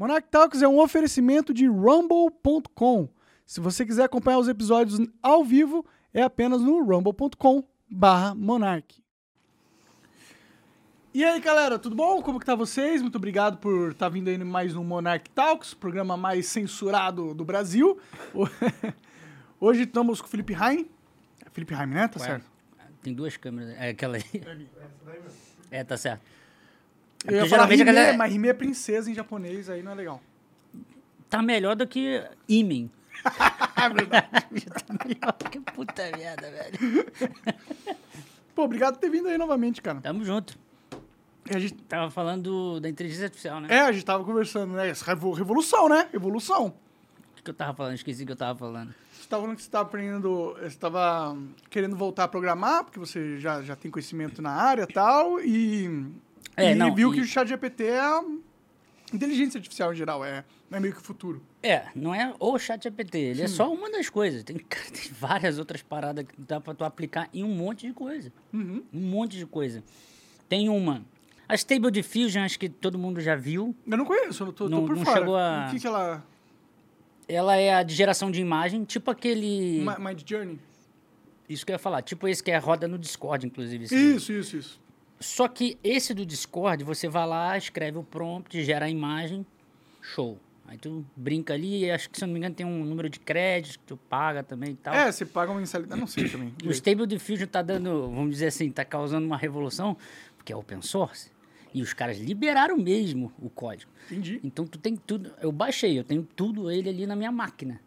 Monarch Talks é um oferecimento de rumble.com. Se você quiser acompanhar os episódios ao vivo, é apenas no rumble.com barra monarch. E aí, galera, tudo bom? Como que tá vocês? Muito obrigado por estar tá vindo aí mais um Monarch Talks, programa mais censurado do Brasil. Hoje estamos com o Felipe Heim. É Felipe Heim, né? Tá Ué, certo. Tem duas câmeras. É aquela aí. É, tá certo. É Eu ia falar geralmente Hime, galera- mas Hime é princesa em japonês, aí não é legal. Tá melhor do que Imen. É verdade. tá melhor que puta merda, velho. Pô, obrigado por ter vindo aí novamente, cara. Tamo junto. A gente, Tava falando da inteligência artificial, né? é, a gente tava conversando, né? Revolução, né? Evolução. O que, eu tava falando? Esqueci o que eu tava falando. Você estava falando que você estava aprendendo, você estava querendo voltar a programar, porque você já, já tem conhecimento na área e tal, e, É, e não, viu e- que o chat GPT é a inteligência artificial em geral, é, é meio que o futuro. É, não é o chat GPT, ele é só uma das coisas. Tem, tem várias outras paradas que dá pra tu aplicar em um monte de coisa. Uhum. Um monte de coisa. Tem uma. A Stable Diffusion, acho que todo mundo já viu. Eu não conheço, eu tô, tô Não- por não fora. chegou a- O que, que ela... Ela é a de geração de imagem, tipo aquele. Mi- Mind Journey? Isso que eu ia falar, tipo esse que é roda no Discord, inclusive. Isso, isso, isso. Só que esse do Discord, você vai lá, escreve o prompt, gera a imagem, show. Aí tu brinca ali, acho que se eu não me engano tem um número de créditos que tu paga também e tal. É, você paga uma mensalidade, não sei também. o. Stable Diffusion tá dando, vamos dizer assim, tá causando uma revolução, porque é open source. E os caras liberaram mesmo o código. Entendi. Então tu tem tudo, eu baixei, eu tenho tudo ele ali na minha máquina.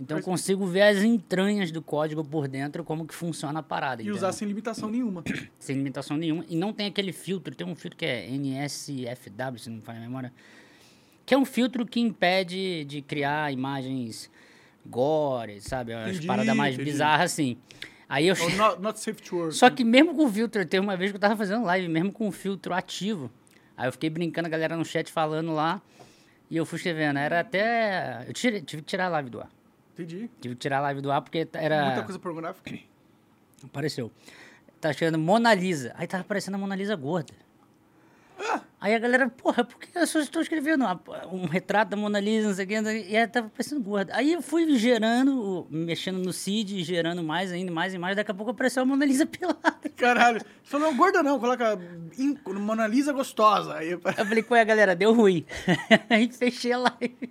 Então eu Mas- consigo ver as entranhas do código por dentro, como que funciona a parada. E entendeu? usar sem limitação nenhuma. sem limitação nenhuma. E não tem aquele filtro, tem um filtro que é NSFW, se não me falha a memória, que é um filtro que impede de criar imagens gore, sabe? As Entendi, paradas mais entendi. bizarras assim. Aí eu. Ou not, not safe to work. Só que mesmo com o filtro, tem uma vez que eu tava fazendo live, mesmo com o filtro ativo. Aí eu fiquei brincando, a galera no chat falando lá. E eu fui escrevendo. Era até. Eu tive que tirar a live do ar. Entendi. Tive que tirar a live do ar porque era. Muita coisa pornográfica. Apareceu. Tá chegando Mona Lisa. Aí tava aparecendo a Mona Lisa gorda. Aí a galera, porra, por que eu só estou escrevendo um retrato da Mona Lisa, não sei o que, e ela tava parecendo gorda. Aí eu fui gerando, mexendo no seed, gerando mais ainda, mais e mais, daqui a pouco apareceu a Mona Lisa pelada. Caralho. Você falou, não, gorda não, coloca Mona Lisa gostosa. Aí, Eu falei, qual é, galera? Deu ruim. Aí fechei a live.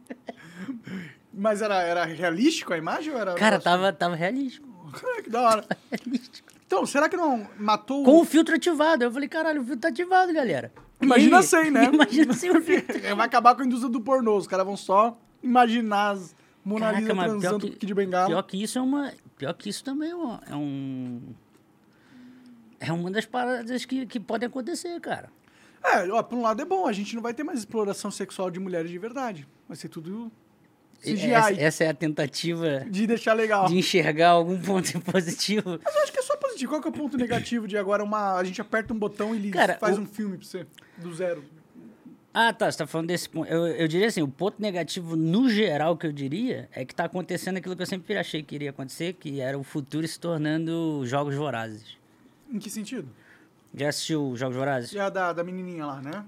mas era, era realístico a imagem ou era... Cara, negócio- tava, tava realístico. Ah, que da hora. Então, será que não matou Com o... o filtro ativado. Eu falei, caralho, o filtro tá ativado, galera. Imagina sem, né? Imagina sem o filtro. Vai acabar com a indústria do pornô. Os caras vão só imaginar as Mona Lisa Caraca, transando que, com Kid Bengala. pior que isso é uma. Pior que isso também é uma- é um. É uma das paradas que, que podem acontecer, cara. É, ó, por um lado é bom. A gente não vai ter mais exploração sexual de mulheres de verdade. Vai ser tudo CGI. Essa, essa é a tentativa De deixar legal. de enxergar algum ponto positivo. Mas eu acho que é só positivo. Qual que é o ponto negativo de agora uma... a gente aperta um botão e ele Cara, faz o- um filme pra você? Do zero. Ah, tá. Você tá falando desse ponto. Eu, eu diria assim: o ponto negativo no geral que eu diria é que tá acontecendo aquilo que eu sempre achei que iria acontecer, que era o futuro se tornando jogos vorazes. Em que sentido? Já assistiu Jogos Vorazes? Já da, da menininha lá, né?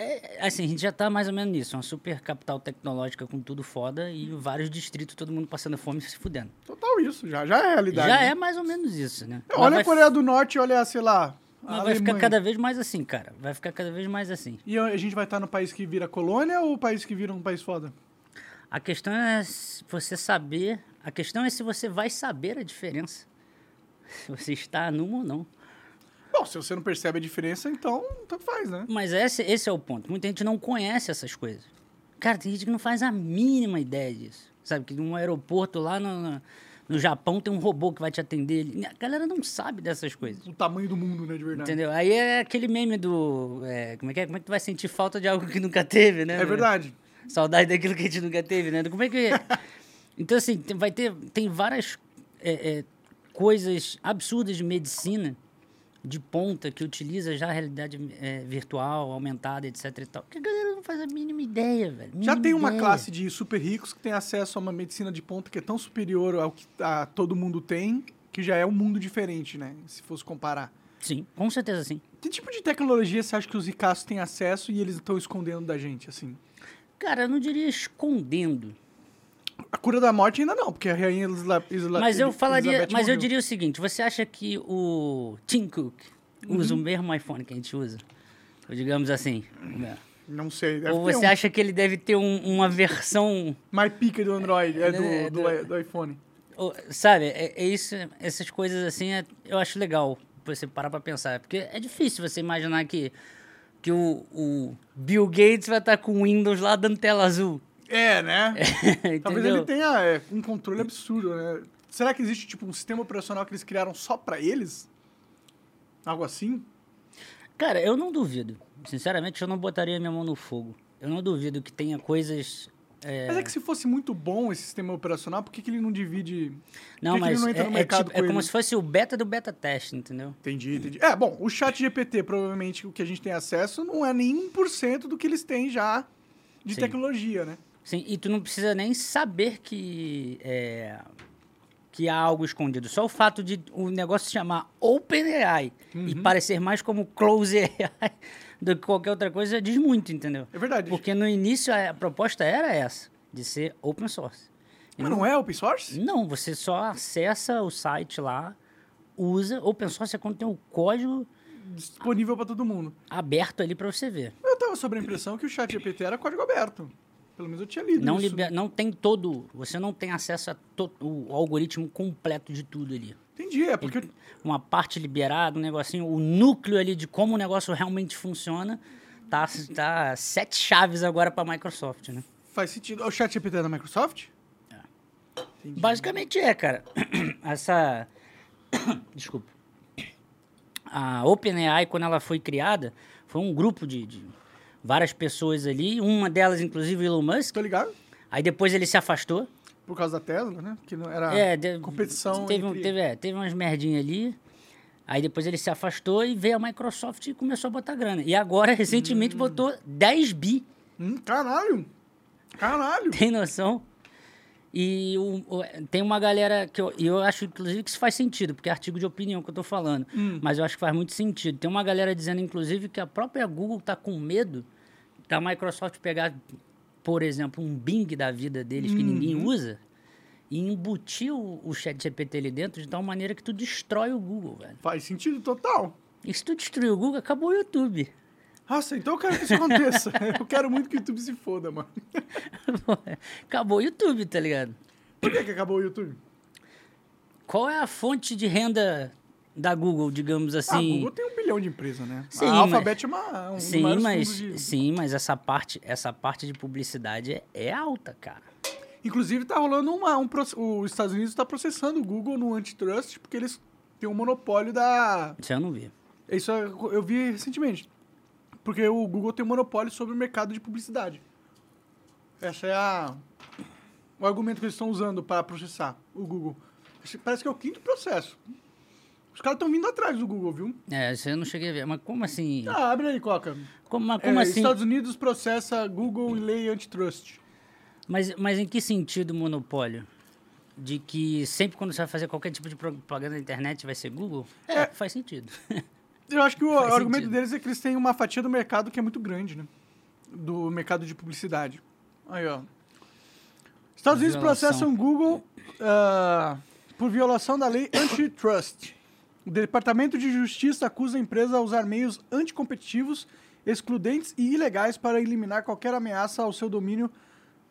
É, assim, a gente já tá mais ou menos nisso. Uma super capital tecnológica com tudo foda e vários distritos, todo mundo passando fome e se fudendo. Total isso. Já, já é a realidade. Já né? é mais ou menos isso, né? Mas Olha a Coreia do Norte, olha, sei lá. Mas vai ficar cada vez mais assim, cara. Vai ficar cada vez mais assim. E a gente vai estar no país que vira colônia ou o país que vira um país foda? A questão é você saber. A questão é se você vai saber a diferença. Se você está numa ou não. Bom, se você não percebe a diferença, então tanto faz, né? Mas esse, esse é o ponto. Muita gente não conhece essas coisas. Cara, tem gente que não faz a mínima ideia disso. Sabe, que num aeroporto lá no, no, Japão tem um robô que vai te atender. A galera não sabe dessas coisas. O tamanho do mundo, né, de verdade. Entendeu? Aí é aquele meme do. é, como é que é? Como é que tu vai sentir falta de algo que nunca teve, né? É verdade. Saudade daquilo que a gente nunca teve, né? Como é que. Então, assim, vai ter. Tem várias é, é, coisas absurdas de medicina de ponta que utiliza já a realidade é, virtual, aumentada, etc e tal. Que a galera não faz a mínima ideia, velho. Já Mínima tem uma ideia. classe de super ricos que tem acesso a uma medicina de ponta que é tão superior ao que a todo mundo tem, que já é um mundo diferente, né? Se fosse comparar. Sim, com certeza sim. Que tipo de tecnologia você acha que os ricaços têm acesso e eles estão escondendo da gente, assim? Cara, eu não diria escondendo. A cura da morte ainda não, porque a rainha Isla, Isla, Mas eu falaria, Elizabeth mas eu morreu. diria o seguinte, você acha que o Tim Cook usa Uhum. o mesmo iPhone que a gente usa? Ou digamos assim. né? Não sei. Ou você um acha que ele deve ter um- uma versão My Pica do Android, é, É, do, do, do iPhone. Ou, Sabe, é, é isso, essas coisas assim, é- eu acho legal você parar pra pensar. Porque é difícil você imaginar que, que o, o Bill Gates vai estar com o Windows lá dando tela azul. É, né? Talvez Entendeu? ele tenha é, um controle absurdo, né? Será que existe, tipo, um sistema operacional que eles criaram só pra eles? Algo assim? Cara, eu não duvido. Sinceramente, eu não botaria minha mão no fogo. Eu não duvido que tenha coisas. é, Mas é que se fosse muito bom esse sistema operacional, por que, que ele não divide... Não, que que mas entra é, é tipo- com é como se fosse o beta do beta teste, entendeu? Entendi, entendi. É, bom, o chat GPT, provavelmente, o que a gente tem acesso, não é nem 1% do que eles têm já de Sim. tecnologia, né? Sim, e tu não precisa nem saber que, é, que há algo escondido. Só o fato de o negócio se chamar OpenAI e Uhum. parecer mais como Close AI do que qualquer outra coisa diz muito, entendeu? É verdade. Porque no início a, proposta era essa, de ser open source. E Mas não é open source? Não, você só acessa o site lá, usa. Open source é quando tem o código Disponível pra todo mundo. aberto ali para você ver. Eu tava sob a impressão que o chat GPT era código aberto. Pelo menos eu tinha lido Não, isso. liber- não tem todo. Você não tem acesso a to- o algoritmo completo de tudo ali. Entendi, é porque... Uma parte liberada, um negocinho, o núcleo ali de como o negócio realmente funciona, tá, tá sete chaves agora para a Microsoft, né? Faz sentido. O chat GPT é da Microsoft? Entendi. Basicamente é, cara. Essa. Desculpa. A OpenAI, quando ela foi criada, foi um grupo de, de várias pessoas ali, uma delas, inclusive, o Elon Musk. Tô ligado? Aí depois ele se afastou. Por causa da Tesla, né? Que não era é, de- competição Teve, um- entre... teve, é, teve umas merdinhas ali. Aí depois ele se afastou e veio a Microsoft e começou a botar grana. E agora, recentemente, botou 10 bi. Hum, caralho! Caralho! Tem noção? E o- o- tem uma galera que eu, e eu acho, inclusive, que isso faz sentido, porque é artigo de opinião que eu tô falando. Hum. Mas eu acho que faz muito sentido. Tem uma galera dizendo, inclusive, que a própria Google tá com medo da Microsoft pegar, por exemplo, um Bing da vida deles que ninguém Uhum. usa e embutir o, o chat GPT ali dentro de tal maneira que tu destrói o Google, velho. Faz sentido total. E se tu destruir o Google, acabou o YouTube. Nossa, então eu quero que isso aconteça. eu quero muito que o YouTube se foda, mano. acabou o YouTube, tá ligado? Por que, que acabou o YouTube? Qual é a fonte de renda da Google, digamos Ah, a assim? Google tem um bilhão de empresas, né? Sim, a mas- Alphabet é uma, um Sim, mas, de... sim, mas essa parte, essa parte de publicidade é, é alta, cara. Inclusive, tá rolando uma... Um, os Estados Unidos está processando o Google no antitrust porque eles têm um monopólio da... Isso eu não vi. Isso eu vi recentemente. Porque o Google tem um monopólio sobre o mercado de publicidade. Essa é a... O argumento que eles estão usando para processar o Google. Parece que é o quinto processo. Os caras estão vindo atrás do Google, viu? É, isso eu não cheguei a ver. Mas como assim? Ah, abre aí, Coca. Como, mas como É, assim? Estados Unidos processa Google em lei antitrust. Mas, mas em que sentido monopólio? De que sempre quando você vai fazer qualquer tipo de propaganda na internet vai ser Google? É, É. faz sentido. Eu acho que o Faz argumento sentido. deles é que eles têm uma fatia do mercado que é muito grande, né? Do mercado de publicidade. Aí, ó. Estados Unidos Violação. processam Google ah, por violação da lei antitrust. O Departamento de Justiça acusa a empresa a usar meios anticompetitivos, excludentes e ilegais para eliminar qualquer ameaça ao seu domínio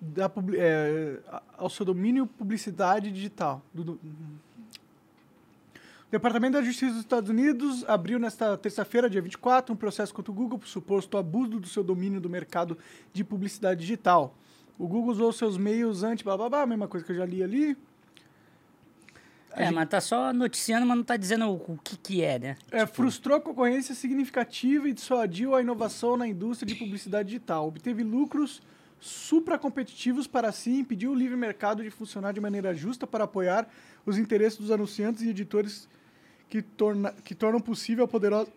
da eh, ao seu domínio publicidade digital. Do- do- o Departamento da Justiça dos Estados Unidos abriu nesta terça-feira, dia 24, um processo contra o Google por suposto abuso do seu domínio do mercado de publicidade digital. O Google usou seus meios anti blá blá blá, a mesma coisa que eu já li ali. É, mas tá só noticiando, mas não tá dizendo o, que que é, né? É, frustrou a concorrência significativa e dissuadiu a inovação na indústria de publicidade digital. Obteve lucros supracompetitivos para si e impediu o livre mercado de funcionar de maneira justa para apoiar os interesses dos anunciantes e editores que, torna, que tornam possível a poderosa,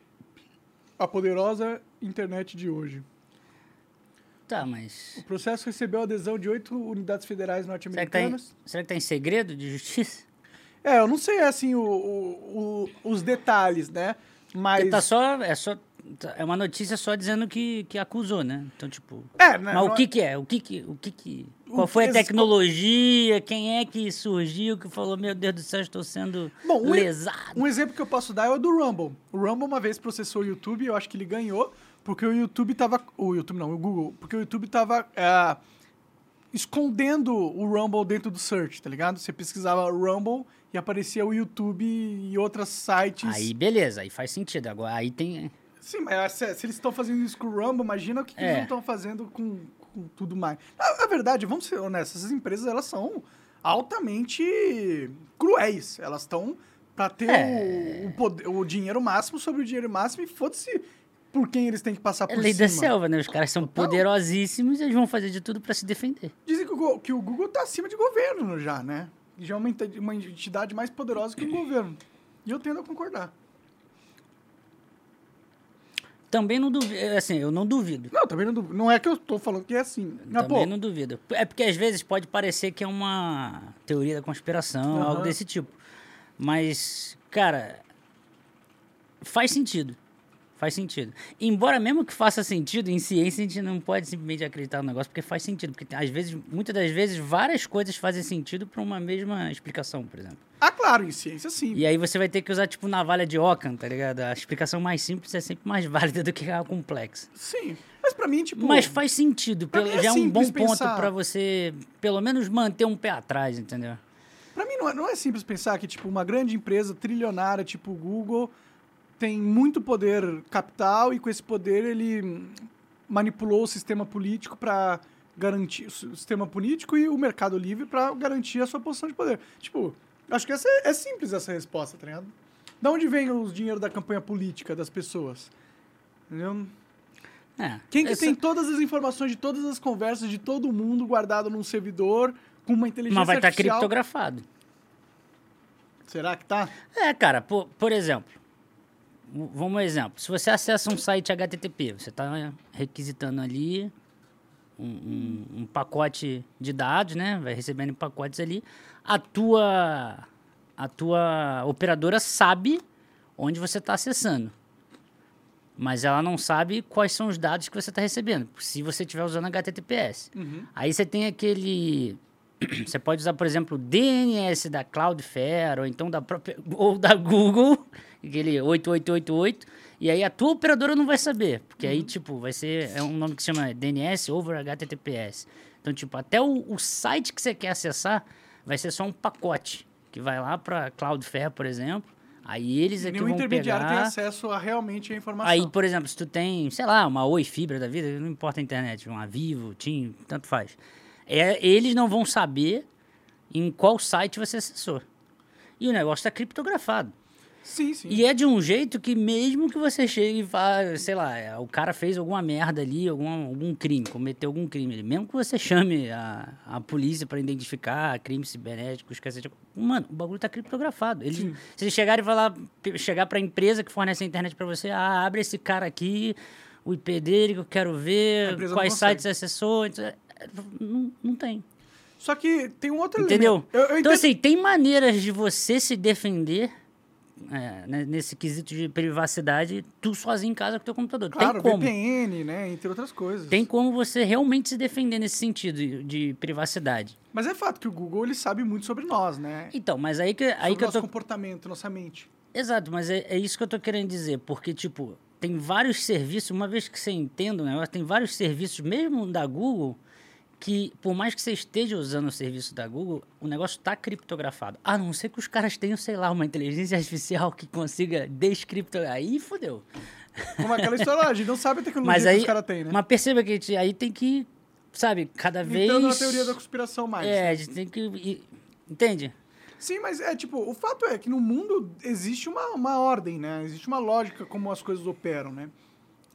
a poderosa internet de hoje. Tá, mas... O processo recebeu a adesão de oito unidades federais Será tá norte-americanas. será que tá em segredo de justiça? É, eu não sei assim o- o- o- os detalhes, né? Mas Porque tá só, é só É uma notícia só dizendo que, que acusou, né? Então, tipo. É, né, Mas o que é- que é? O que que. O que que. Qual foi a que- tecnologia? Quem é que surgiu que falou, meu Deus do céu, estou sendo Bom, um, lesado? um exemplo que eu posso dar é o do Rumble. O Rumble uma vez processou o YouTube, eu acho que ele ganhou, porque o YouTube tava. O YouTube não, o Google. Porque o YouTube tava é, escondendo o Rumble dentro do search, tá ligado? Você pesquisava Rumble e aparecia o YouTube e outros sites. Aí, beleza, aí faz sentido. Agora, aí tem. Sim, mas se, se eles estão fazendo isso com o Rumble, imagina o que, que É. eles não estão fazendo com, com tudo mais. Na, na verdade, vamos ser honestos, essas empresas elas são altamente cruéis. Elas estão para ter É. o, o, poder- o dinheiro máximo sobre o dinheiro máximo e foda-se por quem eles têm que passar É por lei cima. da selva, né? Os caras são poderosíssimos e eles vão fazer de tudo pra se defender. Dizem que o, que o Google está acima de governo já, né? Já é uma entidade mais poderosa que o governo. E eu tendo a concordar. Também não duvido. Assim, eu não duvido. Não, também não, duvido. não é que eu tô falando que é assim. Mas, Também pô, não duvido. É porque às vezes pode parecer que é uma teoria da conspiração, Aham. algo desse tipo. Mas, cara, faz sentido. Faz sentido. Embora mesmo que faça sentido, em ciência a gente não pode simplesmente acreditar no negócio porque faz sentido. Porque às vezes, muitas das vezes, várias coisas fazem sentido para uma mesma explicação, por exemplo. Ah, claro, em ciência sim. E aí você vai ter que usar, tipo, navalha de Ockham, tá ligado? A explicação mais simples é sempre mais válida do que a complexa. Sim. Mas pra mim, tipo. Mas faz sentido. pelo- é já é um bom ponto pra você, pelo menos, manter um pé atrás, entendeu? Pra mim não é, não é simples pensar que, tipo, uma grande empresa trilionária, tipo o Google, tem muito poder capital e com esse poder ele manipulou o sistema político pra garantir o sistema político e o mercado livre pra garantir a sua posição de poder. Tipo, acho que essa é, é simples essa resposta, tá ligado? Da onde vem os dinheiro da campanha política das pessoas? Entendeu? É, Quem que essa- tem todas as informações de todas as conversas de todo mundo guardado num servidor com uma inteligência Mas vai estar artificial? criptografado. Será que tá? É, cara, por, por exemplo, vamos um exemplo. Se você acessa um site HTTP, você está requisitando ali um, um- um pacote de dados, né? Vai recebendo pacotes ali. A tua, a tua operadora sabe onde você está acessando. Mas ela não sabe quais são os dados que você está recebendo, se você estiver usando HTTPS. Aí você tem aquele. Você pode usar, por exemplo, o DNS da Cloudflare, ou então da própria. ou da Google, aquele 8888. E aí a tua operadora não vai saber. Porque aí, tipo, vai ser. É um nome que se chama DNS over HTTPS. Então, tipo, até o, o site que você quer acessar vai ser só um pacote. Que vai lá para Cloudflare, por exemplo. Aí eles é que vão intermediário pegar... tem acesso a realmente a informação. Aí, por exemplo, se tu tem, sei lá, uma Oi Fibra da vida, não importa a internet, uma Vivo, TIM, tanto faz. É, eles não vão saber em qual site você acessou. E o negócio está criptografado. Sim, sim. E é de um jeito que mesmo que você chegue e fale, sei lá, é, o cara fez alguma merda ali, algum, algum crime, cometeu algum crime ali. Mesmo que você chame a, a polícia para identificar crimes cibernéticos, cacete, mano, o bagulho tá criptografado. Eles, Sim. se eles chegarem e falar, chegar para a empresa que fornece a internet para você, ah, abre esse cara aqui, o IP dele que eu quero ver, quais sites acessou, é, não, não tem. Só que tem um outro Entendeu? Eu, eu então, assim, tem maneiras de você se defender é, né, nesse quesito de privacidade, tu sozinho em casa com o teu computador. claro, tem como. VPN, né? Entre outras coisas. Tem como você realmente se defender nesse sentido de, de privacidade. Mas é fato que o Google ele sabe muito sobre nós, né? Então, mas aí que, aí sobre que eu nosso tô. comportamento, nossa mente. Exato, mas é, é isso que eu tô querendo dizer, porque, tipo, tem vários serviços, uma vez que você entenda o negócio, tem vários serviços, mesmo da Google, que por mais que você esteja usando o serviço da Google, o negócio está criptografado. A não ser que os caras tenham, sei lá, uma inteligência artificial que consiga descriptografar. Aí fodeu. Como aquela história, lá, a gente não sabe a tecnologia Mas que aí, os caras têm, né? mas perceba que gente, aí tem que, sabe, cada vez... Entrando na teoria da conspiração mais. É, a gente tem que... Entende? Sim, mas é tipo, o fato é que no mundo existe uma, uma ordem, né? Existe uma lógica como as coisas operam, né?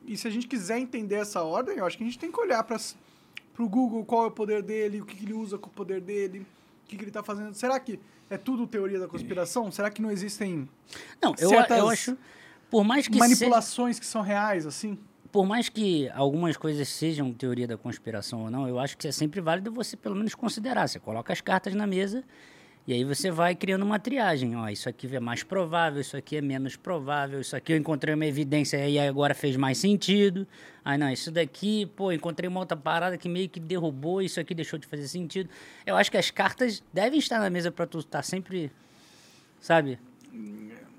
E se a gente quiser entender essa ordem, eu acho que a gente tem que olhar para o Google, qual é o poder dele, o que, que ele usa com o poder dele, o que, que ele está fazendo. Será que é tudo teoria da conspiração? Será que não existem Não, eu, Certas eu acho... Por mais que manipulações que são reais, assim? por mais que algumas coisas sejam teoria da conspiração ou não, eu acho que é sempre válido você pelo menos considerar. Você coloca as cartas na mesa E aí você vai criando uma triagem. Ó, isso aqui é mais provável, isso aqui é menos provável, isso aqui eu encontrei uma evidência e agora fez mais sentido. Aí não, isso daqui, pô, encontrei uma outra parada que meio que derrubou, isso aqui deixou de fazer sentido. Eu acho que as cartas devem estar na mesa para tu estar sempre, sabe,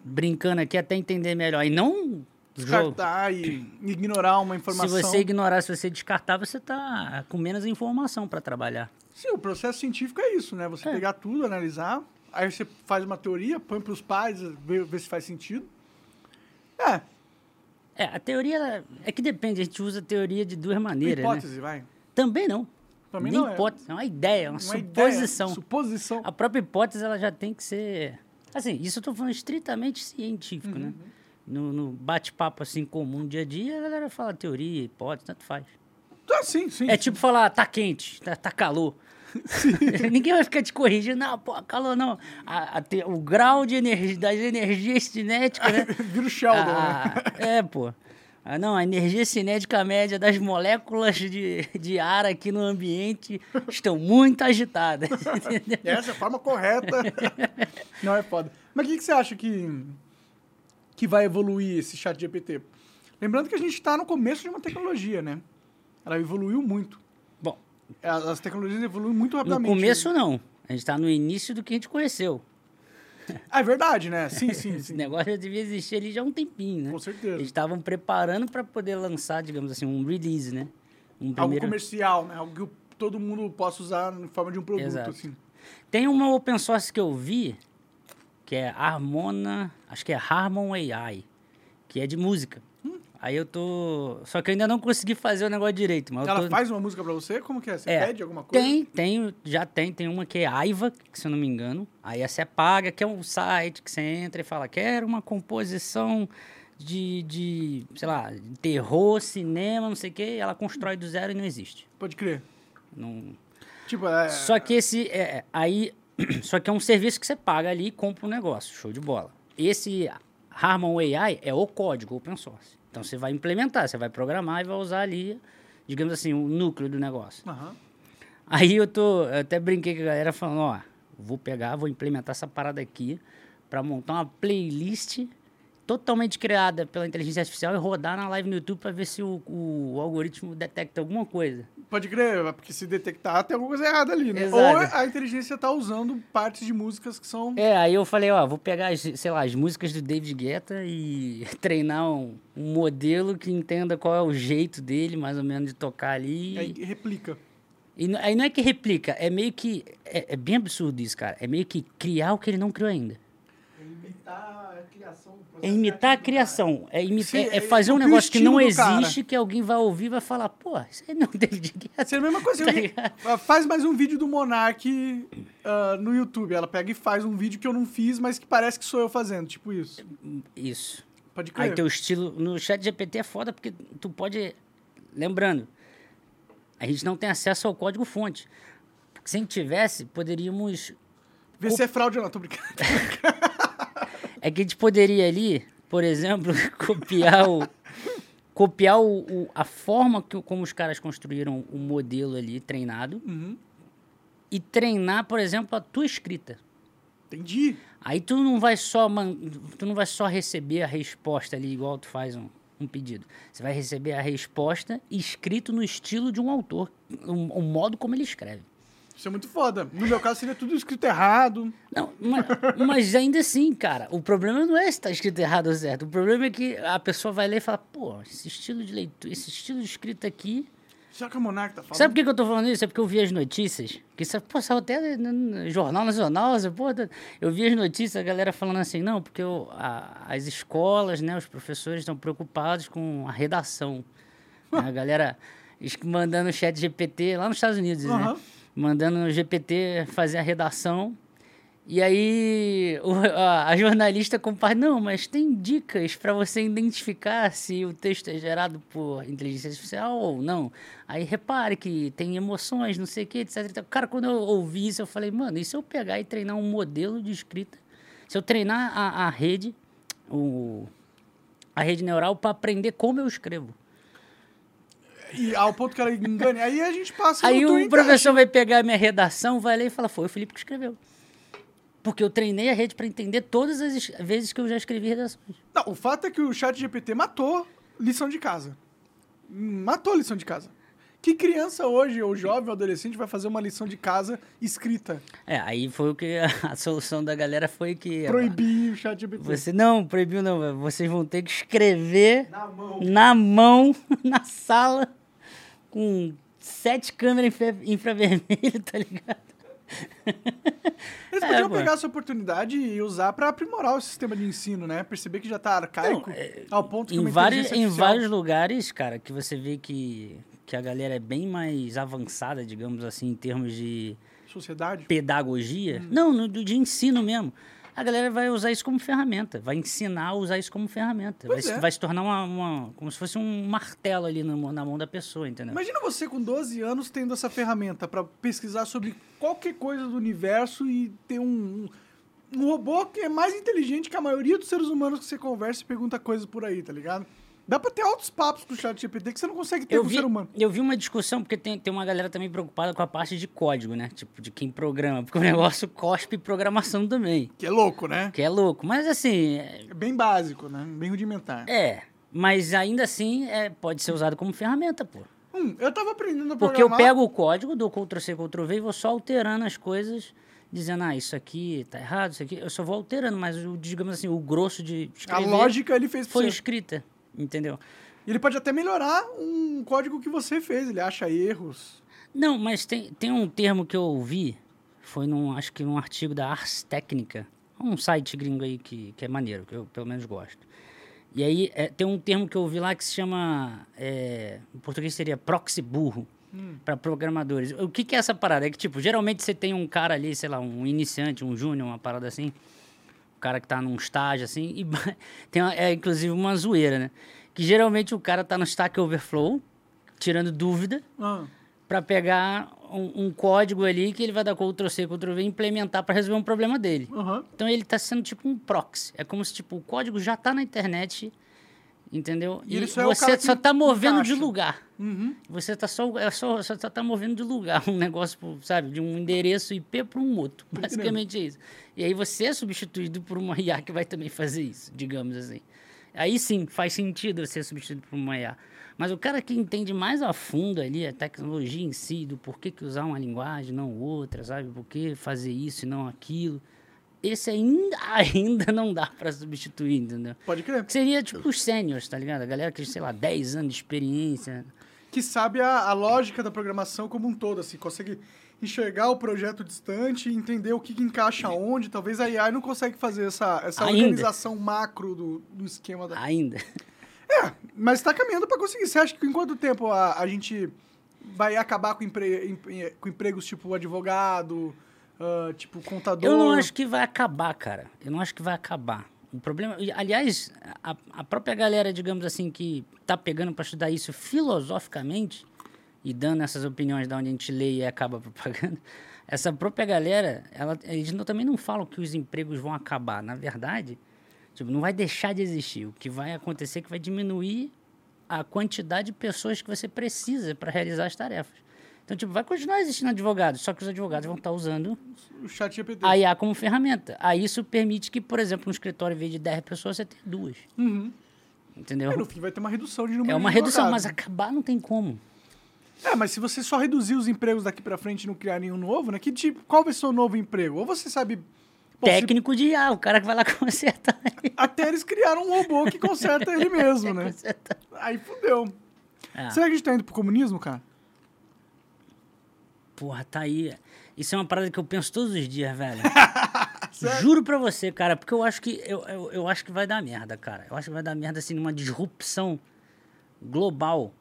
brincando aqui até entender melhor. E não descartar e ignorar uma informação. Se você ignorar, se você descartar, você tá com menos informação para trabalhar. Sim, o processo científico é isso, né? Você é. pegar tudo, analisar, aí você faz uma teoria, põe para os pais, vê, vê se faz sentido. É. É, a teoria é que depende, a gente usa a teoria de duas maneiras. Uma hipótese, né? vai. Também não. Também Nem não é. hipótese, é uma ideia, uma, uma suposição. Ideia, suposição. A própria hipótese ela já tem que ser. Assim, isso eu estou falando estritamente científico, né? uhum. né? No, no bate-papo assim comum, dia a dia, a galera fala teoria, hipótese, tanto faz. Ah, sim, sim. É sim. tipo falar, tá quente, tá, tá calor. Ninguém vai ficar te corrigindo. Não, pô, calor não. A, a, o grau de energia, das energias cinéticas, né? Vira o Sheldon, ah, né? É, pô. Ah, não, a energia cinética média das moléculas de, de ar aqui no ambiente estão muito agitadas. Essa é a forma correta. não é foda. Mas o que, que você acha que, que vai evoluir esse chat GPT? Lembrando que a gente está no começo de uma tecnologia, né? Ela evoluiu muito. As tecnologias evoluem muito rapidamente. No começo, não. A gente está no início do que a gente conheceu. É verdade, né? Sim, sim, sim. Esse negócio já devia existir ali já há um tempinho, né? Com certeza. Eles estavam preparando para poder lançar, digamos assim, um release, né? Um primeiro... Algo comercial, né? Algo que todo mundo possa usar em forma de um produto, Exato. assim. Tem uma open source que eu vi, que é Harmona, acho que é Harmon AI, que é de música. Aí eu tô. Só que eu ainda não consegui fazer o negócio direito. Mas Ela tô... faz uma música pra você? Como que é? Você é, pede alguma coisa? Tem, tem, já tem. Tem uma que é Aiva, que se eu não me engano. Aí essa é paga, que é um site que você entra e fala, quero uma composição de, de sei lá, terror, cinema, não sei o quê. Ela constrói do zero e não existe. Pode crer. Não... Tipo, é... Só que esse. É, aí. Só que é um serviço que você paga ali e compra um negócio. Show de bola. Esse Harmon AI é o código open source. Então você vai implementar, você vai programar e vai usar ali, digamos assim, o núcleo do negócio. Uhum. Aí eu tô, eu até brinquei com a galera falando, ó, vou pegar, vou implementar essa parada aqui para montar uma playlist totalmente criada pela inteligência artificial e rodar na live no YouTube para ver se o, o, algoritmo detecta alguma coisa. Pode crer, porque se detectar tem alguma coisa errada ali, né? Exato. Ou a inteligência está usando partes de músicas que são... É, aí eu falei, ó, vou pegar, as, sei lá, as músicas do David Guetta e treinar um, um modelo que entenda qual é o jeito dele, mais ou menos, de tocar ali. Aí replica. E aí não é que replica, é meio que... É, é bem absurdo isso, cara. É meio que criar o que ele não criou ainda. Imitar a criação é imitar a criação. É, imi Sim, é, é fazer um negócio que não existe, que alguém vai ouvir e vai falar, pô, isso aí não tem Isso é a mesma coisa. Tá faz mais um vídeo do Monark uh, no YouTube. Ela pega e faz um vídeo que eu não fiz, mas que parece que sou eu fazendo. Tipo isso. Isso. Pode crer. Aí teu estilo... No chat GPT é foda porque tu pode... Lembrando, a gente não tem acesso ao código-fonte. Se a gente tivesse, poderíamos... Ver se é fraude ou não, tô brincando. É que a gente poderia ali, por exemplo, copiar o copiar o, o, a forma que, como os caras construíram o modelo ali treinado uhum. e treinar, por exemplo, a tua escrita. Entendi. Aí tu não vai só man, tu não vai só receber a resposta ali igual tu faz um, um pedido. Você vai receber a resposta escrito no estilo de um autor, o um, um modo como ele escreve. Isso é muito foda. No meu caso, seria tudo escrito errado. Não, mas, mas ainda assim, cara, o problema não é se tá escrito errado ou certo. O problema é que a pessoa vai ler e fala, pô, esse estilo de leitura, esse estilo de escrita aqui. Será que o Monarca tá falando? Sabe por que, eu tô falando isso? É porque eu vi as notícias. Que isso, pô, saiu até no Jornal Nacional. Pô, eu vi as notícias, a galera falando assim, não, porque eu, a, as escolas, né, os professores estão preocupados com a redação. a galera mandando chat GPT lá nos Estados Unidos, uhum. né? Mandando no GPT fazer a redação. E aí o, a, a, jornalista compartilha, não, mas tem dicas para você identificar se o texto é gerado por inteligência artificial ou não. Aí repare que tem emoções, não sei o que, etc. Cara, quando eu ouvi isso, eu falei, mano, e se eu pegar e treinar um modelo de escrita? Se eu treinar a, a rede, o, a rede neural para aprender como eu escrevo? E ao ponto que ela engane. Aí a gente passa Aí o professor vai pegar a minha redação, vai ler e fala, foi o Felipe que escreveu. Porque eu treinei a rede para entender todas as es- vezes que eu já escrevi redações. Não, o fato é que o chat GPT matou lição de casa. Matou lição de casa. Que criança hoje, ou jovem, ou adolescente, vai fazer uma lição de casa escrita? É, aí foi o que a, a solução da galera foi que. Proibir o chat GPT. Você não, proibiu não. Vocês vão ter que escrever Na mão. na mão, na sala, com sete câmeras infra- infravermelho, tá ligado? Eles É, podiam pô. pegar essa oportunidade e usar pra aprimorar o sistema de ensino, né? Perceber que já tá arcaico Não, é, ao ponto que Em vários, inteligência em artificial- vários lugares, cara, que você vê que, que a galera é bem mais avançada, digamos assim, em termos de Sociedade. pedagogia. Hum. Não, no, de ensino mesmo. A galera vai usar isso como ferramenta, vai ensinar a usar isso como ferramenta. Vai, é. vai se tornar uma, uma- como se fosse um martelo ali na, mão- na mão da pessoa, entendeu? Imagina você com 12 anos tendo essa ferramenta pra pesquisar sobre qualquer coisa do universo e ter um, um, um robô que é mais inteligente que a maioria dos seres humanos que você conversa e pergunta coisas por aí, tá ligado? Dá pra ter altos papos com o chat GPT que você não consegue ter eu com o vi, ser humano. eu vi uma discussão, porque tem, tem uma galera também preocupada com a parte de código, né? Tipo, de quem programa. Porque o negócio cospe programação também. Que é louco, né? Que é louco. Mas assim, é- bem básico, né? Bem rudimentar. é. Mas ainda assim, é, pode ser usado como ferramenta, pô. Hum, eu tava aprendendo a Porque eu programar... pego o código, dou Ctrl-C, Ctrl-V e vou só alterando as coisas, dizendo, ah, isso aqui tá errado, isso aqui... Eu só vou alterando, mas, digamos assim, o grosso de A lógica ele fez foi escrita, entendeu? E ele pode até melhorar um código que você fez. Ele acha erros. Não, mas tem, tem um termo que eu ouvi, foi num, acho que num artigo da Ars Técnica, um site gringo aí que, que é maneiro, que eu pelo menos gosto. E aí é, tem um termo que eu ouvi lá que se chama, é, em português seria proxy burro, para programadores. O que, que é essa parada? É que, tipo, geralmente você tem um cara ali, sei lá, um iniciante, um júnior, uma parada assim, cara que tá num estágio assim, e tem uma- é inclusive uma zoeira, né? Que geralmente o cara tá no Stack Overflow, tirando dúvida, Ah, para pegar um, um código ali que ele vai dar Ctrl-C, Ctrl-V e implementar para resolver um problema dele. aham. Então ele está sendo tipo um proxy. É como se tipo, o código já está na internet, entendeu? E E, só é você que só está movendo de encaixa. lugar. Uhum. Você está só, é só, só tá movendo de lugar um negócio, sabe, de um endereço IP para um outro. Basicamente é isso. E aí você é substituído por uma IA que vai também fazer isso, digamos assim. Aí sim, faz sentido ser substituído por uma IA. Mas o cara que entende mais a fundo ali a tecnologia em si, do porquê que usar uma linguagem, não outra, sabe? Por que fazer isso e não aquilo. Esse ainda, ainda não dá para substituir, entendeu? Pode crer. Que seria tipo os sêniors, tá ligado? A galera que, sei lá, 10 anos de experiência. Que sabe a, a lógica da programação como um todo, assim. Consegue enxergar o projeto distante, entender o que, que encaixa onde. Talvez a AI não consegue fazer essa, essa Ainda. organização macro do, do esquema da... Ainda. Mas está caminhando para conseguir. Você acha que em quanto tempo a, a gente vai acabar com, empre, em- com empregos tipo advogado, ah, tipo contador? Eu não acho que vai acabar, cara. Eu não acho que vai acabar. O problema, aliás, a, a própria galera, digamos assim, que tá pegando para estudar isso filosoficamente e dando essas opiniões da onde a gente lê e acaba propagando, essa própria galera, ela, eles não- também não falam que os empregos vão acabar. Na verdade, tipo, não vai deixar de existir. O que vai acontecer é que vai diminuir a quantidade de pessoas que você precisa para realizar as tarefas. Então, tipo, vai continuar existindo advogados, só que os advogados vão estar usando O chat GPT. a IA como ferramenta. Aí isso permite que, por exemplo, no escritório, em vez de 10 pessoas, você tenha duas. Uhum. Entendeu? É, no fim vai ter uma redução de número É uma de redução, mas acabar não tem como. É, mas se você só reduzir os empregos daqui para frente e não criar nenhum novo, né? Que tipo, qual vai ser o novo emprego? Ou você sabe... Bom, se- Técnico de IA, o cara que vai lá consertar. Até eles criaram um robô que conserta ele mesmo, né? Consertar. Aí fudeu. Ah, Será que a gente tá indo pro comunismo, cara? Porra, tá aí. Isso é uma parada que eu penso todos os dias, velho. Juro pra você, cara, porque eu acho que eu, eu, eu acho que vai dar merda, cara. Eu acho que vai dar merda assim numa disrupção global.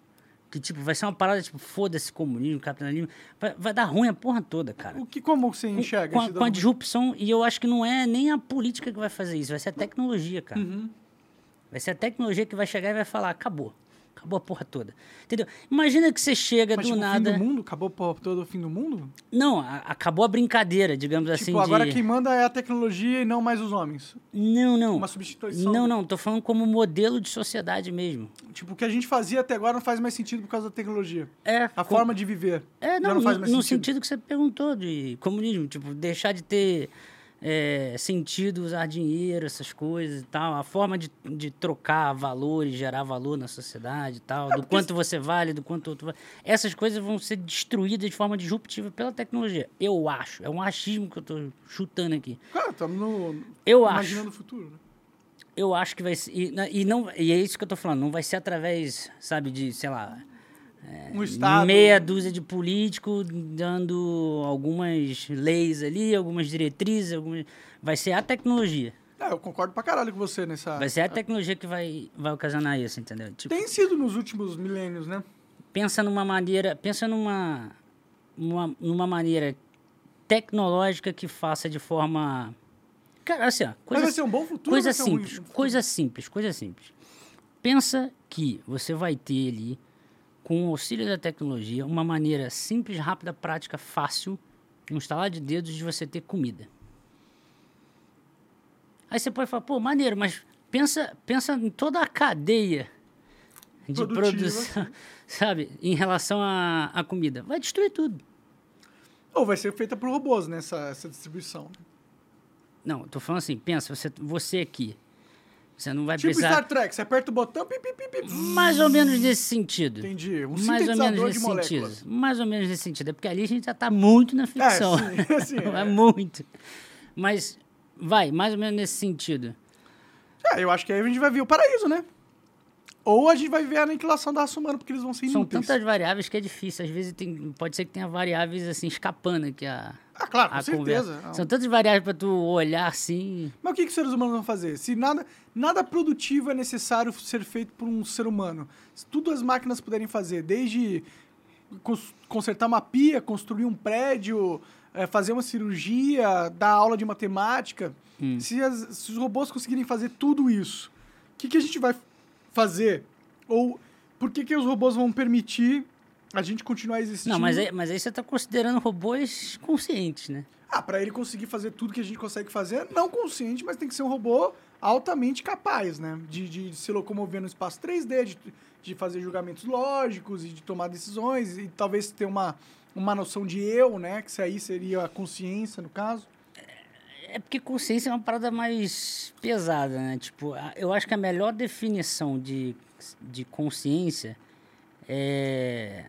Que, tipo, vai ser uma parada, tipo, foda-se comunismo, capitalismo. Vai, vai dar ruim a porra toda, cara. O que, como você enxerga? com, com a disrupção, e eu acho que não é nem a política que vai fazer isso, vai ser a tecnologia, cara. Uhum. Vai ser a tecnologia que vai chegar e vai falar, acabou. Acabou a porra toda. Entendeu? Imagina que você chega Mas, do tipo, o nada. fim do mundo? Acabou pô, todo o fim do mundo? Não, a- acabou a brincadeira, digamos assim. tipo, agora de... quem manda é a tecnologia e não mais os homens. Não, não. Uma substituição. Não, não, tô falando como modelo de sociedade mesmo. Tipo, o que a gente fazia até agora não faz mais sentido por causa da tecnologia. É. A com- forma de viver. É, não, não no, mais no sentido. sentido que você perguntou de comunismo, tipo, deixar de ter é, sentido usar dinheiro, essas coisas e tal, a forma de, de trocar valores, gerar valor na sociedade e tal, do quanto você vale, do quanto outro vale. Essas coisas vão ser destruídas de forma disruptiva pela tecnologia. Eu acho. É um achismo que eu estou chutando aqui. Cara, estamos no. Eu imaginando acho. o futuro, né? Eu acho que vai ser. E, e não, e é isso que eu tô falando. Não vai ser através, sabe, de, sei lá, Um Estado. meia dúzia de políticos dando algumas leis ali, algumas diretrizes, algumas... vai ser a tecnologia. É, eu concordo pra caralho com você nessa. Vai ser a tecnologia que vai, vai ocasionar isso, entendeu? Tipo, Tem sido nos últimos milênios, né? pensa numa maneira, pensa numa, numa, numa maneira tecnológica que faça de forma. Cara, assim, ó, Mas coisa, vai ser um bom futuro? coisa um simples, futuro? coisa simples, coisa simples. Pensa que você vai ter ali, com o auxílio da tecnologia, uma maneira simples, rápida, prática, fácil, um instalar de dedos de você ter comida. Aí você pode falar, pô, maneiro, mas pensa, pensa em toda a cadeia de Produtiva. produção, sabe, em relação à, à comida. Vai destruir tudo. Ou vai ser feita por robôs nessa essa distribuição. Não, tô falando assim, pensa, você, você aqui, você não vai Tipo precisar... Star Trek, você aperta o botão, pi, pi, pi, pi, Mais ou menos nesse sentido. Entendi. Um mais ou menos nesse sentido. Mais ou menos nesse sentido. É porque ali a gente já está muito na ficção. sim, sim, é. é. muito. Mas vai, mais ou menos nesse sentido. É, eu acho que aí a gente vai ver o paraíso, né? Ou a gente vai ver a aniquilação da raça humana, porque eles vão ser São inúteis. tantas variáveis que é difícil. Às vezes tem, pode ser que tenha variáveis assim escapando aqui a, Ah, claro, com certeza. conversa. São tantas variáveis para tu olhar assim. Mas o que, que os seres humanos vão fazer? Se nada, nada produtivo é necessário ser feito por um ser humano, se tudo as máquinas puderem fazer, desde cons- consertar uma pia, construir um prédio, eh, fazer uma cirurgia, dar aula de matemática, Hum. se, as- se os robôs conseguirem fazer tudo isso, o que, que a gente vai fazer? Ou por que, que os robôs vão permitir a gente continuar existindo? Não, mas aí, mas aí você está considerando robôs conscientes, né? Ah, para ele conseguir fazer tudo que a gente consegue fazer, não consciente, mas tem que ser um robô altamente capaz, né? De, de se locomover no espaço 3D, de, de fazer julgamentos lógicos e de tomar decisões e talvez ter uma, uma noção de eu, né? Que isso aí seria a consciência, no caso. É porque consciência é uma parada mais pesada, né? Tipo, eu acho que a melhor definição de, de consciência é.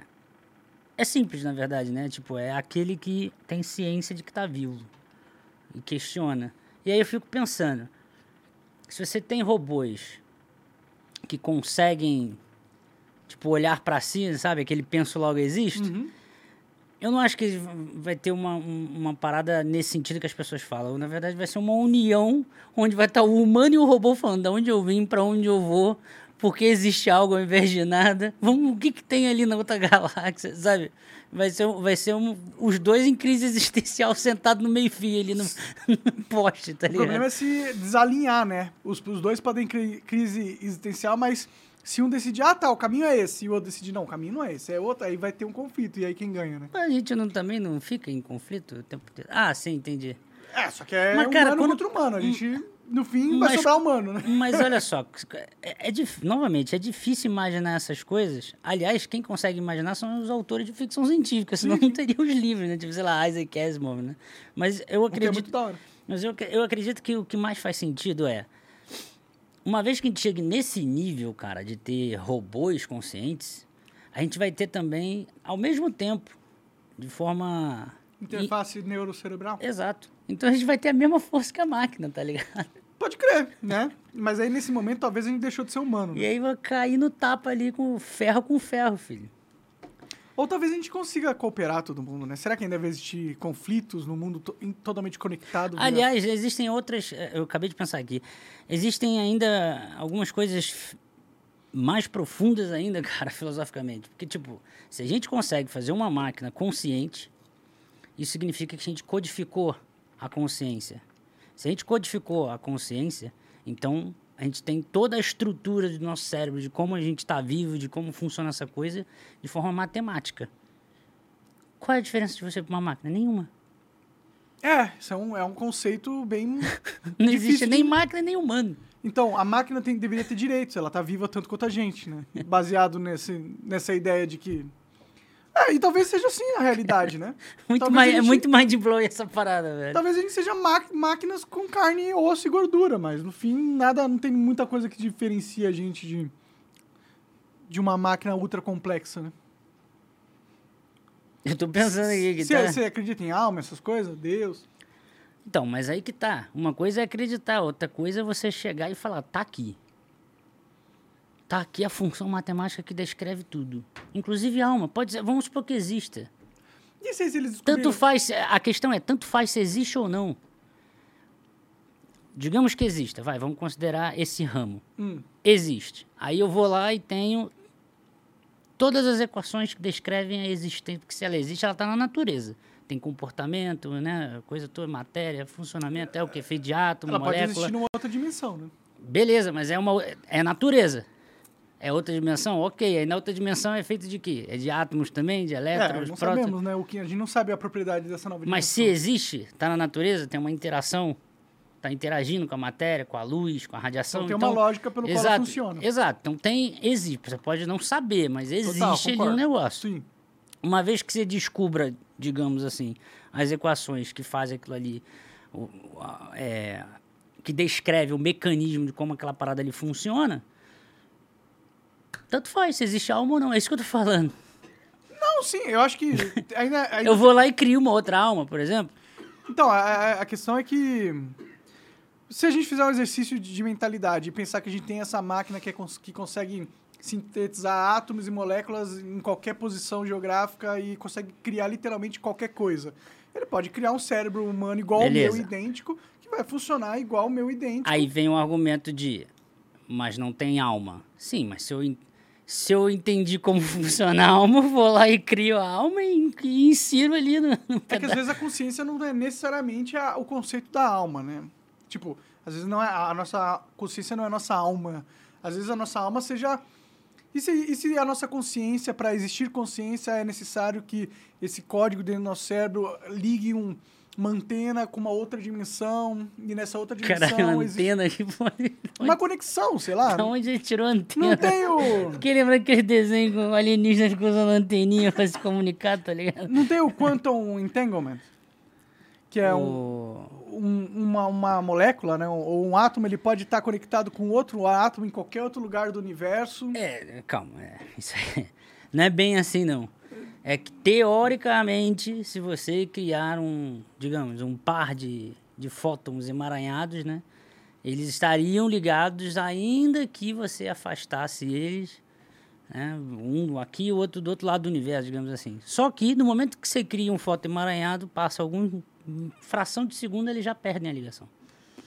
É simples, na verdade, né? Tipo, é aquele que tem ciência de que tá vivo e questiona. E aí eu fico pensando: se você tem robôs que conseguem, tipo, olhar pra si, sabe? Aquele penso logo existe. Eu não acho que vai ter uma, um- uma parada nesse sentido que as pessoas falam. Na verdade, vai ser uma união onde vai estar o humano e o robô falando de onde eu vim, para onde eu vou, porque existe algo ao invés de nada. Vamos, o que, que tem ali na outra galáxia, sabe? Vai ser, vai ser um, os dois em crise existencial sentados no meio-fio ali no, no poste, tá O ligado? problema é se desalinhar, né? Os, os dois podem cri crise existencial, mas se um decidir, ah, tá, o caminho é esse, e o outro decidir, não, o caminho não é esse, é outro, aí vai ter um conflito, e aí quem ganha, né? Mas a gente não, também não fica em conflito o tempo inteiro. Ah, sim, entendi. É, só que é Mas, cara, humano quando- contra humano. A gente, no fim, vai Mas- sobrar humano, né? Mas olha só, é, é novamente, é difícil imaginar essas coisas. Aliás, quem consegue imaginar são os autores de ficção científica, senão não teria os livros, né? Tipo, sei lá, Isaac Asimov, né? Mas eu é acredito, hora. mas eu, eu acredito que o que mais faz sentido é uma vez que a gente chegue nesse nível, cara, de ter robôs conscientes, a gente vai ter também, ao mesmo tempo, de forma Interface neurocerebral. Exato. Então a gente vai ter a mesma força que a máquina, tá ligado? Pode crer, né? Mas aí, nesse momento, talvez a gente deixou de ser humano. né? E aí vai cair no tapa ali com ferro com ferro, filho. Ou talvez a gente consiga cooperar todo mundo, né? Será que ainda vai existir conflitos no mundo to- totalmente conectado? via- Aliás, existem outras. eh, Eu acabei de pensar aqui. Existem ainda algumas coisas mais profundas ainda, cara, filosoficamente. Porque, tipo, se a gente consegue fazer uma máquina consciente, isso significa que a gente codificou a consciência. Se a gente codificou a consciência, então a gente tem toda a estrutura do nosso cérebro, de como a gente está vivo, de como funciona essa coisa, de forma matemática. Qual é a diferença de você para uma máquina? Nenhuma. É, isso é um, é um conceito bem. Não existe nem máquina nem humano. Então, a máquina tem, deveria ter direitos, ela tá viva tanto quanto a gente, né? Baseado nesse, nessa ideia de que. É, e talvez seja assim a realidade, né? Muito Talvez mais, a É gente- muito mind blowing essa parada, velho. Talvez a gente seja máquinas com carne, osso e gordura, mas no fim nada, não tem muita coisa que diferencia a gente de, de uma máquina ultra complexa, né? Eu tô pensando aqui que tá... você acredita em alma, essas coisas? Deus? Então, mas aí que tá. Uma coisa é acreditar, outra coisa é você chegar e falar, tá aqui. Tá aqui a função matemática que descreve tudo. Inclusive alma. Pode ser, vamos supor que exista. E se eles descobriram... Tanto faz, a questão é, tanto faz se existe ou não. Digamos que exista, vai, vamos considerar esse ramo. Hum. Existe. Aí eu vou lá e tenho todas as equações que descrevem a existência, porque se ela existe, ela está na natureza. Tem comportamento, né, coisa toda, matéria, funcionamento, é o que? Feito de átomo, Ela pode molécula. existir numa outra dimensão, né? Beleza, mas é uma é natureza. É outra dimensão? Ok. Aí na outra dimensão é feito de quê? É de átomos também, de É, elétrons, não prótons? sabemos, né? O que, a gente não sabe a propriedade dessa nova Mas se dimensão. existe, está na natureza, tem uma interação, está interagindo com a matéria, com a luz, com a radiação. Então tem uma lógica pelo qual ela exato, funciona. Exato. Então tem, existe. Você pode não saber, mas existe Total, ali um negócio. Sim. Uma vez que você descubra, digamos assim, as equações que fazem aquilo ali, o- a- é, que descreve o mecanismo de como aquela parada ali funciona, tanto faz se existe alma ou não. É isso que eu tô falando. Não, sim, eu acho que ainda, ainda Eu vou lá e crio uma outra alma, por exemplo. Então, a, a- questão é que se a gente fizer um exercício de, de mentalidade e pensar que a gente tem essa máquina que, é cons- que consegue sintetizar átomos e moléculas em qualquer posição geográfica e consegue criar literalmente qualquer coisa. Ele pode criar um cérebro humano igual Beleza. ao meu, idêntico, que vai funcionar igual ao meu idêntico. Aí vem o argumento de, mas não tem alma. Sim, mas se eu, se eu entendi como funciona a alma, eu vou lá e crio a alma e, e insiro ali no, no É que às vezes a consciência não é necessariamente a- o conceito da alma, né? Tipo, às vezes não é a nossa consciência não é a nossa alma. Às vezes a nossa alma seja e se, e se a nossa consciência, para existir consciência, é necessário que esse código dentro do nosso cérebro ligue um, uma antena com uma outra dimensão, e nessa outra dimensão Caralho, antena uma conexão, sei lá. Da onde ele tirou a antena? Não tem o, Porque lembra aquele desenho com alienígenas que usam anteninha pra se comunicar, tá ligado? não tem o quantum entanglement, que é um, O- um- uma, uma molécula, né? Ou um átomo, ele pode estar conectado com outro átomo em qualquer outro lugar do universo. É, calma, é, isso aí não é bem assim não. É que teoricamente, se você criar um, digamos, um par de, de fótons emaranhados, né? Eles estariam ligados ainda que você afastasse eles, né? Um aqui e o outro do outro lado do universo, digamos assim. Só que no momento que você cria um fóton emaranhado, passa algum fração de segundo, eles já perdem a ligação.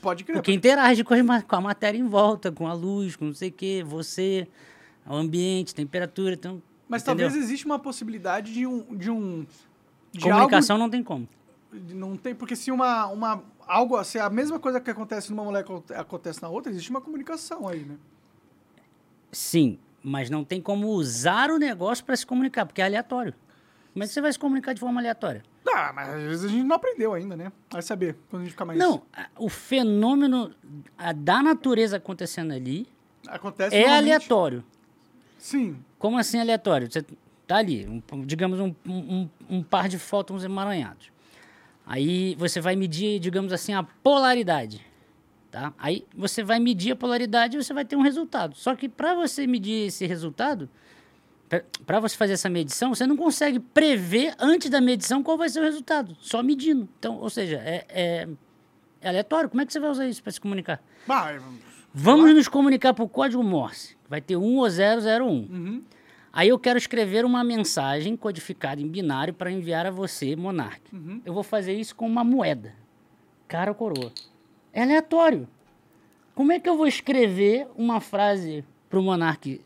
Pode crer. Porque interage com, ma- com a matéria em volta, com a luz, com não sei o quê, você, o ambiente, temperatura, então... Mas entendeu? talvez exista uma possibilidade de um. De um de Comunicação não tem como. algo- não tem, porque se uma, uma. Algo, se a mesma coisa que acontece numa molécula acontece na outra, existe uma comunicação aí, né? Sim, mas não tem como usar o negócio para se comunicar, porque é aleatório. Como é que você vai se comunicar de forma aleatória? Ah, mas às vezes a gente não aprendeu ainda, né? Vai saber quando a gente ficar mais. Não, o fenômeno da natureza acontecendo ali Acontece é aleatório. Sim. Como assim aleatório? Você tá ali, um- digamos, um, um- um par de fótons emaranhados. Aí você vai medir, digamos assim, a polaridade. Tá? Aí você vai medir a polaridade e você vai ter um resultado. Só que para você medir esse resultado, para você fazer essa medição, você não consegue prever antes da medição qual vai ser o resultado, só medindo. Então, ou seja, é, é, é aleatório. Como é que você vai usar isso para se comunicar? Vai, Vamos nos comunicar por código Morse. Vai ter 1 ou 001. Uhum. Aí eu quero escrever uma mensagem codificada em binário para enviar a você, monarca. Uhum. Eu vou fazer isso com uma moeda. Cara ou coroa. É aleatório. Como é que eu vou escrever uma frase para o monarca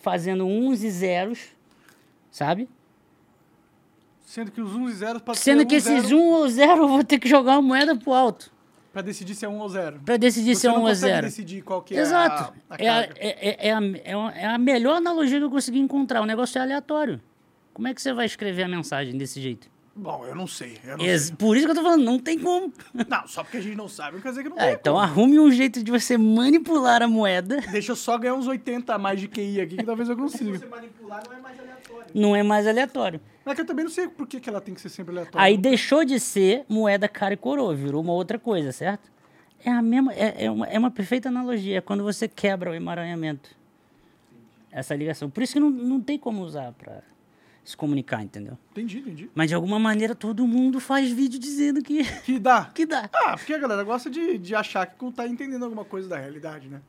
fazendo uns e zeros, sabe? Sendo que os 1 e 0 podem Sendo que um, esses zero, 1 ou 0 eu vou ter que jogar uma moeda pro alto Pra decidir se é 1 ou 0. para decidir Você se é não 1 ou consegue 0. decidir qual que é Exato. a, a É a, é, é- é a, é é a melhor analogia que eu consegui encontrar. O negócio é aleatório. Como é que você vai escrever a mensagem desse jeito? Bom, eu não sei. Eu não, Ex- sei. Por isso que eu tô falando, não tem como. não, só porque a gente não sabe, não quer dizer que não É, tem. então arrume um jeito de você manipular a moeda. Deixa eu só ganhar uns 80 a mais de QI aqui, que talvez eu Se consiga. você manipular, não é mais aleatório. Não é mais aleatório. Mas que eu também não sei por que, que ela tem que ser sempre aleatória. Aí deixou de ser moeda cara e coroa, virou uma outra coisa, certo? É a mesma, é, é, uma, é uma perfeita analogia, é quando você quebra o emaranhamento. Essa ligação. Por isso que não, não tem como usar pra se comunicar, entendeu? Entendi, entendi. Mas de alguma maneira todo mundo faz vídeo dizendo que, Que dá. que dá. Ah, porque a galera gosta de, de achar que tá entendendo alguma coisa da realidade, né?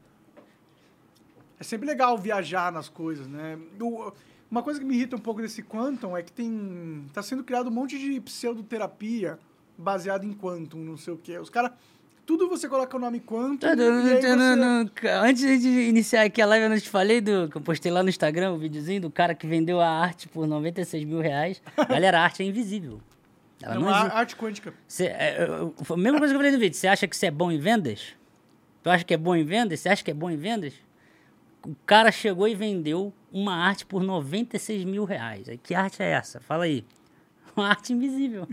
É sempre legal viajar nas coisas, né? O- uma coisa que me irrita um pouco desse Quantum é que tem. tá sendo criado um monte de pseudoterapia baseado em Quantum, não sei o quê. Os caras. Tudo você coloca o nome Quantum. Tá, não, não, você- não, Antes de iniciar aqui a live, eu não te falei do que eu postei lá no Instagram, o videozinho do cara que vendeu a arte por 96 mil reais. Galera, a arte é invisível. Ela É não uma arte quântica. Cê, é, eu- a mesma coisa que eu falei no vídeo. Você acha que você é bom em vendas? Tu acha que é bom em vendas? Você acha que é bom em vendas? O cara chegou e vendeu uma arte por 96 mil reais. Que arte é essa? Fala aí. Uma arte invisível.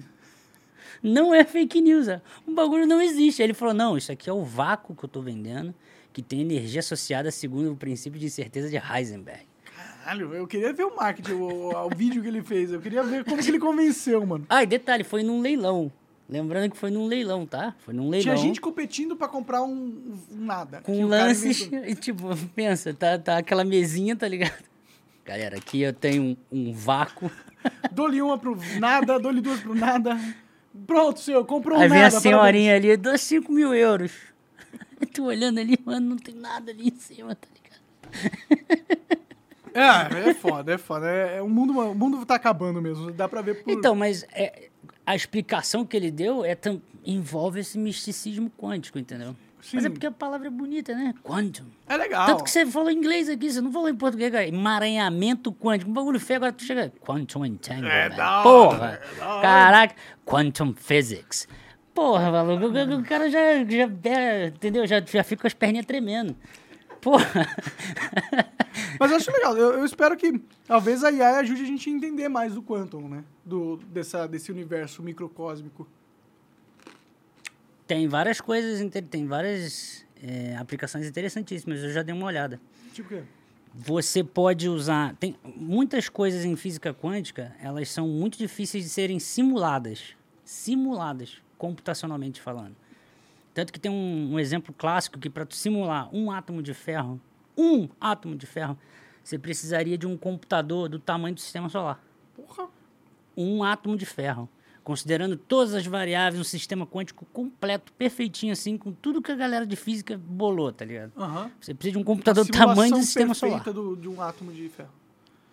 Não é fake news. é. O bagulho não existe. Aí Ele falou: não, isso aqui é o vácuo que eu tô vendendo, que tem energia associada segundo o princípio de incerteza de Heisenberg. Caralho, eu queria ver o marketing, o, o vídeo que ele fez. Eu queria ver como que ele convenceu, mano. Ah, e detalhe, foi num leilão. Lembrando que foi num leilão, tá? Foi num leilão. Tinha gente competindo pra comprar um, um nada. que com lances. E, tipo, pensa, tá, tá aquela mesinha, tá ligado? Galera, aqui eu tenho um, um vácuo. Dou-lhe uma pro nada, dou-lhe duas pro nada. Pronto, senhor, comprou um Aí vem nada. a senhorinha ali, eu dou 5 mil euros. Eu tô olhando ali, mano, não tem nada ali em cima, tá ligado? parabéns. É, é foda, é foda. É, é, o, mundo, o mundo tá acabando mesmo. Dá pra ver por... Então, mas é, a explicação que ele deu é tam- envolve esse misticismo quântico, entendeu? Mas é Sim. porque a palavra é bonita, né? Quantum. É legal. Tanto que você falou inglês aqui, você não falou em português, cara. Emaranhamento quântico. Um bagulho feio, agora tu chega. Quantum entanglement. É da hora, Porra! é da. Caraca, quantum physics. Porra, maluco, o, o- o cara já, já, é, entendeu? Já, já fica com as perninhas tremendo. Porra! Mas eu acho legal. Eu, eu espero que talvez a AI ajude a gente a entender mais do Quantum, né? Do, dessa, desse universo microcósmico. Tem várias coisas, tem várias é, aplicações interessantíssimas. Eu já dei uma olhada. Tipo o quê? Você pode usar. Tem muitas coisas em física quântica, elas são muito difíceis de serem simuladas. Simuladas, computacionalmente falando. Tanto que tem um, um exemplo clássico que para simular um átomo de ferro, um átomo de ferro, você precisaria de um computador do tamanho do sistema solar. Porra. Um átomo de ferro. Considerando todas as variáveis, um sistema quântico completo, perfeitinho assim, com tudo que a galera de física bolou, tá ligado? Aham. Você precisa de um computador do tamanho do sistema solar. do- de um átomo de ferro.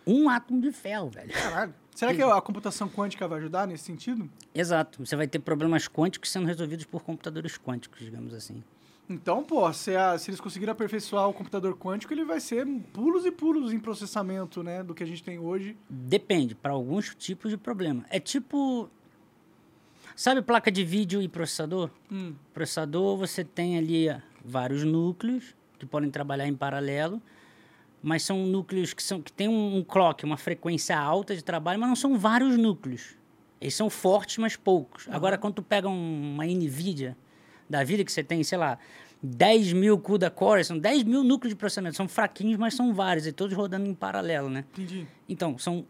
Um átomo de ferro, velho. Caralho. Será que a computação quântica vai ajudar nesse sentido? Exato. Você vai ter problemas quânticos sendo resolvidos por computadores quânticos, digamos assim. Então, pô, se, a- se eles conseguirem aperfeiçoar o computador quântico, ele vai ser pulos e pulos em processamento, né? Do que a gente tem hoje. Depende, para alguns tipos de problema. É tipo. Sabe placa de vídeo e processador? Hum. Processador, você tem ali ah, vários núcleos que podem trabalhar em paralelo, mas são núcleos que, são, que têm um, um clock, uma frequência alta de trabalho, mas não são vários núcleos. Eles são fortes, mas poucos. Agora, quando tu pega um- uma NVIDIA da vida, que você tem, sei lá, 10 mil CUDA cores, são 10 mil núcleos de processamento. São fraquinhos, mas são vários, e todos rodando em paralelo, né? Entendi. Então, são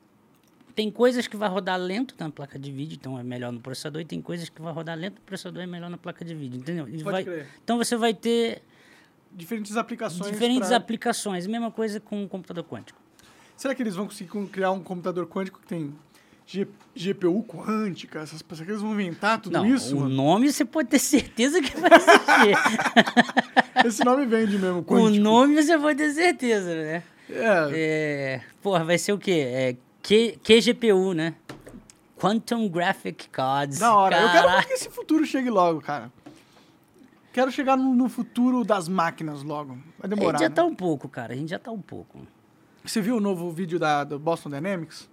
tem coisas que vai rodar lento na placa de vídeo, então é melhor no processador, e tem coisas que vai rodar lento no processador, é melhor na placa de vídeo, entendeu? E Pode vai- crer. então você vai ter Diferentes aplicações. diferentes pra- aplicações, mesma coisa com o computador quântico. Será que eles vão conseguir criar um computador quântico que tem G- GPU quântica? Essas será que eles vão inventar tudo Não, isso? o mano? nome você pode ter certeza que vai existir. Esse nome vende mesmo, o quântico. nome você pode ter certeza, né? É, É, porra, vai ser o quê? É Q, QGPU, né? Quantum Graphic Cards. da hora. Eu quero muito Caraca. que esse futuro chegue logo, cara. Quero chegar no, no futuro das máquinas logo. Vai A demorar. gente já né? tá um pouco, cara. A gente já tá um pouco. Você viu o novo vídeo da, do Boston Dynamics?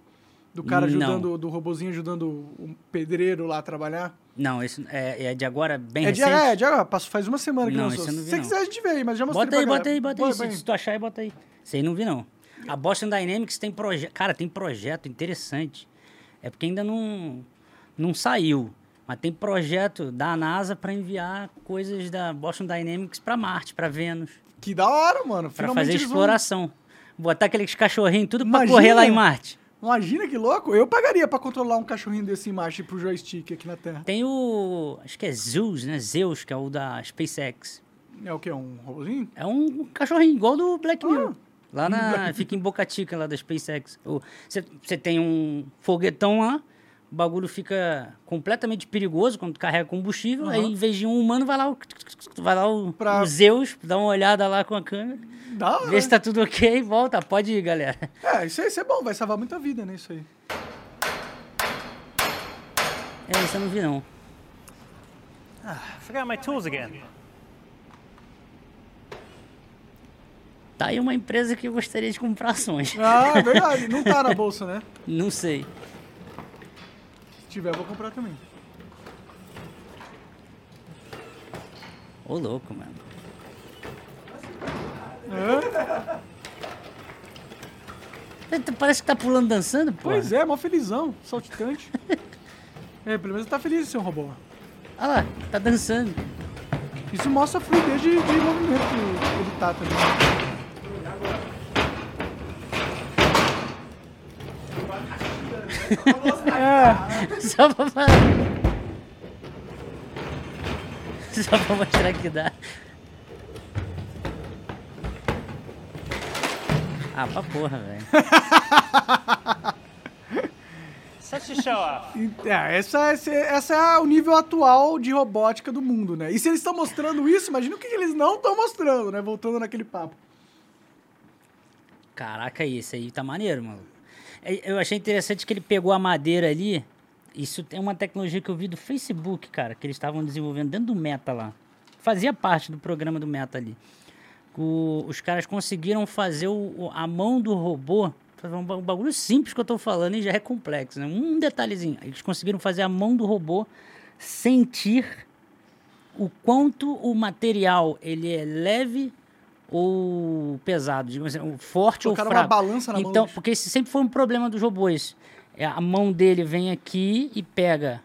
Do cara Não. ajudando, do robozinho ajudando o pedreiro lá a trabalhar? Não, isso é, é de agora bem É de, recente. é, de agora, faz uma semana que Não, lançou. não Se você não. quiser, a gente vê aí, mas já mostrei Bota aí, bota aí, bota aí. Se, põe. se tu achar aí, bota aí. Isso aí não vi, não. A Boston Dynamics tem projeto. Cara, tem projeto interessante. É porque ainda não, não saiu. Mas tem projeto da NASA para enviar coisas da Boston Dynamics para Marte, para Vênus, Que da hora, mano. para fazer eles vão- exploração. Botar aqueles cachorrinhos tudo para correr lá em Marte. Imagina que louco. Eu pagaria pra controlar um cachorrinho desse em marcha pro joystick aqui na Terra. Tem o. Acho que é Zeus, né? Zeus, que é o da SpaceX. É o quê? Um robozinho? É um cachorrinho, igual do Black Ah. Lá na. Fica em Boca Chica, lá da SpaceX. Você tem um foguetão lá, o bagulho fica completamente perigoso quando carrega combustível. Aí, em vez de um humano, vai lá o. Vai lá o, Pra- o Zeus, dá uma olhada lá com a câmera, hora. vê se tá tudo ok e volta. Pode ir, galera. É, isso, aí- isso é bom. Vai salvar muita vida, né? Isso aí. É, isso eu não vi, não. I forgot my tools again. Tá aí uma empresa que eu gostaria de comprar ações. Ah, é verdade. Não tá na bolsa, né? Não sei. Se tiver, vou comprar também. Ô, louco, mano. Parece que tá pulando dançando, pô. Pois é, mó felizão. Saltitante. é, pelo menos tá feliz um robô. Olha lá, tá dançando. Isso mostra a fluidez de, de movimento que ele tá também. É, Só pra falar. Só pra mostrar que dá. Ah, pra porra, velho. É, essa, essa, essa é o nível atual de robótica do mundo, né? E se eles estão mostrando isso, imagina o que eles não estão mostrando, né? Voltando naquele papo. Caraca, esse aí tá maneiro, mano. É, Eu achei interessante que ele pegou a madeira ali. Isso é uma tecnologia que eu vi do Facebook, cara, que eles estavam desenvolvendo dentro do Meta lá. Fazia parte do programa do Meta ali. O- os caras conseguiram fazer o- a mão do robô. um bagulho simples que eu tô falando e já é complexo, né? Um detalhezinho. Eles conseguiram fazer a mão do robô sentir o quanto o material ele é leve ou pesado, digamos assim, forte ou Colocaram uma fraco. balança na mão então, bicho. porque esse sempre foi um problema dos robôs. É, a mão dele vem aqui e pega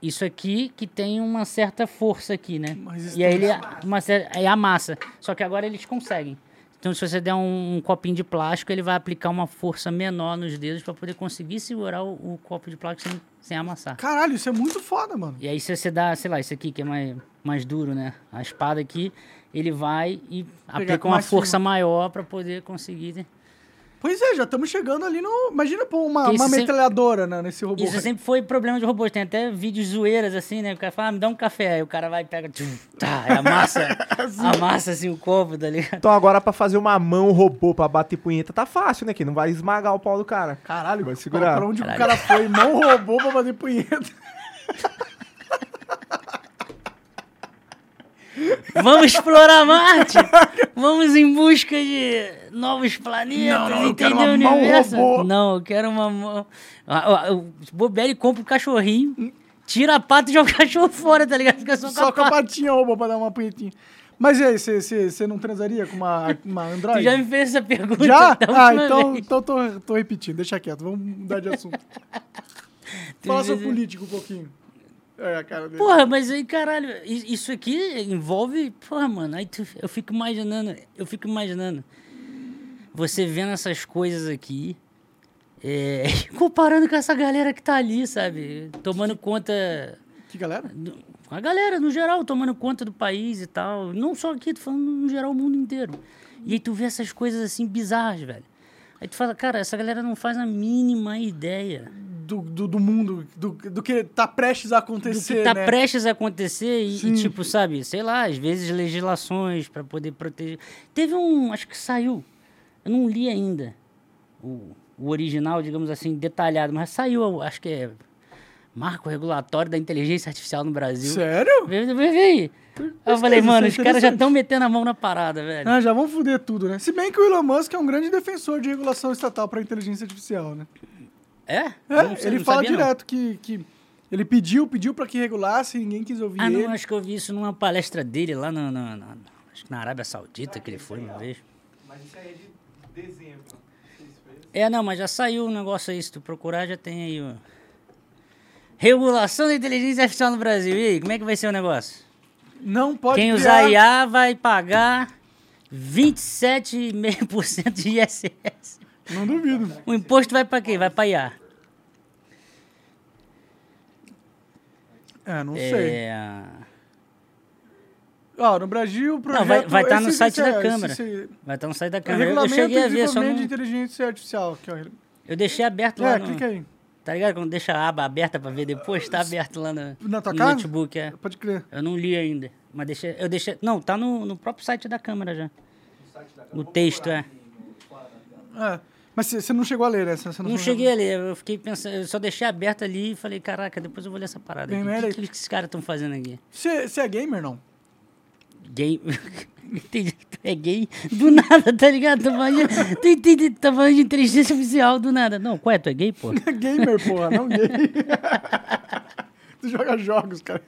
isso aqui que tem uma certa força aqui, né? Uma E aí ele resistência. uma cer- é a massa. Só que agora eles conseguem. Então, se você der um, um copinho de plástico, ele vai aplicar uma força menor nos dedos para poder conseguir segurar o, o copo de plástico sem, sem amassar. Caralho, isso é muito foda, mano. E aí se você dá, sei lá, isso aqui que é mais, mais duro, né? A espada aqui, ele vai e aplica com uma força maior para poder conseguir. né? Pois é, já estamos chegando ali no. Imagina pôr uma, uma sempre- metralhadora né, nesse robô. Isso sempre foi problema de robôs. Tem até vídeos zoeiras assim, né? O cara fala, ah, me dá um café. Aí o cara vai e pega, tchum, tá, e amassa, amassa assim o copo, tá ligado? Então agora pra fazer uma mão robô pra bater punheta tá fácil, né? Que não vai esmagar o pau do cara. Caralho, Vai segurar. Pra onde Caralho. o cara foi? Mão robô pra fazer punheta. Vamos explorar Marte! Vamos em busca de novos planetas, Não, não, eu entender quero uma o mão universo. robô. Não, eu quero uma mão. O Bobelli compra um cachorrinho, tira a pata e joga o cachorro fora, tá ligado? Fica só, Só com a patinha robô pra dar uma punhetinha. Mas e aí, você- não transaria com uma, uma Android? Tu já me fez essa pergunta Já? Ah, então, vez. então tô, tô repetindo, deixa quieto, vamos mudar de assunto. Fala sobre político um pouquinho. É, a cara dele. Porra, mas aí, caralho, isso aqui envolve. Porra, mano, aí tu- eu fico imaginando, eu fico imaginando. Você vendo essas coisas aqui. é, comparando com essa galera que tá ali, sabe? Tomando conta. Que galera? a galera, no geral, tomando conta do país e tal. Não só aqui, tô falando no geral, o mundo inteiro. E aí tu vê essas coisas assim bizarras, velho. Aí tu fala, cara, essa galera não faz a mínima ideia Do, do, do mundo, do, do que tá prestes a do acontecer, que tá né? prestes a acontecer e, e, tipo, sabe, sei lá, às vezes legislações para poder proteger. Teve um, acho que saiu, eu não li ainda o, o original, digamos assim, detalhado, mas saiu, acho que é Marco Regulatório da Inteligência Artificial no Brasil. Sério? Vê, vê, vê aí. Eu falei, é mano, os caras já estão metendo a mão na parada, velho. Ah, já vão foder tudo, né? Se bem que o Elon Musk é um grande defensor de regulação estatal para inteligência artificial, né? É? É, não ele não fala sabia, não. direto que, que ele pediu, pediu para que regulasse e ninguém quis ouvir Ah, ele. não, acho que eu vi isso numa palestra dele lá no, no- no- acho que na Arábia Saudita que ele foi uma vez. Mas isso aí é de dezembro. É, não, mas já saiu o negócio aí. Se tu procurar, já tem aí. ó. Regulação da inteligência artificial no Brasil. E aí, como é que vai ser o negócio? Não pode Quem criar... usar IA vai pagar 27,5% de ISS. Não duvido. O imposto vai pra quê? Vai pra IA. É, não sei. É... Ó, no Brasil, o projeto... Não, vai vai estar no esse- site da esse- Câmara. esse- Vai estar no site da É Câmara. Eu, cheguei a ver, só não... de Inteligência Artificial. Aqui, ó. Eu deixei aberto lá É, no... clica aí. Tá ligado? Quando deixa a aba aberta pra ver depois, tá aberto lá no, Na tua no casa? notebook, é. Pode crer. Eu não li ainda. Mas deixei, eu deixei. Não, tá no, no próprio site da Câmara já. O texto, é. É. Mas você não chegou a ler, né? Você Não cheguei a ler, eu fiquei pensando, eu só deixei aberto ali e falei, caraca, depois eu vou ler essa parada. O merda. que, que esses caras estão fazendo aqui? Você é gamer, não? Gay. Entendi que tu é gay do nada, tá ligado? Falando de, tu entende, tá falando de inteligência artificial do nada. Não, qual é? Tu é gay, pô? gamer, porra, não gay. tu joga jogos, cara.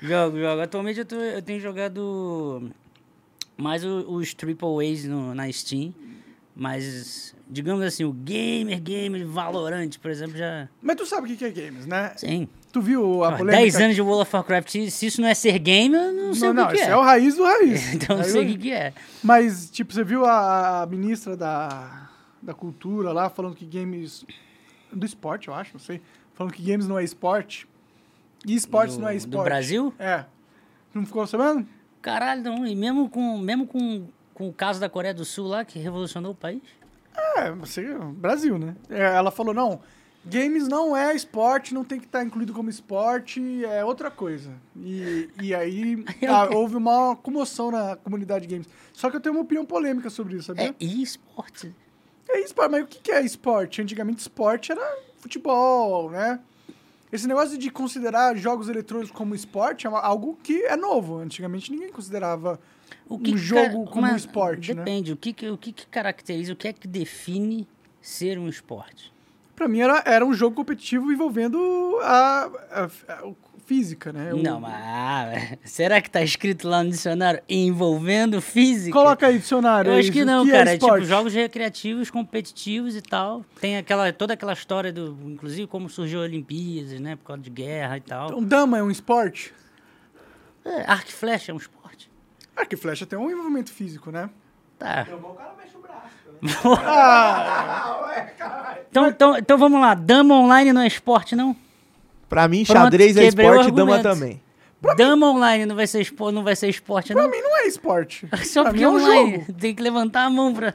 Jogo, jogo. Atualmente eu, tô- eu tenho jogado mais o- os Triple A's no, na Steam. Mas, digamos assim, o gamer, gamer, Valorant, por exemplo, já. Mas tu sabe o que é games, né? Sim. Tu viu a Ó, polêmica? 10 anos de World of Warcraft. Se isso não é ser gamer, eu não sei Não, o que, não, que é. é o raiz do raiz. Então eu Aí sei o que, que é. Mas, tipo, você viu a, ministra da, da cultura lá falando que games... Do esporte, eu acho, não sei. Falando que games não é esporte. E esportes Do- não é do esporte. Brasil? É. Não ficou sabendo? Caralho, não. E mesmo com, mesmo com, com o caso da Coreia do Sul lá, que revolucionou o país. É, você, Brasil, né? É, ela falou, não, games não é esporte, não tem que estar incluído como esporte, é outra coisa. E, e aí ah, houve uma comoção na comunidade de games. Só que eu tenho uma opinião polêmica sobre isso, sabia? É e-esporte. É esporte, mas o que é esporte? Antigamente esporte era futebol, né? Esse negócio de considerar jogos eletrônicos como esporte é algo que é novo. Antigamente ninguém considerava O um que que jogo como uma- esporte, né? Depende. O, que, que- o que, que caracteriza, o que é que define ser um esporte? Pra mim era, era um jogo competitivo envolvendo a, a- a- física, né? O- Não, mas ah, será que tá escrito lá no dicionário envolvendo física? Coloca aí dicionário. Eu acho que o não, é cara. É, tipo esporte? jogos recreativos, competitivos e tal. Tem aquela, toda aquela história do, inclusive como surgiu a Olimpíadas, né, por causa de guerra e tal. Então, dama é um esporte? É, arco e flecha é um esporte. Arco e flecha tem um envolvimento físico, né? Tá. O cara mexe o braço. Então, então, então vamos lá. Dama online não é esporte, não? Pra mim, Pronto, xadrez é esporte e dama também. Dama online não vai ser, expo, não vai ser esporte, Pra não? mim não é esporte. Só pra porque mim é é um online. jogo. Tem que levantar a mão pra...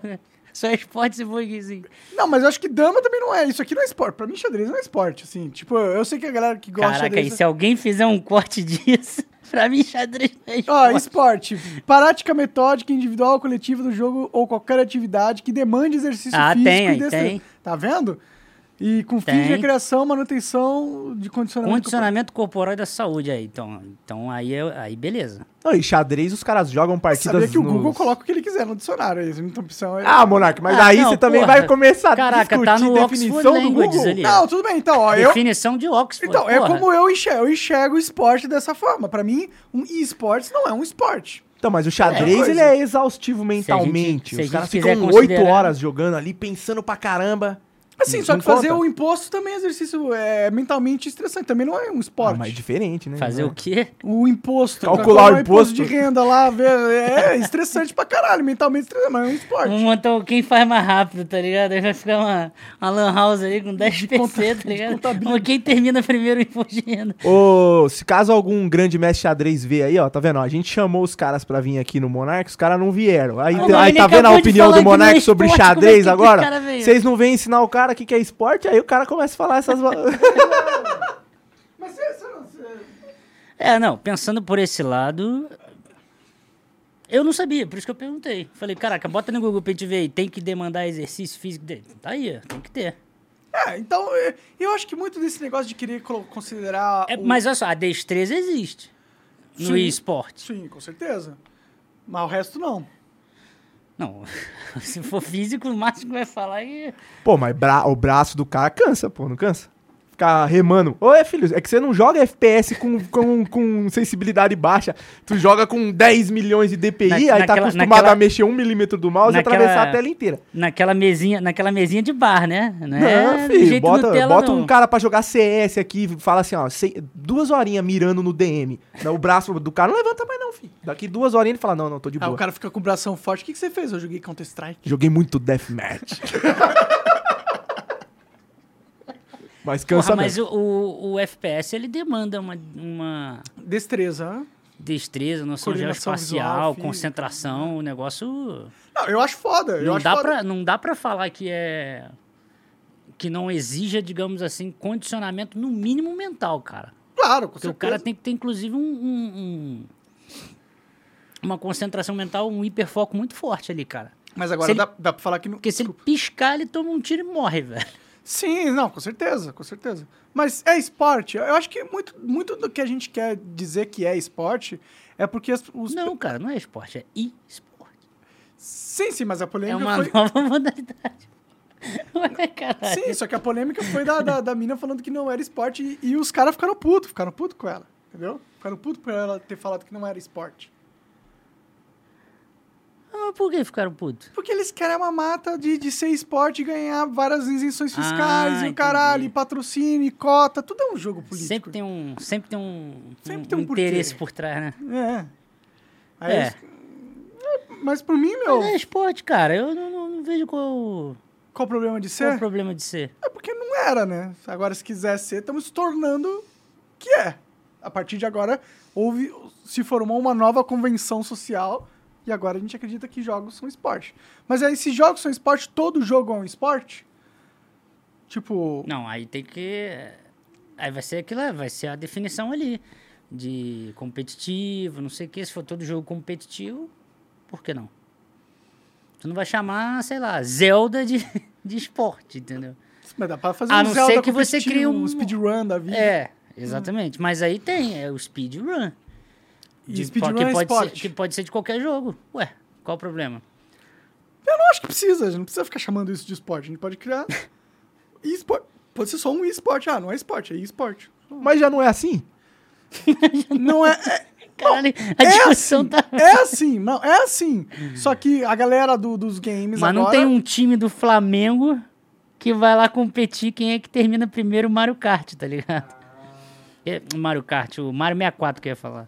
Só é esporte se for aqui, assim. Não, mas eu acho que dama também não é. Isso aqui não é esporte. Pra mim, xadrez não é esporte, assim. Tipo, eu sei que a galera que gosta de Caraca, xadrez... e se alguém fizer um corte disso, pra mim xadrez não é Ó, esporte. esporte. Prática metódica, individual, coletiva do jogo ou qualquer atividade que demande exercício Ah, físico tem, e destreza. tem. Tá vendo? E com fins de recreação, manutenção de condicionamento. Condicionamento corporal e da saúde aí. Então, então aí, é- aí beleza. Não, e xadrez os caras jogam partidas Sabia que o nos- Google coloca o que ele quiser no dicionário. Aí, então, opção é... Ah, Monark, mas Ah, aí não, você também porra. vai começar a Caraca, discutir tá no Oxford definição do Languages Google. ali. Não, tudo bem. Então, ó, eu... Definição de Oxford. Então, é porra. como eu enxergo. Eu enxergo o esporte dessa forma. Pra mim, um esportes não é um esporte. Então, mas o xadrez, coisa. ele é exaustivo mentalmente. se a Os caras gente ficam oito considerar- horas jogando ali, pensando pra caramba. Assim, Não só que fazer conta. o imposto também é exercício é, mentalmente estressante. Também não é um Ah, esporte. mas diferente, né? Fazer Não o quê? O imposto. Calcular calcular o imposto. de renda lá, ver, é estressante pra caralho, mentalmente estressante, mas é um esporte. Vamos montar quem faz mais rápido, tá ligado? Aí vai ficar uma, uma lan house aí com 10 PC, tá ligado? Vamos, Quem termina primeiro o imposto de renda. Ô, se caso algum grande mestre xadrez ver aí, ó, tá vendo? ó, a gente chamou os caras pra vir aqui no Monark, os caras não vieram. Aí, Ah, aí tá vendo a de opinião do é Monark sobre esporte, é xadrez agora? Vocês não vêm ensinar o cara o que, que é esporte, aí o cara começa a falar essas. Mas você, você não... Você... É, não, pensando por esse lado, eu não sabia, por isso que eu perguntei. Falei, caraca, bota no Google pra gente ver aí, tem que demandar exercício físico dele. Tá aí, tem que ter. É, então, é, eu acho que muito desse negócio de querer considerar... É, o- Mas olha só, a destreza existe no Sim. esporte. Sim, com certeza. Mas o resto não. Não, se for físico, o máximo que vai falar é... Pô, mas bra- o braço do cara cansa, pô, não cansa? Ficar remando. Ô, filho, é que você não joga FPS com, com, com sensibilidade baixa. Tu joga com 10 milhões de DPI, Na- aí tá naquela- acostumado naquela- a mexer um milímetro do mouse e naquela- atravessar a tela inteira. Naquela mesinha, naquela mesinha de bar, né? Não, Não, é filho, jeito bota, Nutella, bota não. um cara pra jogar CS aqui, fala assim, ó, sei- duas horinhas mirando no DM. Não, O braço do cara não levanta mais não, filho. Daqui duas horinhas ele fala, não, não, tô de Ah, boa. o cara fica com o bração forte. O que, que você fez? Eu joguei Counter-Strike. Joguei muito Deathmatch. mas cansa Porra, mas o, o, o FPS, ele demanda uma, uma Destreza. né? destreza, noção geoespacial, concentração, o negócio... Não, eu acho foda. eu Não acho dá, foda. pra, não dá pra falar que é... Que não exija, digamos assim, condicionamento no mínimo mental, cara. Claro, com Porque o certeza. cara tem que ter, inclusive, um, um- um- uma concentração mental, um hiperfoco muito forte ali, cara. Mas agora Se ele- dá, dá pra falar que não. Porque se ele piscar, ele toma um tiro e morre, velho. Sim, não, com certeza, com certeza. Mas é esporte. Eu acho que muito, muito do que a gente quer dizer que é esporte é porque as- os. Não, cara, não é esporte, é e-esporte. Sim, sim, mas a É polêmica uma foi. nova modalidade. Ué. Sim, só que a polêmica foi da, da, da mina falando que não era esporte e, e os caras ficaram putos, ficaram putos com ela, entendeu? Ficaram putos por ela ter falado que não era esporte. Ah, por que ficaram putos? Porque eles querem uma mata de, de ser esporte e ganhar várias isenções fiscais Ah, e o caralho, e patrocínio, e cota, tudo é um jogo político. Sempre tem um, sempre tem um, Sempre um- tem um interesse por trás, né? É. Aí É. eles- Mas por mim, meu, Mas é esporte, cara. Eu não, não- não vejo qual, qual o problema de qual ser? o problema de ser. É porque não era, né? Agora, se quiser ser, estamos se tornando que é. A partir de agora, houve, se formou uma nova convenção social e agora a gente acredita que jogos são esporte. Mas aí, se jogos são esporte, todo jogo é um esporte? Tipo, Não, aí tem que. Aí vai ser aquilo, vai ser a definição ali. De competitivo, não sei o que. Se for todo jogo competitivo, por que não? Tu não vai chamar, sei lá, Zelda de, de esporte, entendeu? mas dá pra fazer A um não Zelda ser que você crie um- um speedrun da vida. É, exatamente. Mas aí tem, é o speedrun. E De- speedrun que é pode ser, que pode ser de qualquer jogo. Ué, qual o problema? Eu não acho que precisa, a gente não precisa ficar chamando isso de esporte. A gente pode criar esporte. Pode ser só um esporte. Ah, não é esporte, é esporte. Mas já não é assim? Não é, é, Caralho, a é discussão assim, tá. é assim, não, é assim. Só que a galera do- dos games Mas não agora... tem um time do Flamengo que vai lá competir quem é que termina primeiro o Mario Kart, tá ligado? É, o Mario Kart, o Mario 64 que eu ia falar,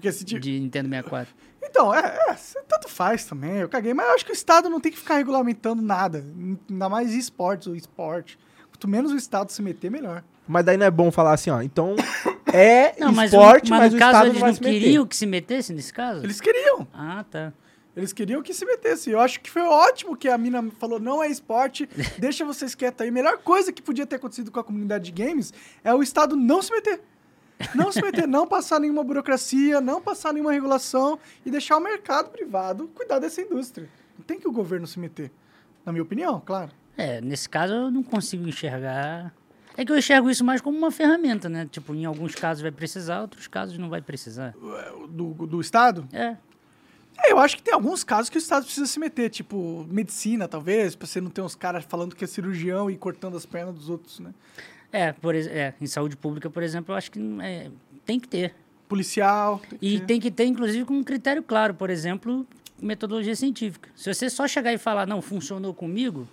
Porque se ti- de Nintendo 64. Então, é, é, tanto faz também, eu caguei. Mas eu acho que o Estado não tem que ficar regulamentando nada. Ainda mais esportes ou esporte. Quanto menos o Estado se meter, melhor. Mas daí não é bom falar assim, ó. Então, é Não, mas, esporte, o, mas, mas, no o caso Estado eles não não, vai se meter. queriam que se metesse nesse caso? Eles queriam. Ah, tá. Eles queriam que se metesse. Eu acho que foi ótimo que a mina falou, não é esporte, deixa vocês quietos aí. Melhor coisa que podia ter acontecido com a comunidade de games é o Estado não se meter. Não se meter, não passar nenhuma burocracia, não passar nenhuma regulação e deixar o mercado privado cuidar dessa indústria. Não tem que o governo se meter. Na minha opinião, claro. É, nesse caso eu não consigo enxergar. É que eu enxergo isso mais como uma ferramenta, né? Tipo, em alguns casos vai precisar, outros casos não vai precisar. Do, do Estado. É. É, eu acho que tem alguns casos que o Estado precisa se meter, tipo medicina, talvez, pra você não ter uns caras falando que é cirurgião e cortando as pernas dos outros, né? É, por, é, em saúde pública, por exemplo, eu acho que é, tem que ter. Policial. tem que E ter. tem que ter, inclusive, com um critério claro, por exemplo, metodologia científica. Se você só chegar e falar, não, funcionou comigo,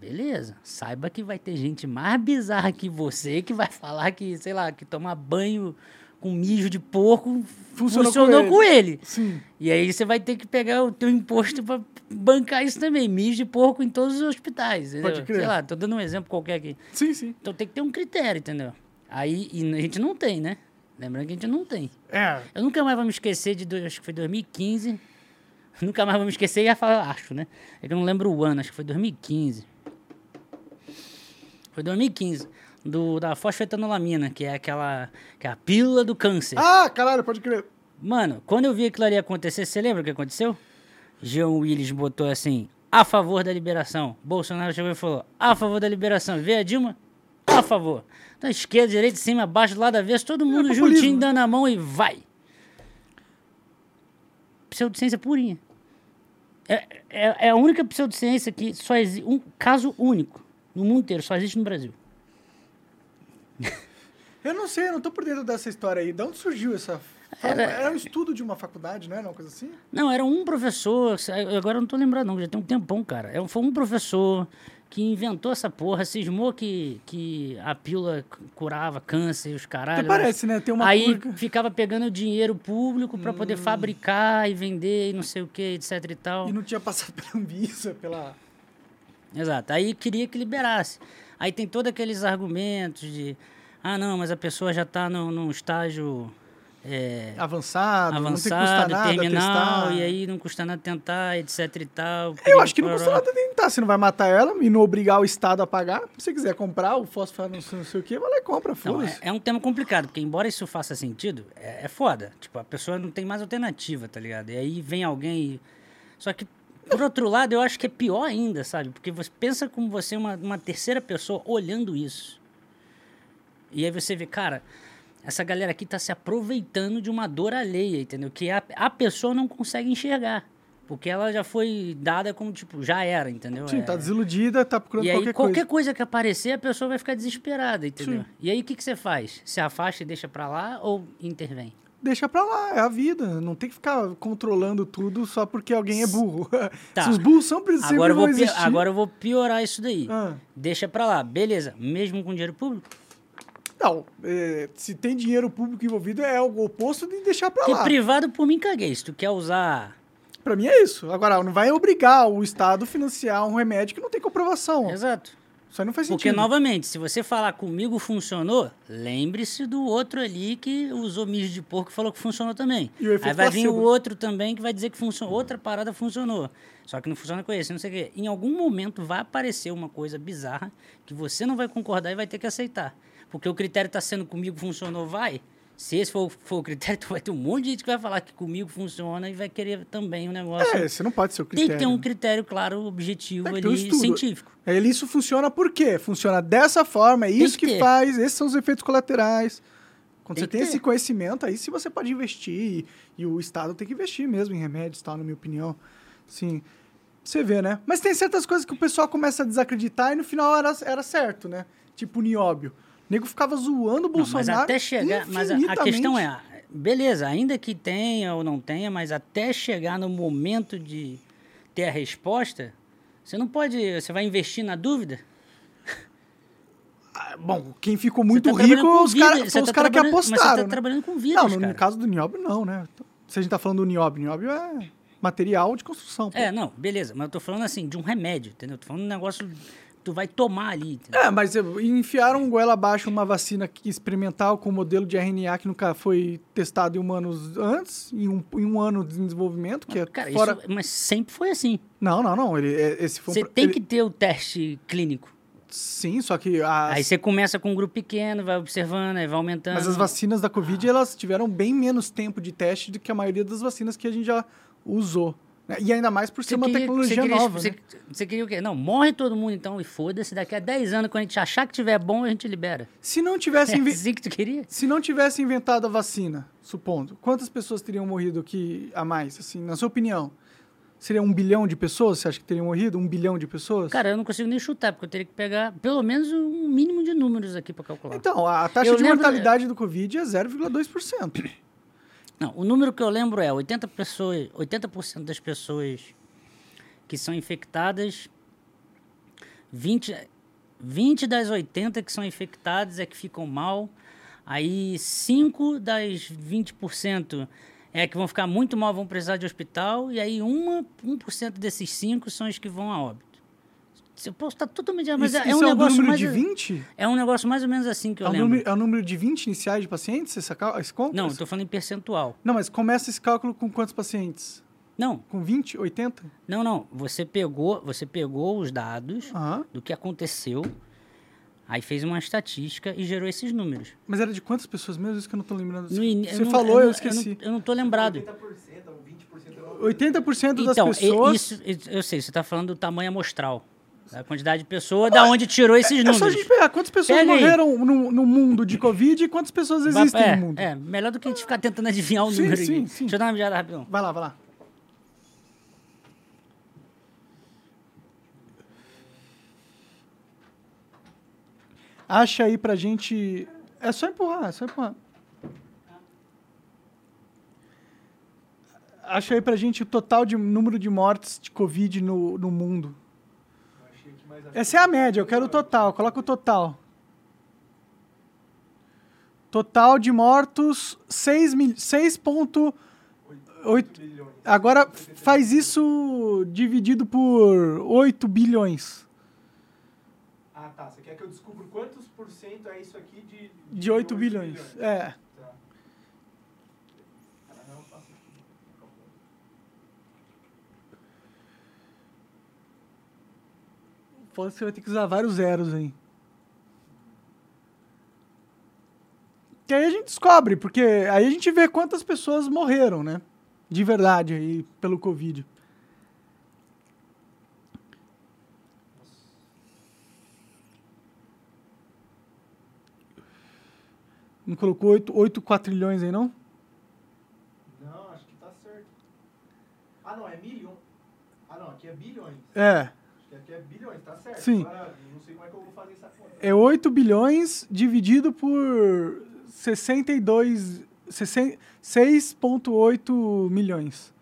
beleza. Saiba que vai ter gente mais bizarra que você que vai falar que, sei lá, que tomar banho com mijo de porco Funcionou funcionou, com com, ele. Sim. E aí você vai ter que pegar o teu imposto para bancar isso também. Mijo de porco em todos os hospitais, entendeu? Pode crer. Sei lá, tô dando um exemplo qualquer aqui. Sim, sim. Então tem que ter um critério, entendeu? Aí, e a gente não tem, né? Lembrando que a gente não tem. É. Eu nunca mais vou me esquecer de, dois- acho que foi 2015. Nunca mais vou me esquecer, ia falar, acho, né? É que eu não lembro o ano, acho que foi 2015. Foi 2015. Do, da fosfetanolamina, que é aquela, que é a pílula do câncer. Ah, caralho, pode crer. Mano, quando eu vi aquilo ali acontecer, você lembra o que aconteceu? Jean Willis botou assim, a favor da liberação. Bolsonaro chegou e falou, a favor da liberação. Vê a Dilma, a favor. Então, esquerda, direita, cima, baixo, lado avesso, todo mundo populismo. juntinho, dando a mão e vai. Pseudociência purinha. É, é, é a única pseudociência que só existe, um caso único no mundo inteiro, só existe no Brasil. Eu não sei, eu não tô por dentro dessa história aí. De onde surgiu essa... Era, era um estudo de uma faculdade, não era uma coisa assim? Não, era um professor, agora eu não tô lembrando não, já tem um tempão, cara. É, Foi um professor que inventou essa porra, cismou que, que a pílula curava câncer e os caralho. Até parece, né? Tem uma Aí ficava pegando dinheiro público pra poder fabricar e vender e não sei o que, etc e tal. E não tinha passado pela Anvisa, pela... Exato. Aí queria que liberasse. Aí tem todos aqueles argumentos de ah, não, mas a pessoa já está num estágio é, Avançado, avançado, nada terminal, testar. e aí não custa nada tentar, etc e tal. Eu acho que não custa nada tentar. Você não vai matar ela e não obrigar o Estado a pagar. Se você quiser comprar o fósforo, não sei, não sei o que, vai lá e compra, foda-se. é, é um tema complicado, porque embora isso faça sentido, é, é foda. Tipo, a pessoa não tem mais alternativa, tá ligado? E aí vem alguém e... Só que, por outro lado, eu acho que é pior ainda, sabe? Porque você pensa como você é uma, uma terceira pessoa olhando isso. E aí você vê, cara, essa galera aqui tá se aproveitando de uma dor alheia, entendeu? Que a, a pessoa não consegue enxergar. Porque ela já foi dada como, tipo, já era, entendeu? Sim, É- tá desiludida, tá procurando e aí, qualquer, qualquer, coisa. coisa. que aparecer, a pessoa vai ficar desesperada, entendeu? Sim. E aí, o que, que você faz? Se afasta e deixa pra lá ou intervém? Deixa pra lá, é a vida. Não tem que ficar controlando tudo só porque alguém é burro. Tá. Se os burros são, sempre Agora vão existir. agora eu vou piorar isso daí. Ah. Deixa pra lá, beleza. Mesmo com dinheiro público? Não, é, se tem dinheiro público envolvido, é o oposto de deixar pra Porque lá. privado, por mim, caguei. Se tu quer usar... Pra mim é isso. Agora, não vai obrigar o Estado a financiar um remédio que não tem comprovação. Exato. Isso aí não faz Porque, sentido. novamente, se você falar comigo funcionou, lembre-se do outro ali que usou mijo de porco e falou que funcionou também. E Aí vai vir o placebo. outro também que vai dizer que funcionou. Outra parada funcionou. Só que não funciona com esse, não sei o quê. Em algum momento vai aparecer uma coisa bizarra que você não vai concordar e vai ter que aceitar. Porque o critério está sendo comigo funcionou, vai. Se esse for, for o critério, tu vai ter um monte de gente que vai falar que comigo funciona e vai querer também o negócio. É, você não pode ser o Tem critério. que ter um critério, claro, objetivo Tem um ali, estudo. científico. Ele, isso funciona por quê? Funciona dessa forma, é Tem isso que que, faz, esses são os efeitos colaterais. Quando Tem você tem ter. esse conhecimento, aí sim você pode investir. E, e o Estado tem que investir mesmo em remédios, tal, na minha opinião. Sim. Você vê, né? Mas tem certas coisas que o pessoal começa a desacreditar e no final era, era certo, né? Tipo o nióbio. O nego ficava zoando o Não, mas Bolsonaro. até chegar. Mas a, questão é: beleza, ainda que tenha ou não tenha, mas até chegar no momento de ter a resposta, você não pode. Você vai investir na dúvida? Ah, Bom, quem ficou muito tá rico, os caras você foram os tá caras que trabalhando- mas apostaram. Você tá né? trabalhando com vidas, Não, no, cara. no caso do nióbio, não, né? Se a gente tá falando do nióbio, nióbio é material de construção. pô. É, não, beleza, mas eu tô falando assim, de um remédio, entendeu? Tô falando de um negócio tu vai tomar ali, entendeu? É, mas enfiaram goela abaixo uma vacina experimental com modelo de RNA que nunca foi testado em humanos antes, em um, em um ano de desenvolvimento, que é Cara, fora... isso, mas sempre foi assim. Não, não, não. Ele, é- esse foi um Você pro- tem ele- que ter o teste clínico. Sim, só que as... Aí você começa com um grupo pequeno, vai observando, aí vai aumentando. Mas as vacinas da Covid, elas tiveram bem menos tempo de teste do que a maioria das vacinas que a gente já usou. Né? E ainda mais por ser Você uma queria- tecnologia você queria, nova, Você, né? você queria o quê? Não, morre todo mundo então e foda-se. Daqui a 10 anos, quando a gente achar que tiver bom, a gente libera. Se não tivesse... É assim que tu queria? Se não tivesse inventado a vacina, supondo, quantas pessoas teriam morrido aqui a mais, assim, na sua opinião? Seria um bilhão de pessoas? Você acha que teriam morrido? Um bilhão de pessoas? Cara, eu não consigo nem chutar, porque eu teria que pegar pelo menos um mínimo de números aqui pra calcular. Então, a taxa Eu de lembro- mortalidade do Covid é 0,2%. Não, o número que eu lembro é 80 pessoas, 80% das pessoas que são infectadas, 20, 20 das 80 que são infectadas é que ficam mal, aí 5 das 20% é que vão ficar muito mal, vão precisar de hospital, e aí uma, 1% desses 5 são os que vão a óbito. Eu posso estar totalmente... Mas isso é, é isso um negócio número mais... de 20? É um negócio mais ou menos assim que eu É lembro. número, é um número de 20 iniciais de pacientes? Esse, esse conta? Não, eu tô falando em percentual. Não, mas começa esse cálculo com quantos pacientes? Não, Com 20? 80? Não, não. Você pegou, você pegou os dados do que aconteceu, aí fez uma estatística e gerou esses números. Mas era de quantas pessoas mesmo? Isso que eu não tô lembrando. No ini- Você não- falou, eu, não- esqueci. Eu não, eu não tô lembrado. 80% ou 20% era 80% das Então, e- pessoas... isso, isso- eu sei, você está falando do tamanho amostral. A quantidade de pessoa, da onde tirou esses É números. só a gente pegar quantas pessoas Pega morreram no, no mundo de Covid e quantas pessoas existem é, no mundo. é, melhor do que a gente ficar tentando adivinhar o Sim, número sim, aqui. sim. Deixa eu dar uma mijada rapidão. Vai lá, vai lá. Acha aí pra gente. É só empurrar, é só empurrar. Acha aí pra gente o total de número de mortes de Covid no, no mundo. Essa é a média, eu quero o total. Coloca o total. Total de mortos, 6 mil, 6,8. Agora faz isso dividido por 8 bilhões. Ah, tá. Você quer que eu descubra quantos por cento é isso aqui de... De 8 bilhões. É. Tá. Cara, não, faço aqui. Foda você vai ter que usar vários zeros aí. Que aí a gente descobre, porque aí a gente vê quantas pessoas morreram, né? De verdade aí, pelo Covid. Não colocou 8, 8 quatrilhões aí, não? Não, acho que tá certo. Ah, não, é milhão. Ah, não, aqui é bilhões. É. Acho que aqui é bilhões, tá certo. Sim. Agora, não sei como é que eu vou fazer essa conta. É 8 bilhões dividido por 62. 60 6,8 milhões.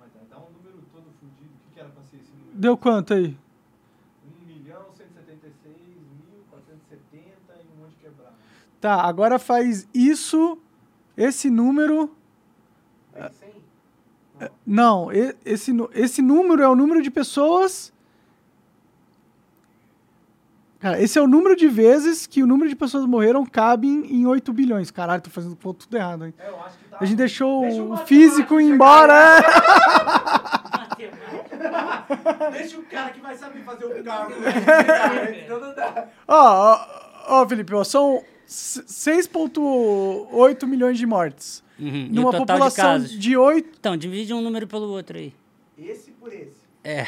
Mas dá um número todo fudido. O que, que era pra ser esse número? Deu quanto aí? 1 milhão, 176 mil, 470 e um monte de quebrado. Tá, agora faz isso, esse número. Vem 100? Não, esse, esse número é o número de pessoas. Cara, esse é o número de vezes que o número de pessoas morreram cabe em, em 8 bilhões. Caralho, tô fazendo ponto tudo errado, hein? É, eu acho que tá. A gente deixou Deixa o físico ir embora. é. Deixa o cara que vai saber fazer o não dá. Ó, ó, ó, Felipe, ó, são 6,8 milhões de mortes. Uhum. E o Numa de população casos? de 8. Então, divide um número pelo outro aí. Esse por esse. É.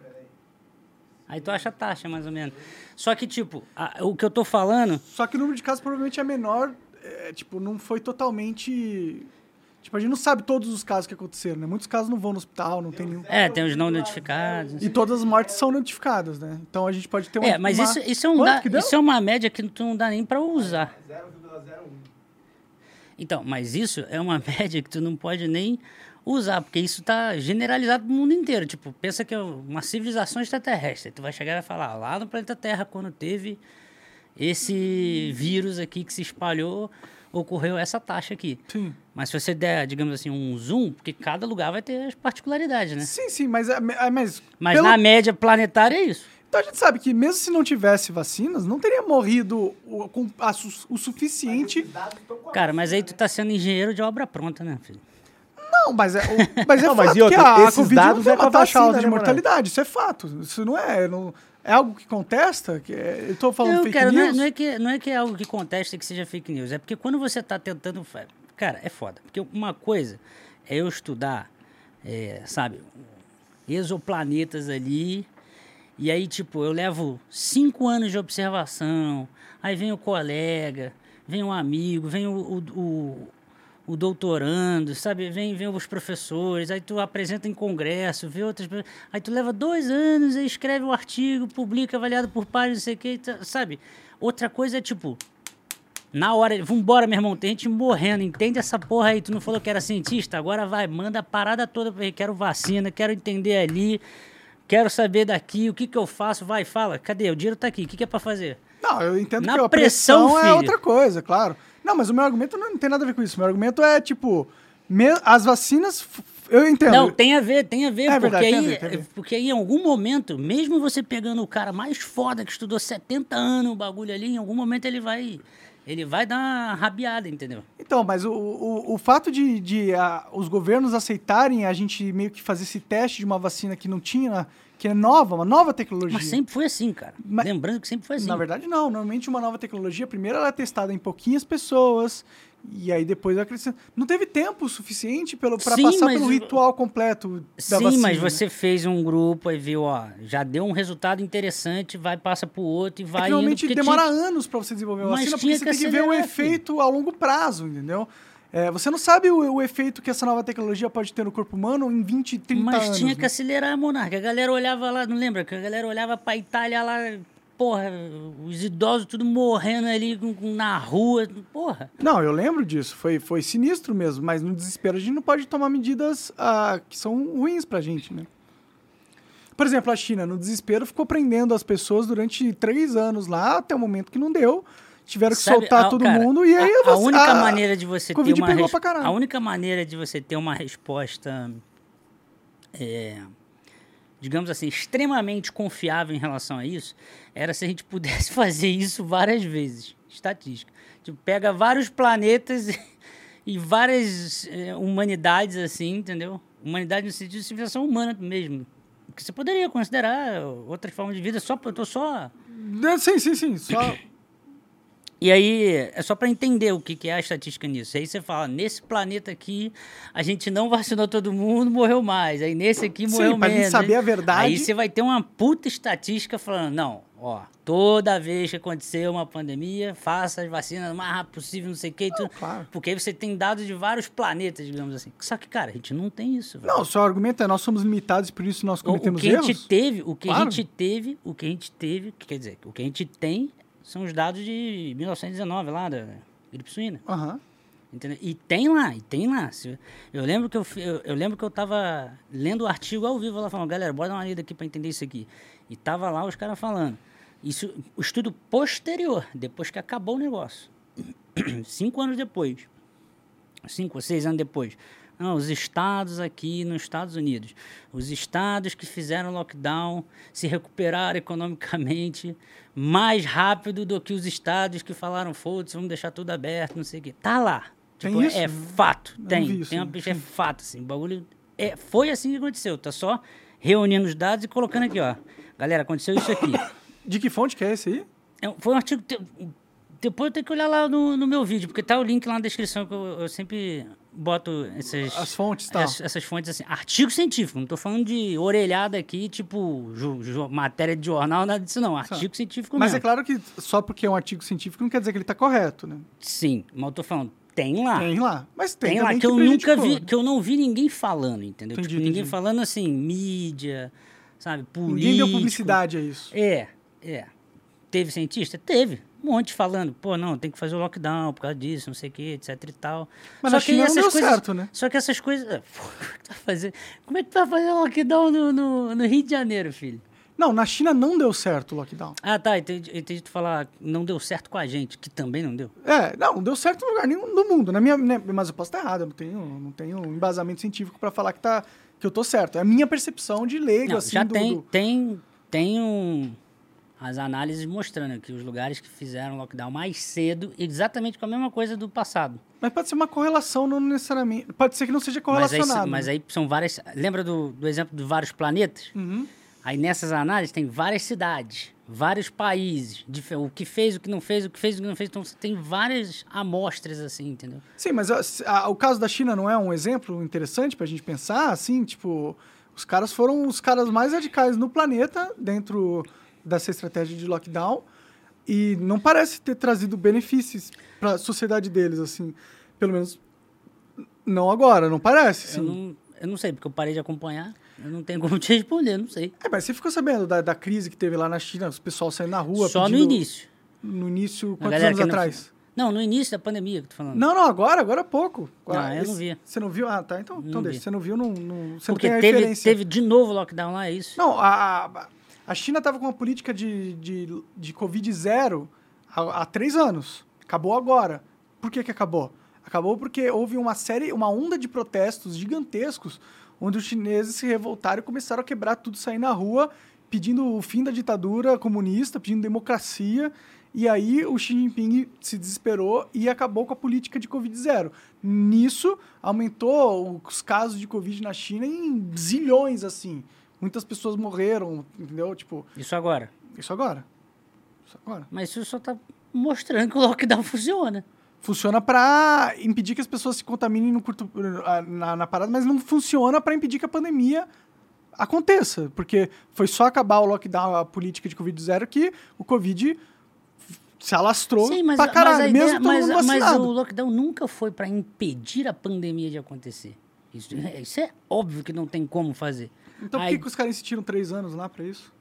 Peraí. Aí tu acha a taxa, mais ou menos. Só que, tipo, a- o que eu tô falando. Só que o número de casos provavelmente é menor. é, tipo, não foi totalmente. Tipo, a gente não sabe todos os casos que aconteceram, né? Muitos casos não vão no hospital, não tem nenhum. É, tem os não notificados. E todas as mortes são notificadas, né? Então a gente pode ter uma. É, mas uma- isso, isso, é um da- isso é uma média que tu não dá nem pra usar. 0,01. Então, mas isso é uma média que tu não pode nem usar, porque isso tá generalizado pro mundo inteiro. Tipo, pensa que é uma civilização extraterrestre. Tu vai chegar e vai falar, lá no planeta Terra, quando teve esse vírus aqui que se espalhou, ocorreu essa taxa aqui. Sim. Mas se você der, digamos assim, um zoom, porque cada lugar vai ter as particularidades, né? Sim, sim, mas. é- é- mas Mas pelo- na média planetária é isso. Então a gente sabe que mesmo se não tivesse vacinas, não teria morrido o, com a o suficiente. Cara, mas aí tu né? tá sendo engenheiro de obra pronta, né, filho? Não, mas é, o- mas é Não, fato mas e outra, que a, a esses Covid dados não tem é uma taxa alta de né, mortalidade. Isso é fato. Isso não é. não- é algo que contesta? Que é- eu tô falando Não, fake cara, não é, news? não é que, não é que é algo que contesta que seja fake news. É porque quando você tá tentando. Cara, é foda. Porque uma coisa é eu estudar, é, sabe, exoplanetas ali. E aí, tipo, eu levo cinco anos de observação. Aí vem o colega, vem um amigo, vem o, o, o, o doutorando, sabe? Vem, vem os professores, aí tu apresenta em congresso, vê outras pessoas. Aí tu leva dois anos e escreve o artigo, publica, avaliado por pares, não sei o que, sabe? Outra coisa é tipo, na hora, vambora, meu irmão, tem gente morrendo, entende essa porra aí? Tu não falou que era cientista? Agora vai, manda a parada toda. Quero vacina, quero entender ali, quero saber daqui, o que que eu faço? Vai, fala, cadê? O dinheiro tá aqui, o que que é pra fazer? Não, eu entendo Na que a pressão, pressão, é filho. outra coisa, claro. Não, mas o meu argumento não, não tem nada a ver com isso. O meu argumento é, tipo, me- as vacinas. Eu entendo. Não, tem a ver, tem a ver, É porque, verdade, tem a aí, ver, a ver. porque aí em algum momento, mesmo você pegando o cara mais foda que estudou 70 anos o bagulho ali, em algum momento ele vai ele vai dar uma rabiada, entendeu? Então, mas o, o, o fato de, de ah, os governos aceitarem a gente meio que fazer esse teste de uma vacina que não tinha, que é nova, uma nova tecnologia. Mas sempre foi assim, cara. Mas- Lembrando que sempre foi assim. Na verdade, não. Normalmente, uma nova tecnologia, primeiro ela é testada em pouquinhas pessoas, e aí depois vai crescendo. Não teve tempo suficiente para passar mas pelo ritual completo da Sim, vacina. mas né? você fez um grupo e viu, ó, já deu um resultado interessante, vai, passa pro outro e É vai que normalmente demora tinha- anos para você desenvolver a Mas vacina, porque você que tem que ver o acelerar, efeito a longo prazo, entendeu? É, você não sabe o, o efeito que essa nova tecnologia pode ter no corpo humano em 20, 30 Mas anos. tinha que né? acelerar, Monarca. A galera olhava lá, não lembra? Que a galera olhava pra Itália lá, porra, os idosos tudo morrendo ali com- com- na rua, porra. Não, eu lembro disso. Foi, foi sinistro mesmo, mas no desespero a gente não pode tomar medidas ah, que são ruins pra gente, né? Por exemplo, a China, no desespero, ficou prendendo as pessoas durante três anos lá, até o momento que não deu. Tiveram que Sabe, soltar a- todo cara, mundo e aí a, a você- única a- maneira de você ter uma res- a única maneira de você ter uma resposta é, digamos assim extremamente confiável em relação a isso era se a gente pudesse fazer isso várias vezes estatística tipo pega vários planetas e, e várias é, humanidades assim entendeu humanidade no sentido de civilização humana mesmo que você poderia considerar outras formas de vida só eu tô só Sim, sim, sim. Só... e aí, é só para entender o que, que é a estatística nisso. Aí você fala, nesse planeta aqui, a gente não vacinou todo mundo, morreu mais. Aí nesse aqui Sim, morreu pra gente menos. saber Aí- a verdade. Aí você vai ter uma puta estatística falando, não, ó, toda vez que acontecer uma pandemia, faça as vacinas o mais rápido possível, não sei o que. tudo. claro. Porque aí você tem dados de vários planetas, digamos assim. Só que, cara, a gente não tem isso. velho. Não, o seu argumento é nós somos limitados por isso nós O- o cometemos que a erros? gente teve, o que Claro. a gente teve, o que a gente teve, quer dizer, o que a gente tem são os dados de 1919 lá da gripe suína. Aham. Entendeu? E tem lá, e tem lá. Eu lembro que eu, eu, eu lembro que eu tava lendo o artigo ao vivo lá falando, galera, bora dar uma lida aqui para entender isso aqui. E tava lá os caras falando. Isso, o estudo posterior, depois que acabou o negócio. Cinco anos depois. Cinco ou seis anos depois. Não, os estados aqui nos Estados Unidos. Os estados que fizeram lockdown se recuperaram economicamente mais rápido do que os estados que falaram, foda-se, vamos deixar tudo aberto, não sei o quê. Tá lá. Tem Tipo, isso? É fato, não tem. isso, tem uma bicha, é fato, assim. O bagulho. É, foi assim que aconteceu. Tá só reunindo os dados e colocando aqui, ó. Galera, aconteceu isso aqui. De que fonte que é esse aí? É, Foi um artigo. Depois eu tenho que olhar lá no, no meu vídeo, porque tá o link lá na descrição que eu, eu sempre boto essas, As fontes e tal. ess- essas fontes assim. Artigo científico, não tô falando de orelhada aqui, tipo ju- ju- matéria de jornal, nada disso não. Artigo científico Mas mesmo. é claro que só porque é um artigo científico não quer dizer que ele tá correto, né? Sim, mas eu tô falando, tem lá. Tem lá. Mas tem, Tem lá também que eu prejudicou, nunca vi, né? que eu não vi ninguém falando, entendeu? Entendi, tipo, ninguém entendi. falando assim, mídia, sabe, político. Ninguém deu publicidade a isso. É, é. Teve cientista? Teve. Um monte falando, pô, não, tem que fazer o lockdown por causa disso, não sei o que, etc e tal. Mas Só na que China não essas deu coisas, certo, né? Só que essas coisas. Pô, como é que tu vai fazer? Como é lockdown no, no, no Rio de Janeiro, filho? Não, na China não deu certo o lockdown. Ah, tá, entendi, entendi tu falar, não deu certo com a gente, que também não deu. É, não, não deu certo em lugar nenhum do mundo. Na minha, né, mas eu posso estar errado, eu não tenho, não tenho embasamento científico pra falar que, tá, que eu tô certo. É a minha percepção de leigo, Não, assim, já do, tem, do- tem, tem um, as análises mostrando que os lugares que fizeram lockdown mais cedo, exatamente com a mesma coisa do passado. Mas pode ser uma correlação, não necessariamente. Pode ser que não seja Mas aí, correlacionado. mas aí são várias. Lembra do, do exemplo de vários planetas? Uhum. Aí nessas análises tem várias cidades, vários países, o que fez, o que não fez, o que fez, o que não fez. Então você tem várias amostras assim, entendeu? Sim, mas a- a- o caso da China não é um exemplo interessante pra gente pensar, assim, tipo, os caras foram os caras mais radicais no planeta dentro dessa estratégia de lockdown e não parece ter trazido benefícios pra sociedade deles, assim, pelo menos não agora, não parece, Eu assim. não, eu não sei, porque eu parei de acompanhar. Eu não tenho como te responder, não sei. É, mas você ficou sabendo da, da crise que teve lá na China, os pessoal saindo na rua Só no pedindo- início. No início, A quantos anos não- atrás? Não, no início da pandemia que eu tô falando. Não, não, agora, agora há pouco. Não, Ah, eu não esse- vi. Você não viu? Ah, tá, então, então Não deixa. vi. Você não viu, não, não, você porque não tem a teve, teve de novo lockdown lá, é isso? Não, a, a, a China estava com uma política de, de, de Covid zero há, há três anos. Acabou agora. Por que, que acabou? Acabou porque houve uma série, uma onda de protestos gigantescos, onde os chineses se revoltaram e começaram a quebrar tudo, sair na rua, pedindo o fim da ditadura comunista, pedindo democracia. E aí o Xi Jinping se desesperou e acabou com a política de Covid zero. Nisso, aumentou os casos de Covid na China em zilhões, assim. Muitas pessoas morreram, entendeu? Tipo, Isso agora. isso agora. Isso agora. Mas isso só tá mostrando que o lockdown funciona. Funciona para impedir que as pessoas se contaminem no curto, na, na parada, mas não funciona para impedir que a pandemia aconteça. Porque foi só acabar o lockdown, a política de Covid zero, que o Covid se alastrou Sim, mas, pra mas caralho, a mesmo ideia- todo mas, mas o lockdown nunca foi para impedir a pandemia de acontecer. Isso, isso é óbvio que não tem como fazer. Então por que, que os caras insistiram três anos lá pra isso?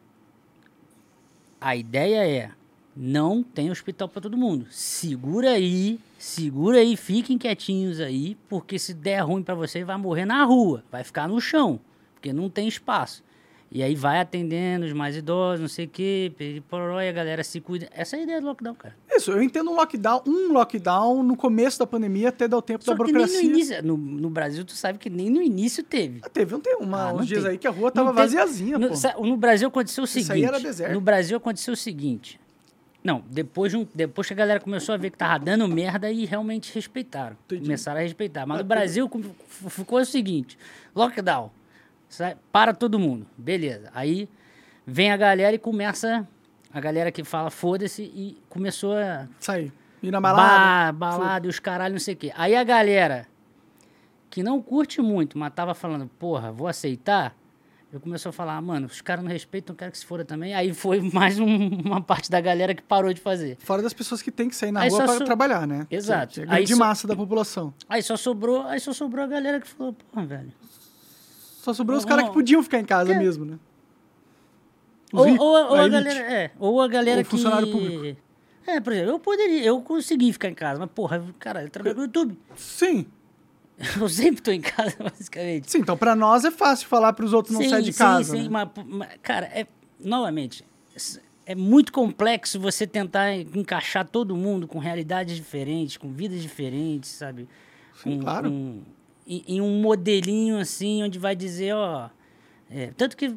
A ideia é não tem hospital para todo mundo. Segura aí, segura aí, fiquem quietinhos aí, porque se der ruim para vocês vai morrer na rua, vai ficar no chão, porque não tem espaço. E aí vai atendendo os mais idosos, não sei o quê, periporó, e a galera se cuida. Essa é a ideia do lockdown, cara. Isso, eu entendo um lockdown, um lockdown no começo da pandemia até dar o tempo Só da que nem no burocracia. início, no, no Brasil tu sabe que nem no início teve. Ah, Teve, não tem uma, Ah, uns dias aí que a rua tava teve- vaziazinha, no, pô. no Brasil aconteceu o Isso aí seguinte. era deserto. No Brasil aconteceu o seguinte. Não, depois, de um- depois que a galera começou a ver que tava dando merda e realmente respeitaram. Entendi. Começaram a respeitar. Mas no Brasil ficou o seguinte: lockdown. Sai- Para todo mundo. Beleza. Aí vem a galera e começa. A galera que fala foda-se e começou a aí. Ir na Ba balada. balada e os caralho, não sei o quê. Aí a galera que não curte muito, mas tava falando, porra, vou aceitar. Eu começou a falar, ah, mano, os caras não respeitam, quero que se fora também. Aí foi mais um- uma parte da galera que parou de fazer. Fora das pessoas que tem que sair na Aí rua para so- trabalhar, né? Exato. Que é Aí massa da população. Aí só sobrou, aí só sobrou a galera que falou, porra, velho. Só sobrou os caras que podiam ficar em casa Que- mesmo, né? Os Ou, ricos, ou- ou a elite. galera, é, ou a galera Ou que... funcionário público. É, por exemplo, eu poderia, eu consegui ficar em casa, mas porra, cara, eu trabalho no YouTube. Sim, Eu sempre tô em casa, basicamente. sim. Então, pra nós é fácil falar pros outros não sair de casa. Sim, sim, né? mas, mas, cara, é, novamente, é muito complexo você tentar encaixar todo mundo com realidades diferentes, com vidas diferentes, sabe? Sim, Com- claro. com- em, em um modelinho assim, onde vai dizer, ó. é, tanto que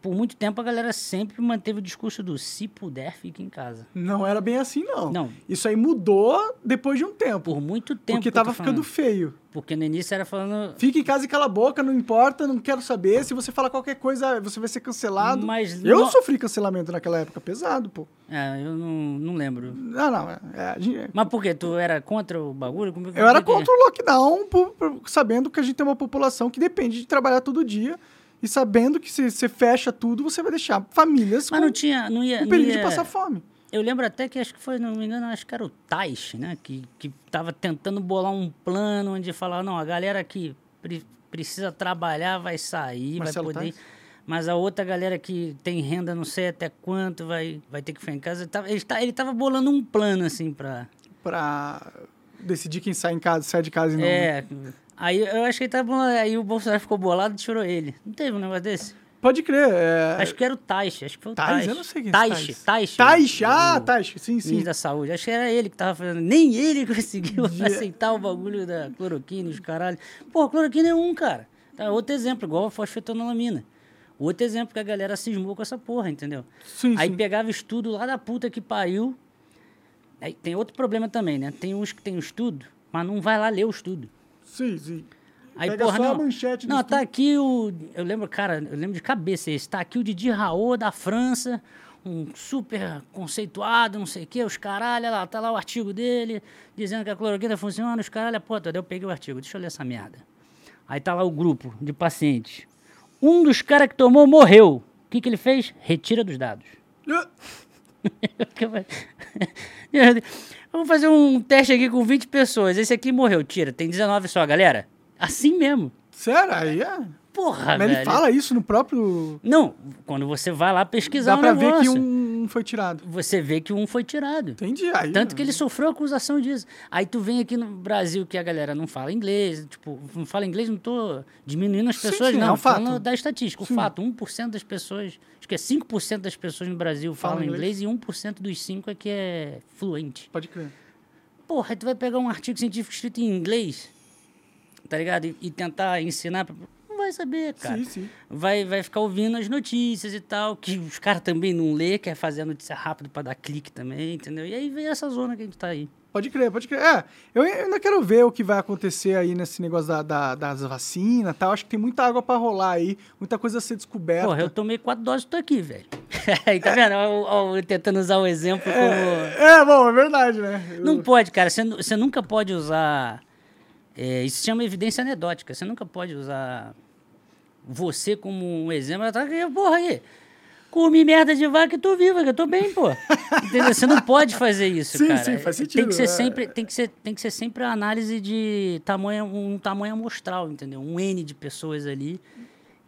por muito tempo a galera sempre manteve o discurso do se puder, fique em casa. Não era bem assim, não. Não. Isso aí mudou depois de um tempo. Por muito tempo. porque eu tava ficando falando. feio. Porque no início era falando. Fica em casa e cala a boca, não importa, não quero saber. Se você falar qualquer coisa, você vai ser cancelado. Mas eu sofri cancelamento naquela época, pesado, pô. É, eu não, não lembro. Não, não. é- é, gente- Mas por quê? Tu era contra o bagulho? Como- eu era é que é? contra o lockdown, por- por- sabendo que a gente tem uma população que depende de trabalhar todo dia. E sabendo que se você fecha tudo, você vai deixar famílias Mas com, não tinha. Não ia, com não perigo ia- de passar fome. Eu lembro até que acho que foi, não me engano, acho que era o Tais, né? Que, que tava tentando bolar um plano onde falar, não, a galera que pre- precisa trabalhar vai sair, Marcelo vai poder. Tais? Mas a outra galera que tem renda, não sei até quanto, vai, vai ter que ficar em casa. Ele tava, ele, tá- ele tava bolando um plano, assim, pra. Pra decidir quem sai em casa, sai de casa e não. É. Aí eu acho que ele tava bolando. Aí o Bolsonaro ficou bolado e tirou ele. Não teve um negócio desse? Pode crer. É... Acho que era o Tais, acho que foi o Tais? Tais. Eu não sei quem é Tais, esse Tais. Taish, ah, Taish, sim, sim. ministro da Saúde. Acho que era ele que tava fazendo. Nem ele conseguiu aceitar o bagulho da cloroquina, os caralho. Pô, cloroquina é um, cara. Tá, outro exemplo, igual a fosfetanolamina. Outro exemplo que a galera cismou com essa porra, entendeu? Sim, Aí sim. pegava estudo lá da puta que pariu. Aí tem outro problema também, né? Tem uns que tem o estudo, mas não vai lá ler o estudo. Sim, sim. Aí, Pega porra, só a não. Não, tá aqui o. Eu lembro, cara, eu lembro de cabeça esse. Tá aqui o Didi Raoult da França, um super conceituado, não sei o quê, os caralho, lá, tá lá o artigo dele, dizendo que a cloroquina funciona, os caralho, pô, daí eu peguei o artigo, deixa eu ler essa merda. Aí tá lá o grupo de pacientes. Um dos caras que tomou morreu. O que, que ele fez? Retira dos dados. Vou fazer um teste aqui com 20 pessoas. Esse aqui morreu. Tira, tem 19 só, galera. Assim mesmo. Sério? Aí é. Porra, Mas ele velho. fala isso no próprio. Não, quando você vai lá pesquisar Dá um pra ver que negócio, um foi tirado. você vê que um foi tirado. Entendi. Aí, Tanto que ele sofreu acusação disso. Aí tu vem aqui no Brasil que a galera não fala inglês, tipo, não fala inglês, não tô diminuindo as Sim, pessoas, sim, não. é um falando fato. da estatística. O Sim. fato, 1% das pessoas, acho que é 5% das pessoas no Brasil Falam falam inglês, inglês. e 1% dos 5 é que é fluente. Pode crer. Porra, aí tu vai pegar um artigo científico escrito em inglês, tá ligado? E, e tentar ensinar vai saber, cara. Sim, sim. Vai, vai ficar ouvindo as notícias e tal, que os caras também não lê, quer fazer a notícia rápido pra dar clique também, entendeu? E aí vem essa zona que a gente tá aí. Pode crer, pode crer. É, eu ainda quero ver o que vai acontecer aí nesse negócio da, da- das vacinas e tal. Acho que tem muita água pra rolar aí, muita coisa a ser descoberta. Porra, eu tomei quatro doses e tô aqui, velho. aí tá vendo? Ó, ó, eu tentando usar o exemplo como... É, bom, é verdade, né? Eu- Não pode, cara. Você nunca pode usar. é, isso se chama evidência anedótica. Você nunca pode usar você como um exemplo. Tá aqui, porra aí. Comi merda de vaca e tô viva, que eu tô bem, pô. Entendeu? Você não pode fazer isso, Sim, cara. sim, faz Tem sentido, que ser é. sempre, tem que ser, tem que ser sempre a análise de tamanho, um tamanho amostral, entendeu? Um N de pessoas ali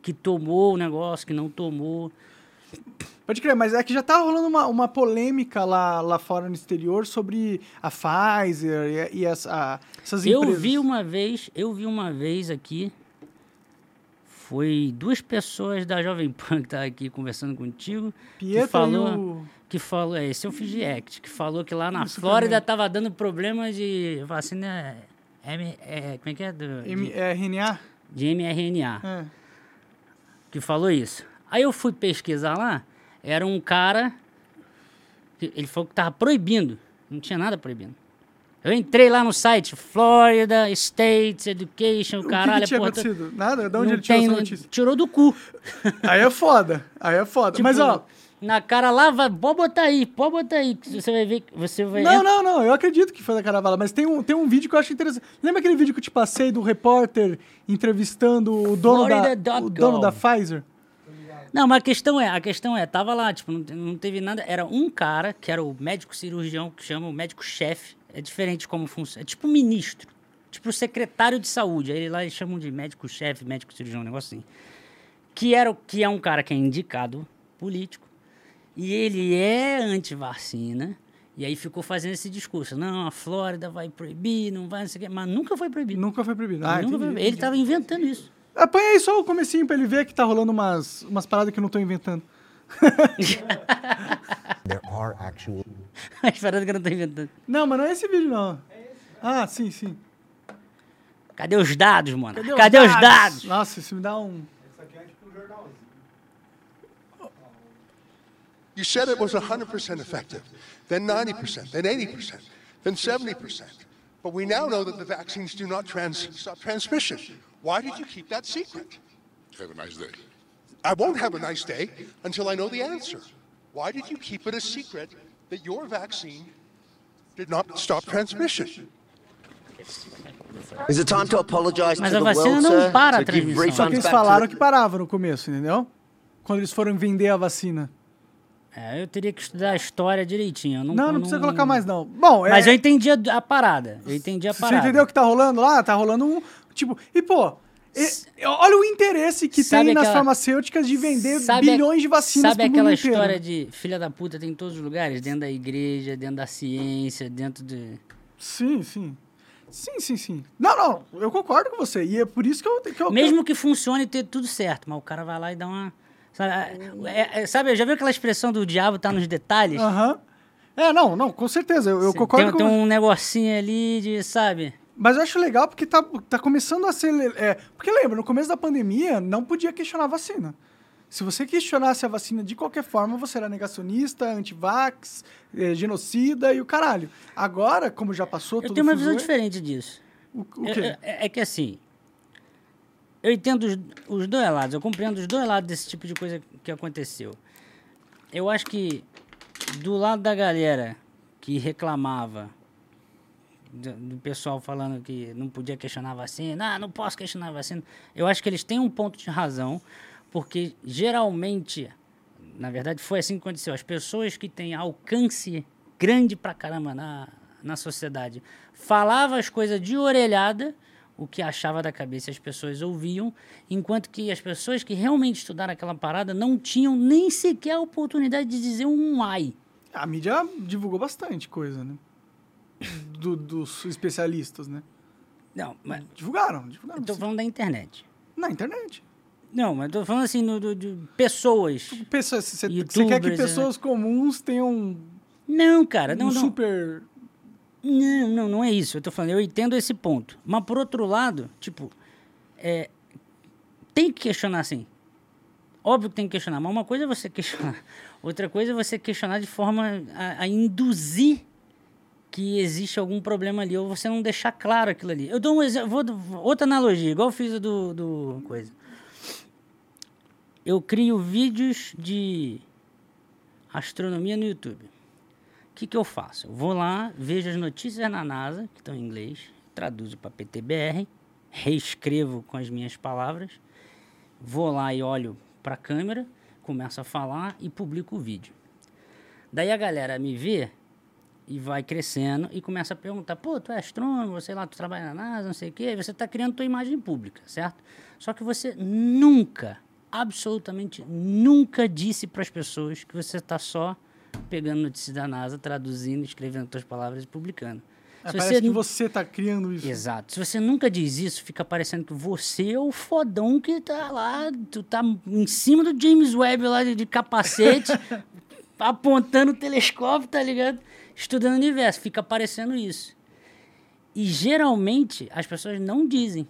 que tomou o negócio, que não tomou. Pode crer, mas é que já tá rolando uma, uma polêmica lá, lá fora no exterior sobre a Pfizer e, e as- a- essas Eu empresas. vi uma vez, eu vi uma vez aqui, foi duas pessoas da Jovem Pan que estavam aqui conversando contigo, Pietro que falou, o... que falou, é, esse é o Fiji Act, que falou que lá na Isso Flórida também. tava dando problema de vacina, M, é, como é que é? Do, M- de, é, RNA? de mRNA, É. que falou isso. Aí eu fui pesquisar lá, era um cara, ele falou que tava proibindo, não tinha nada proibindo. Eu entrei lá no site, Florida State Education, O que caralho, que tinha porra, acontecido? Nada? De onde ele tirou tem- essa notícia? Tirou do cu. Aí é foda. Aí é foda. Mas, Tipo, ó... Na cara lá, pode botar aí, pode botar aí, que você vai ver, que você vai... Não, não, não. Eu acredito que foi da Caravala, mas tem um, tem um vídeo que eu acho interessante. Lembra aquele vídeo que eu te passei do repórter entrevistando o dono, da, o dono da Pfizer? Não, mas a questão é, a questão é, tava lá, tipo, não, não teve nada, era um cara, que era o médico cirurgião, que chama o médico-chefe, é diferente como funciona, é tipo ministro, tipo o secretário de saúde, aí lá eles chamam de médico-chefe, médico cirurgião, um negócio assim. Que, era, que é um cara que é indicado político, e ele é anti-vacina, e aí ficou fazendo esse discurso, não, a Flórida vai proibir, não vai, não sei o quê, mas nunca foi proibido. Nunca foi proibido. Ah, Nunca foi proibido. Ele entendi. tava inventando isso. Apanha aí só o comecinho pra ele ver que tá rolando umas, umas paradas que eu não tô inventando. There are actual As paradas que eu não tô inventando. Não, mas não é esse vídeo, não. Ah, sim, sim. Cadê os dados, mano? Cadê, os dados? Nossa, isso me dá um... You said it was 100% effective, then 90%, then 80%, then 70%. But we now know that the vaccines do not trans- stop transmission. Why did you keep that secret? Have a nice day. I won't have a nice day until I know the answer. Why did you keep it a secret that your vaccine did not stop transmission? Is it time to apologize Mas to a the vacina world, não sir? para a transmissão. Só que refunds eles back to falaram que parava no começo, entendeu? Quando eles foram vender a vacina. É, eu teria que estudar a história direitinho. Eu não, Não, eu não precisa colocar mais, não. Bom, é... Mas eu entendi a, a parada. Eu entendi a Você parada. entendeu o que tá rolando lá? Tá rolando um. Tipo, e pô, e- olha o interesse que Sabe tem nas aquela- farmacêuticas de vender Sabe bilhões de vacinas Sabe aquela história de filha da puta tem em todos os lugares? Dentro da igreja, dentro da ciência, dentro de... Sim, sim. Sim, sim, sim. Não, não, eu concordo com você. E é por isso que eu. Que eu Mesmo que funcione e ter tudo certo, mas o cara vai lá e dá uma... Sabe, é- é- sabe já viu aquela expressão do diabo tá nos detalhes? Aham. É, não, não, com certeza. Eu, eu concordo tem, com tem um negocinho ali de, sabe... Mas eu acho legal porque tá, tá começando a ser. É, porque lembra, no começo da pandemia não podia questionar a vacina. Se você questionasse a vacina de qualquer forma, você era negacionista, antivax, eh, genocida e o caralho. Agora, como já passou Eu tenho uma visão diferente disso. O, o É-? É, é que assim, eu entendo os, os dois lados, eu compreendo os dois lados desse tipo de coisa que aconteceu. Eu acho que do lado da galera que reclamava, do, pessoal falando que não podia questionar a vacina, ah, não posso questionar a vacina, eu acho que eles têm um ponto de razão, porque geralmente, na verdade foi assim que aconteceu, as pessoas que têm alcance grande pra caramba na, na sociedade falava as coisas de orelhada, o que achava da cabeça as pessoas ouviam, enquanto que as pessoas que realmente estudaram aquela parada não tinham nem sequer a oportunidade de dizer um ai. A mídia divulgou bastante coisa, né? Do- dos especialistas, né? Não, mas Divulgaram, divulgaram. eu tô sim. falando da internet. Na internet. Não, mas tô falando assim no- do- de pessoas. Pessoas, você, quer que né? pessoas comuns tenham Não, cara, não, um não. super. Não, não, não é isso. Eu tô falando, eu entendo esse ponto. Mas por outro lado, tipo, é, tem que questionar sim. Óbvio que tem que questionar, mas uma coisa é você questionar, outra coisa é você questionar de forma a, a induzir que existe algum problema ali, ou você não deixar claro aquilo ali. Eu dou um exemplo, outra analogia, igual eu fiz do, do coisa. Eu crio vídeos de astronomia no YouTube. O que, que eu faço? Eu vou lá, vejo as notícias na NASA, que estão em inglês, traduzo para PTBR, reescrevo com as minhas palavras, vou lá e olho para a câmera, começo a falar e publico o vídeo. Daí a galera me vê e vai crescendo e começa a perguntar, pô, tu é astrônomo, sei lá, tu trabalha na NASA, não sei o quê, aí você está criando tua imagem pública, certo? Só que você nunca, absolutamente nunca disse para as pessoas que você está só pegando notícias da NASA, traduzindo, escrevendo tuas palavras e publicando. É, Se parece que nu- você tá criando isso. Exato. Se você nunca diz isso, fica parecendo que você é o fodão que tá lá, tu tá em cima do James Webb lá de, de capacete, apontando o telescópio, tá ligado? Estudando o universo. Fica parecendo isso. E geralmente as pessoas não dizem.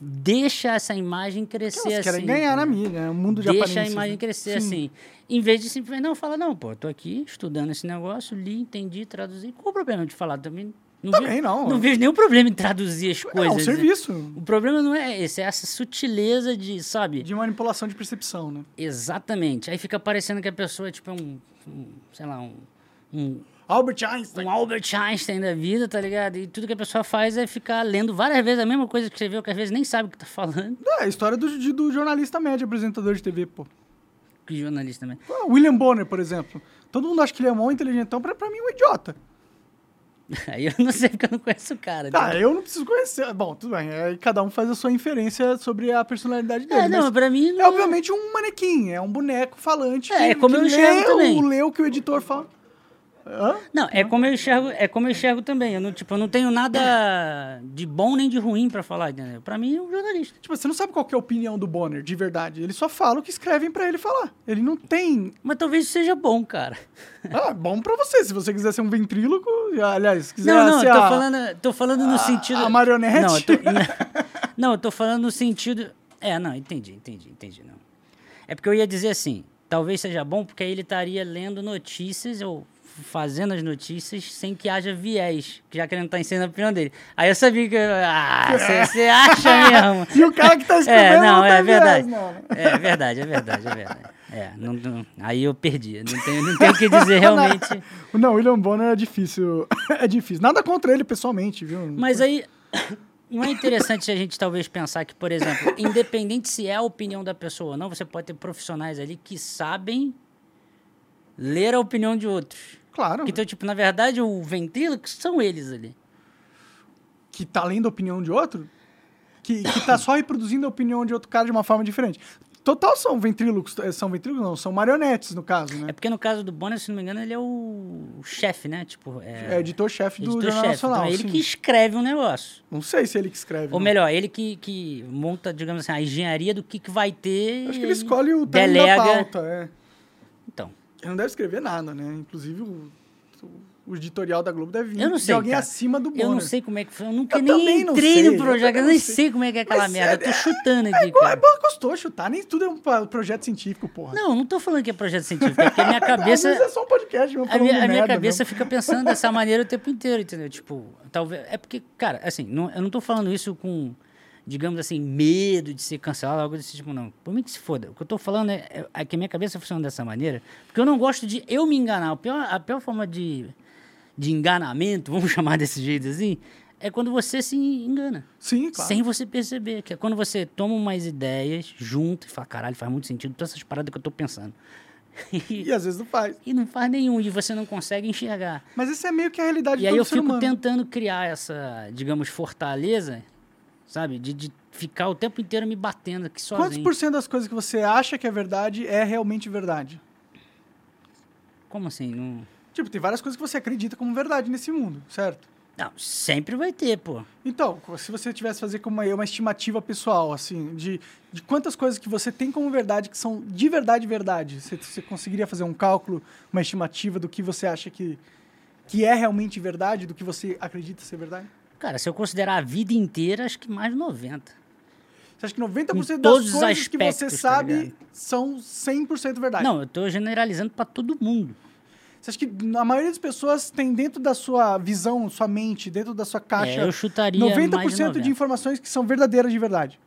Deixa essa imagem crescer Elas assim. querem ganhar na mídia, é um mundo de Deixa a imagem né? crescer Sim. assim. Em vez de simplesmente não fala, não, pô, tô aqui estudando esse negócio, li, entendi, traduzi. Qual o problema de falar também? Não Também vejo, não. Não vejo nenhum problema em traduzir as É coisas. um né? serviço O problema não é esse, é essa sutileza de, sabe? de manipulação de percepção, né? Exatamente. Aí fica parecendo que a pessoa é tipo um, um, sei lá, um, um, Albert Einstein. um Albert Einstein da vida, tá ligado? E tudo que a pessoa faz é ficar lendo várias vezes a mesma coisa que escreveu, que às vezes nem sabe o que tá falando. É, a história do, de- do jornalista médio, apresentador de TV, pô. Que jornalista também. Ah, William Bonner, por exemplo. Todo mundo acha que ele é mó inteligentão, pra, pra mim é um idiota. Aí eu não sei porque eu não conheço o cara. Tá, né? eu não preciso conhecer. Bom, tudo bem. Aí cada um faz a sua inferência sobre a personalidade dele. É, não, mas pra mim é não. obviamente um manequim, é um boneco falante. É, que, é como que eu lê, enxergo também. o- lê o que o editor fala. Hã? Não, é como eu enxergo, é como eu enxergo também. Eu não, tipo, eu não tenho nada de bom nem de ruim pra falar, entendeu? Pra mim é um jornalista. Tipo, você não sabe qual que é a opinião do Bonner, de verdade. Ele só fala o que escrevem pra ele falar. Ele não tem. Mas talvez seja bom, cara. Ah, bom pra você. Se você quiser ser um ventríloco, aliás, se quiser Não, não, ser tô a, falando, tô falando no a- sentido. a marionete? Não, eu tô, não, eu tô falando no sentido. É, não, entendi, entendi, entendi. Não. É porque eu ia dizer assim: talvez seja bom porque aí ele estaria lendo notícias ou fazendo as notícias sem que haja viés, já que ele não tá ensinando a opinião dele. Aí eu sabia que. Ah, você acha mesmo? E o cara que tá escrevendo É, não, não é tem verdade. viés, não. É verdade, é verdade, é verdade. É, não, não- aí eu perdi. Não tenho, não tenho o que dizer realmente. Não, o William Bonner é difícil. é difícil. Nada contra ele pessoalmente, viu? Mas aí, não é interessante a gente talvez pensar que, por exemplo, independente se é a opinião da pessoa ou não, você pode ter profissionais ali que sabem ler a opinião de outros. Claro. Então, tipo, na verdade, o ventríloco são eles ali. que tá lendo a opinião de outro, que, que tá só reproduzindo a opinião de outro cara de uma forma diferente. Total são ventrílocos, eh, são ventrílocos não, são marionetes no caso, né? É porque no caso do Bonner, se não me engano, ele é o chefe, né? Tipo, é, É, editor-chefe do Jornal editor-chefe. Nacional, Então, é ele sim. que escreve um negócio. Não sei se é ele que escreve. Ou não. melhor, ele que, que monta, digamos assim, a engenharia do que, que vai ter. Acho que ele escolhe o tema da delega. pauta, é. Ele não deve escrever nada, né? Inclusive o, o editorial da Globo deve vir Eu não de sei, alguém cara. acima do Bonner. Eu não sei como é que foi. Eu nunca Eu nem entrei no projeto. Eu nem sei. sei como é que é aquela Mas merda. é- Eu tô chutando É aqui, igual, é cara. igual gostou chutar, nem tudo é um projeto científico, porra. Não, não tô falando que é projeto científico. É porque a minha cabeça. Às vezes é só um podcast, mesmo, A minha, a minha merda cabeça mesmo. fica pensando dessa maneira o tempo inteiro, entendeu? Tipo, talvez. É porque, cara, assim, não, eu não tô falando isso com, digamos assim, medo de ser cancelado, algo desse tipo, não. Por mim que se foda. O que eu tô falando é, é, é que a minha cabeça funciona dessa maneira, porque eu não gosto de eu me enganar. A pior, a pior forma de, de enganamento, vamos chamar desse jeito assim, é quando você se engana. Sim, claro. Sem você perceber. Que é quando você toma umas ideias junto e fala, caralho, faz muito sentido todas essas paradas que eu tô pensando. E às vezes não faz. E não faz nenhum, e você não consegue enxergar. Mas essa é meio que a realidade E de aí todo eu ser fico humano. tentando criar essa, digamos, fortaleza, sabe? De, de ficar o tempo inteiro me batendo aqui sozinho. Quantos por cento das coisas que você acha que é verdade é realmente verdade? Como assim? Não... Tipo, tem várias coisas que você acredita como verdade nesse mundo, certo? não, sempre vai ter, pô. Então, se você tivesse fazer como uma, uma estimativa pessoal, assim, de, de quantas coisas que você tem como verdade que são de verdade verdade, você, você conseguiria fazer um cálculo, uma estimativa do que você acha que, que é realmente verdade, do que você acredita ser verdade? Cara, se eu considerar a vida inteira, acho que mais de 90. Você acha que 90% Em das coisas que você aspectos, tá sabe ligado? são 100% verdade? Não, eu tô generalizando pra todo mundo. Você acha que a maioria das pessoas tem dentro da sua visão, sua mente, dentro da sua caixa, É, eu chutaria mais de 90% de 90. informações que são verdadeiras de verdade?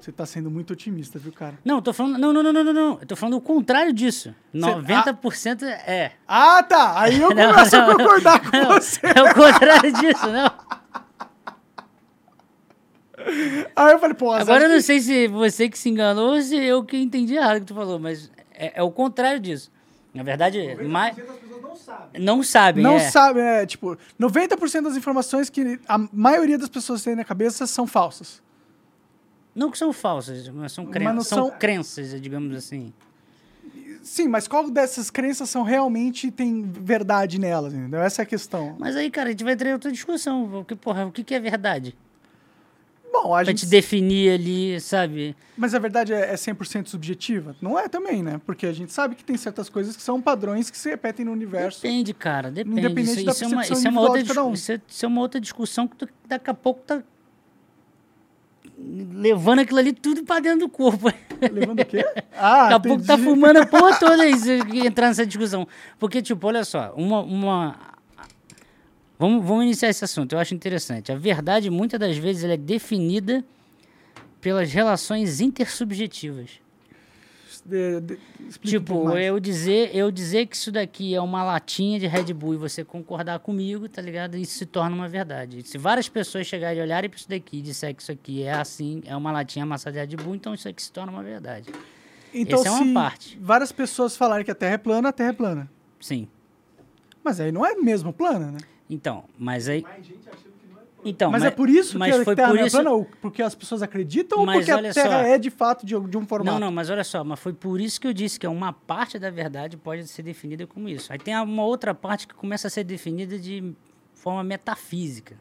Você tá sendo muito otimista, viu, cara? Não, eu tô falando. Não, não, não, não, não, não. Eu tô falando o contrário disso. 90% é. Ah, tá! Aí eu Não, começo não, a concordar com não. você. É o contrário disso, não. Aí eu falei, pô, Agora eu que- não sei se você que se enganou ou se eu que entendi errado o que tu falou, mas é, é o contrário disso. Na verdade, mais, das pessoas não sabem. não sabem. Não é. sabe, é, tipo, 90% das informações que a maioria das pessoas têm na cabeça são falsas. Não que são falsas, mas são, cren Mas não são são- crenças, digamos assim. Sim, mas qual dessas crenças são realmente tem verdade nelas, entendeu? Essa é a questão. Mas aí, cara, a gente vai ter outra discussão. Porque, porra, o que, que é verdade? Bom, a Pra gente... te definir ali, sabe? Mas a verdade é é 100% subjetiva? Não é também, né? Porque a gente sabe que tem certas coisas que são padrões que se repetem no universo. Depende, cara, depende. Independente Isso, da isso é uma, isso, é uma outra, de cada um. isso, é, isso é uma outra discussão que tu, daqui a pouco tá levando aquilo ali tudo pra dentro do corpo. Levando o quê? Ah, Daqui a pouco tá fumando a porra toda aí, se entrar nessa discussão. Porque, tipo, olha só, uma. uma... Vamos, vamos iniciar esse assunto, eu acho interessante. A verdade, muitas das vezes, ela é definida pelas relações intersubjetivas. De- de- Tipo, eu dizer, eu dizer que isso daqui é uma latinha de Red Bull e você concordar comigo, tá ligado? Isso se torna uma verdade. Se várias pessoas chegarem e olharem para isso daqui e disser que isso aqui é assim, é uma latinha amassada de Red Bull, então isso aqui se torna uma verdade. Então, essa é uma se parte. várias pessoas falarem que a Terra é plana, a Terra é plana. Sim. Mas aí não é mesmo plana, né? Então, mas aí. Então, Mas, é por isso mas que a foi Terra por não é isso- plana? Ou porque as pessoas acreditam ou Mas porque a Terra só. é de fato de, de um formato? Não, não, mas olha só, mas foi por isso que eu disse que uma parte da verdade pode ser definida como isso. Aí tem uma outra parte que começa a ser definida de forma metafísica,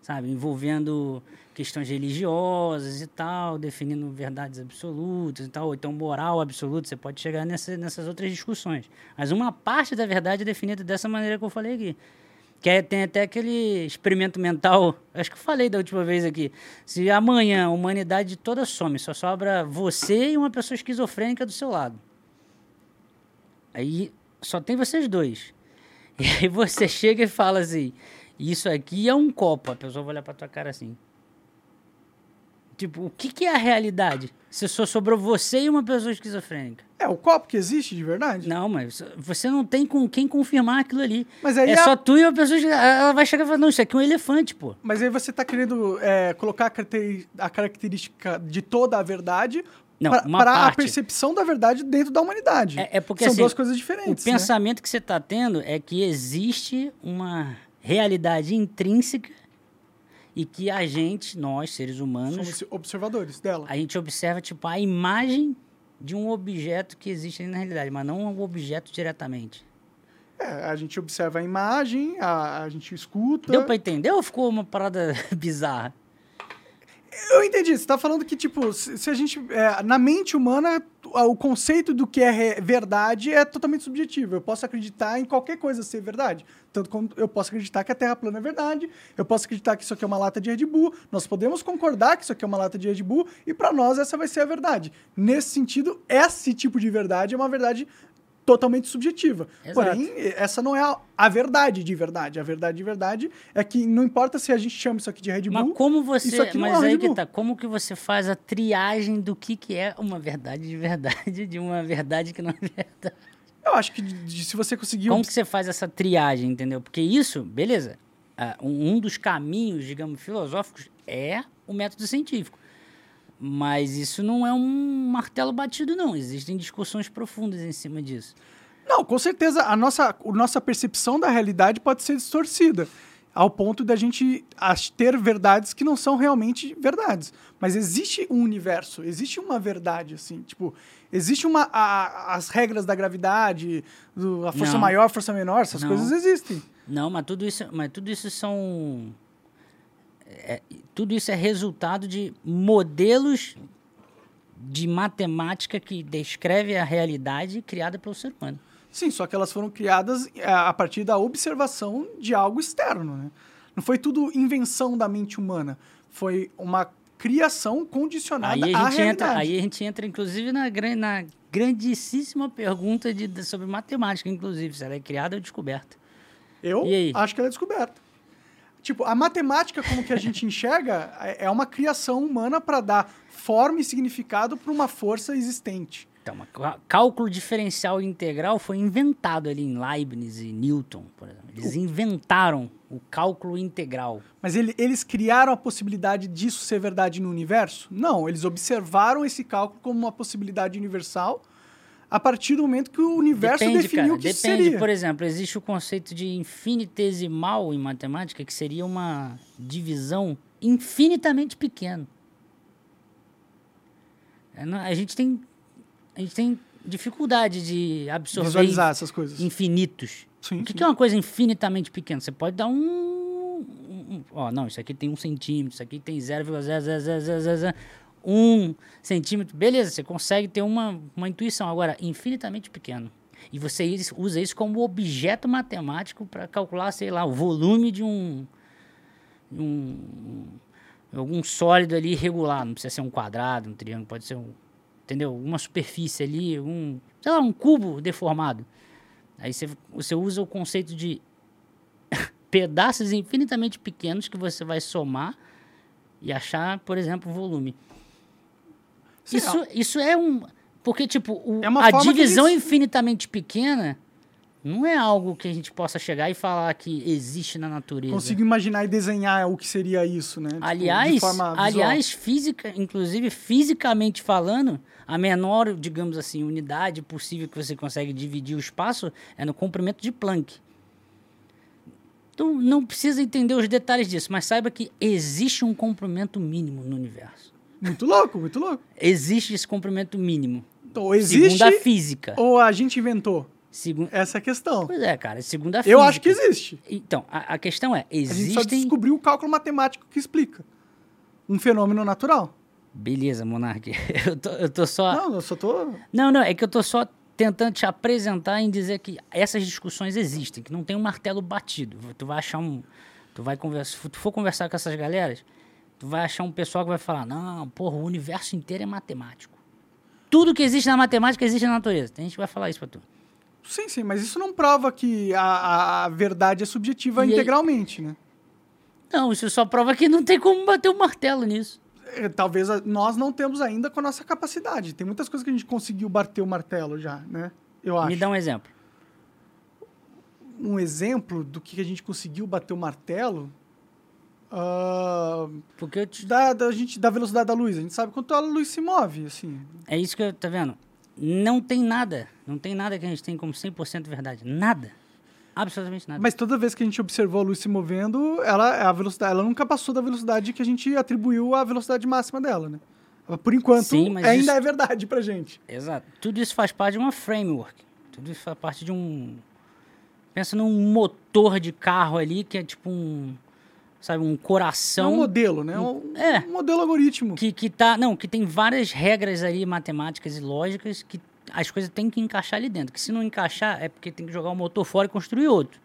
sabe? Envolvendo questões religiosas e tal, definindo verdades absolutas e tal, ou então moral absoluta, você pode chegar nessa, nessas outras discussões. Mas uma parte da verdade é definida dessa maneira que eu falei aqui. Que é, tem até aquele experimento mental, acho que eu falei da última vez aqui. Se amanhã a humanidade toda some, só sobra você e uma pessoa esquizofrênica do seu lado. Aí só tem vocês dois. E aí você chega e fala assim: Isso aqui é um copo. A pessoa vai olhar pra tua cara assim. Tipo, o que, que é a realidade? Se só sobrou você e uma pessoa esquizofrênica. É o copo que existe de verdade? Não, mas você não tem com quem confirmar aquilo ali. Mas aí é a- só tu e uma pessoa. Ela vai chegar e falar: Não, isso aqui é um elefante, pô. Mas aí você tá querendo é, colocar a, característica de toda a verdade Não, para a percepção da verdade dentro da humanidade. É, é porque São assim, duas coisas O diferentes. né? pensamento que você está tendo é que existe uma realidade intrínseca e que a gente, nós, seres humanos, Somos observadores dela. a gente observa tipo a imagem de um objeto que existe ali na realidade, mas não o objeto diretamente. É, a gente observa a imagem, a, a gente escuta. Deu pra entender ou ficou uma parada bizarra? Eu entendi. Você tá falando que, tipo, se, a gente. é, na mente humana, o conceito do que é verdade é totalmente subjetivo. Eu posso acreditar em qualquer coisa ser verdade. Tanto como eu posso acreditar que a Terra plana é verdade, eu posso acreditar que isso aqui é uma lata de Red Bull, nós podemos concordar que isso aqui é uma lata de Red Bull, e para nós essa vai ser a verdade. Nesse sentido, esse tipo de verdade é uma verdade totalmente subjetiva. Exato. Porém, essa não é a, a verdade de verdade. A verdade de verdade é que não importa se a gente chama isso aqui de Red Bull. Mas como você, isso aqui não é mas aí Red que Bull. tá, como que você faz a triagem do que que é uma verdade de verdade de uma verdade que não é verdade? Eu acho que de- se você conseguir. Como que você faz essa triagem, entendeu? Porque isso, beleza, ah, um, um dos caminhos, digamos, filosóficos é o método científico. Mas isso não é um martelo batido, não. Existem discussões profundas em cima disso. Não, com certeza a nossa, a nossa percepção da realidade pode ser distorcida. Ao ponto da gente ter verdades que não são realmente verdades. Mas existe um universo, existe uma verdade, assim. Tipo, existe uma. a- as regras da gravidade, do- a força Não. maior, a força menor, essas Não. coisas existem. Não, mas tudo isso, mas tudo isso são. É- tudo isso é resultado de modelos de matemática que descreve a realidade criada pelo ser humano. Sim, só que elas foram criadas é, a partir da observação de algo externo, né? Não foi tudo invenção da mente humana. Foi uma criação condicionada Aí à a, gente realidade. entra, aí a gente entra, inclusive, na, na grandíssima pergunta de, de- sobre matemática, inclusive, se ela é criada ou descoberta. Eu acho que ela é descoberta. Tipo, a matemática, como que a gente enxerga, é é uma criação humana para dar forma e significado para uma força existente. Então, cálculo diferencial integral foi inventado ali em Leibniz e Newton, por exemplo. Eles inventaram o cálculo integral. Mas ele- eles criaram a possibilidade disso ser verdade no universo? Não, eles observaram esse cálculo como uma possibilidade universal a partir do momento que o universo depende, definiu cara. que Depende, seria. por exemplo, existe o conceito de infinitesimal em matemática, que seria uma divisão infinitamente pequena. É, A gente tem, a gente tem dificuldade de absorver Visualizar essas coisas. infinitos. Sim, o que, sim. é uma coisa infinitamente pequena? Você pode dar um, um- Ó, não, isso aqui tem um centímetro, isso aqui tem 0,00001 centímetro. Beleza, você consegue ter uma, uma intuição. Agora, infinitamente pequeno. E você usa isso como objeto matemático para calcular, sei lá, o volume de um. um algum sólido ali irregular. Não precisa ser um quadrado, um triângulo, pode ser um. Entendeu? Uma superfície ali, um. Sei lá, um cubo deformado. Aí você, você usa o conceito de pedaços infinitamente pequenos que você vai somar e achar, por exemplo, o Sim, Isso, isso é um. Porque, tipo, o- É uma a divisão infinitamente pequena não é algo que a gente possa chegar e falar que existe na natureza. Consigo imaginar e desenhar o que seria isso, né? Tipo, Aliás, visual. aliás, física, inclusive fisicamente falando, a menor, digamos assim, unidade possível que você consegue dividir o espaço é no comprimento de Planck. Então não precisa entender os detalhes disso, mas saiba que existe um comprimento mínimo no universo. Muito louco, muito louco. Existe esse comprimento mínimo. Então, ou existe Segundo a física. ou a gente inventou? Segun... Essa é a questão. Pois é, cara, segundo a física. Eu acho que existe. Então, a, a questão é, A gente só existem... descobriu o cálculo matemático que explica um fenômeno natural. Beleza, Monark. Eu tô, eu tô só... Não, eu só tô... Não, não, é que eu tô só tentando te apresentar em dizer que essas discussões existem, que não tem um martelo batido. Tu vai achar um. Tu vai conversar. Se tu for conversar com essas galeras, tu vai achar um pessoal que vai falar: não, porra, o universo inteiro é matemático. Tudo que existe na matemática existe na natureza. Tem gente que vai falar isso pra tu. Sim, sim, mas isso não prova que a, a- verdade é subjetiva E integralmente, né? Não, isso só prova que não tem como bater o martelo nisso. É, Talvez nós não temos ainda com a nossa capacidade. Tem muitas coisas que a gente conseguiu bater o martelo já, né? Eu acho. Me dá um exemplo. um exemplo do que a gente conseguiu bater o martelo ah, Porque te- da, da, gente, da velocidade da luz. A gente sabe quanto a luz se move, assim. é isso que eu. Tá vendo? Não tem nada. Não tem nada que a gente tem como 100% verdade. Nada. Absolutamente nada. Mas toda vez que a gente observou a luz se movendo, ela, a velocidade, ela nunca passou da velocidade que a gente atribuiu à velocidade máxima dela, né? Por enquanto, Sim, ainda isso- é verdade pra gente. Exato. Tudo isso faz parte de uma framework. Tudo isso faz parte de um. Pensa num motor de carro ali que é tipo um. Sabe, um É coração. um modelo, né? Um, É. um modelo algoritmo. que, que tá. Não, que tem várias regras ali matemáticas e lógicas que as coisas têm que encaixar ali dentro. Que se não encaixar, é porque tem que jogar o motor fora e construir outro.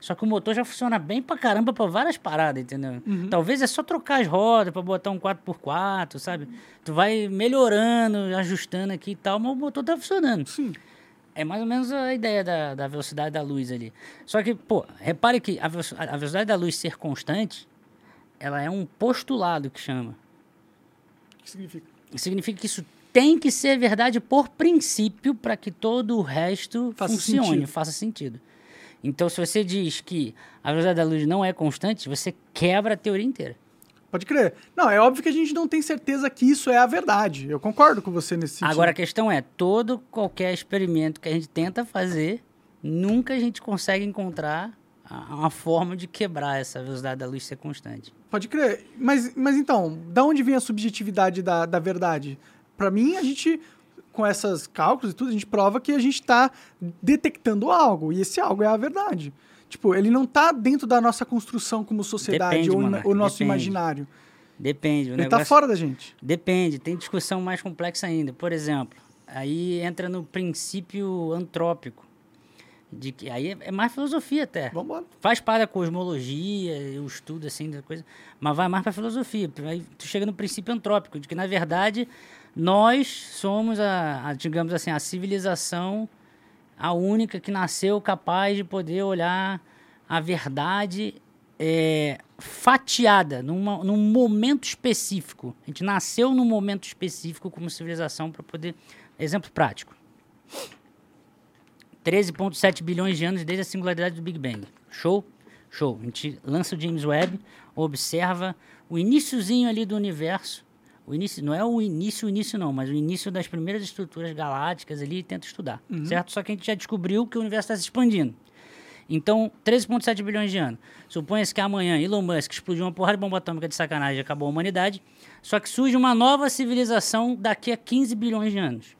Só que o motor já funciona bem pra caramba pra várias paradas, entendeu? Talvez é só trocar as rodas pra botar um 4x4, sabe? Tu vai melhorando, ajustando aqui e tal, mas o motor tá funcionando. Sim. É mais ou menos a ideia da, da velocidade da luz ali. Só que, pô, repare que a, a velocidade da luz ser constante, ela é um postulado que chama. O que significa? Significa que isso tem que ser verdade por princípio para que todo o resto Faça funcione, sentido. faça sentido. Então, se você diz que a velocidade da luz não é constante, você quebra a teoria inteira. Pode crer. Não, é óbvio que a gente não tem certeza que isso é a verdade. Eu concordo com você nesse sentido. Agora, a questão é, todo qualquer experimento que a gente tenta fazer, nunca a gente consegue encontrar uma forma de quebrar essa velocidade da luz ser constante. Pode crer. Mas, mas então, da onde vem a subjetividade da, da verdade? Pra mim, a gente, com esses cálculos e tudo, a gente prova que a gente tá detectando algo. E esse algo é a verdade. Tipo, ele não tá dentro da nossa construção como sociedade Depende, ou o nosso depende. imaginário. Depende. O Ele negócio... tá fora da gente. Depende, tem discussão mais complexa ainda. Por exemplo, aí entra no princípio antrópico. De que, aí é- mais filosofia até. Vamos embora. Faz parte da cosmologia, o estudo assim da coisa, mas vai mais para filosofia. Aí tu chega no princípio antrópico, de que na verdade nós somos a, a, digamos assim, a civilização a única que nasceu capaz de poder olhar a verdade é, fatiada numa, num momento específico. A gente nasceu num momento específico como civilização para poder Exemplo prático. 13,7 bilhões de anos desde a singularidade do Big Bang. Show? Show. A gente lança o James Webb, observa o iníciozinho ali do universo. O início, não é o início, o início não, mas o início das primeiras estruturas galácticas ali tenta estudar, certo? Só que a gente já descobriu que o universo está se expandindo. Então, 13,7 bilhões de anos. Suponha-se que amanhã Elon Musk explodiu uma porrada de bomba atômica de sacanagem e acabou a humanidade. Só que surge uma nova civilização daqui a 15 bilhões de anos.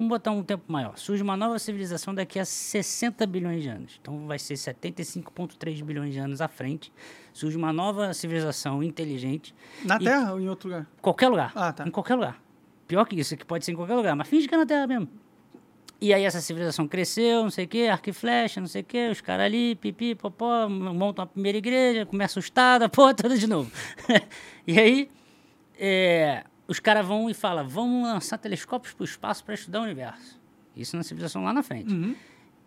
Vamos botar um tempo maior. Surge uma nova civilização daqui a 60 bilhões de anos. Então vai ser 75,3 bilhões de anos à frente. Surge uma nova civilização inteligente. Na Terra ou em outro lugar? Qualquer lugar. Ah, tá. Em qualquer lugar. Pior que isso, que pode ser em qualquer lugar, mas finge que é na Terra mesmo. E aí essa civilização cresceu, não sei o quê, arco e flecha, não sei o quê, os caras ali, pipi, popó, montam a primeira igreja, começa o Estado, a porra toda de novo. e aí, é, os caras vão e falam, vamos lançar telescópios para o espaço para estudar o universo. Isso na civilização lá na frente. Uhum.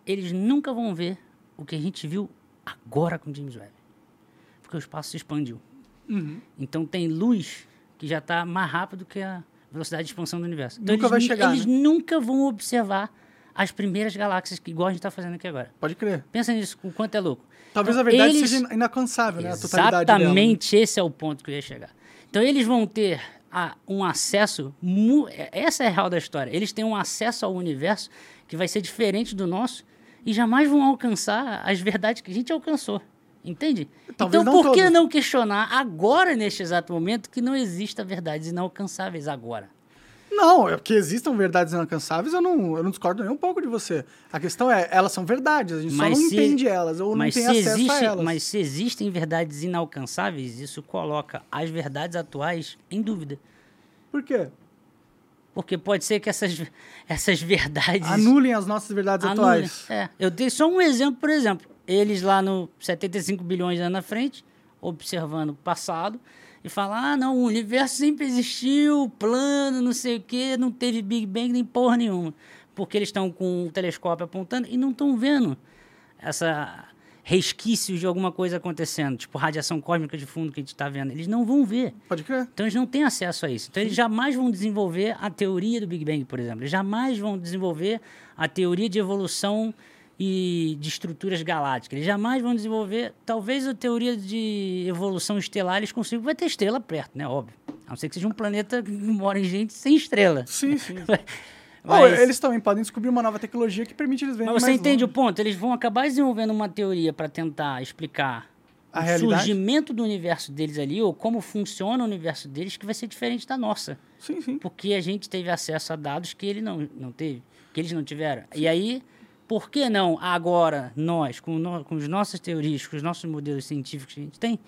Eles nunca vão ver o que a gente viu agora com James Webb. Porque o espaço se expandiu. Uhum. Então tem luz que já está mais rápido que a velocidade de expansão do universo. Então, Nunca eles, vai chegar, Eles né? nunca vão observar as primeiras galáxias, que, igual a gente está fazendo aqui agora. Pode crer. Pensa nisso, o quanto é louco. Talvez Então, a verdade eles- seja inalcançável, né? A totalidade dela. Exatamente esse é o ponto que eu ia chegar. Então eles vão ter a- um acesso. Essa é a real da história. Eles têm um acesso ao universo que vai ser diferente do nosso e jamais vão alcançar as verdades que a gente alcançou. Entende? Talvez então por que todos. não questionar agora, neste exato momento, que não exista verdades inalcançáveis agora? Não, é que existam verdades inalcançáveis, eu não, eu não discordo nem um pouco de você. A questão é, elas são verdades, a gente só não se- entende elas, ou não mas tem acesso a existe- elas. Mas se existem verdades inalcançáveis, isso coloca as verdades atuais em dúvida. Por quê? Porque pode ser que essas, essas verdades. Anulem as nossas verdades anulem. atuais. É. Eu dei só um exemplo, por exemplo. Eles lá no 75 bilhões de anos na frente, observando o passado, e falam: ah, não, o universo sempre existiu, plano, não sei o quê, não teve Big Bang nem porra nenhuma. Porque eles estão com o telescópio apontando e não estão vendo essa resquícios de alguma coisa acontecendo, tipo radiação cósmica de fundo que a gente está vendo. Eles não vão ver. Pode crer. Então eles não têm acesso a isso. Então eles jamais vão desenvolver a teoria do Big Bang, por exemplo. Eles jamais vão desenvolver a teoria de evolução e de estruturas galácticas. Eles jamais vão desenvolver, talvez a teoria de evolução estelar eles consigam. Vai ter estrela perto, né? Óbvio. A não ser que seja um planeta que mora em gente sem estrela. Sim, sim. Mas- Ou eles também podem descobrir uma nova tecnologia que permite eles verem Mas você entende o longe. ponto? Eles vão acabar desenvolvendo uma teoria para tentar explicar A o realidade? surgimento do universo deles ali, ou como funciona o universo deles, que vai ser diferente da nossa. Sim, sim. Porque a gente teve acesso a dados que ele não, não teve, que eles não tiveram. E aí, por que não agora, nós, com, no- com as nossas teorias, com os nossos modelos científicos que a gente tem,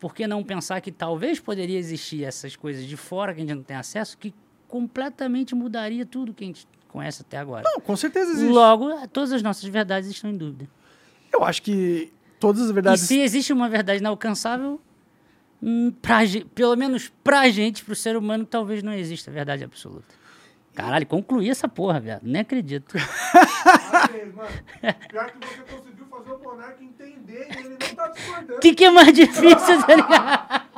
por que não pensar que talvez poderia existir essas coisas de fora que a gente não tem acesso, que completamente mudaria tudo que a gente conhece até agora? Não, com certeza existe. Logo, todas as nossas verdades estão em dúvida. Eu acho que todas as verdades... E se existe uma verdade inalcançável, hum, pra, pelo menos pra gente, pro ser humano, talvez não exista verdade absoluta. Caralho, concluí essa porra, velho. Nem acredito. Mano. Pior que você conseguiu fazer o Monark entender e ele não tá discordando. O que, que é mais difícil, tá ligado?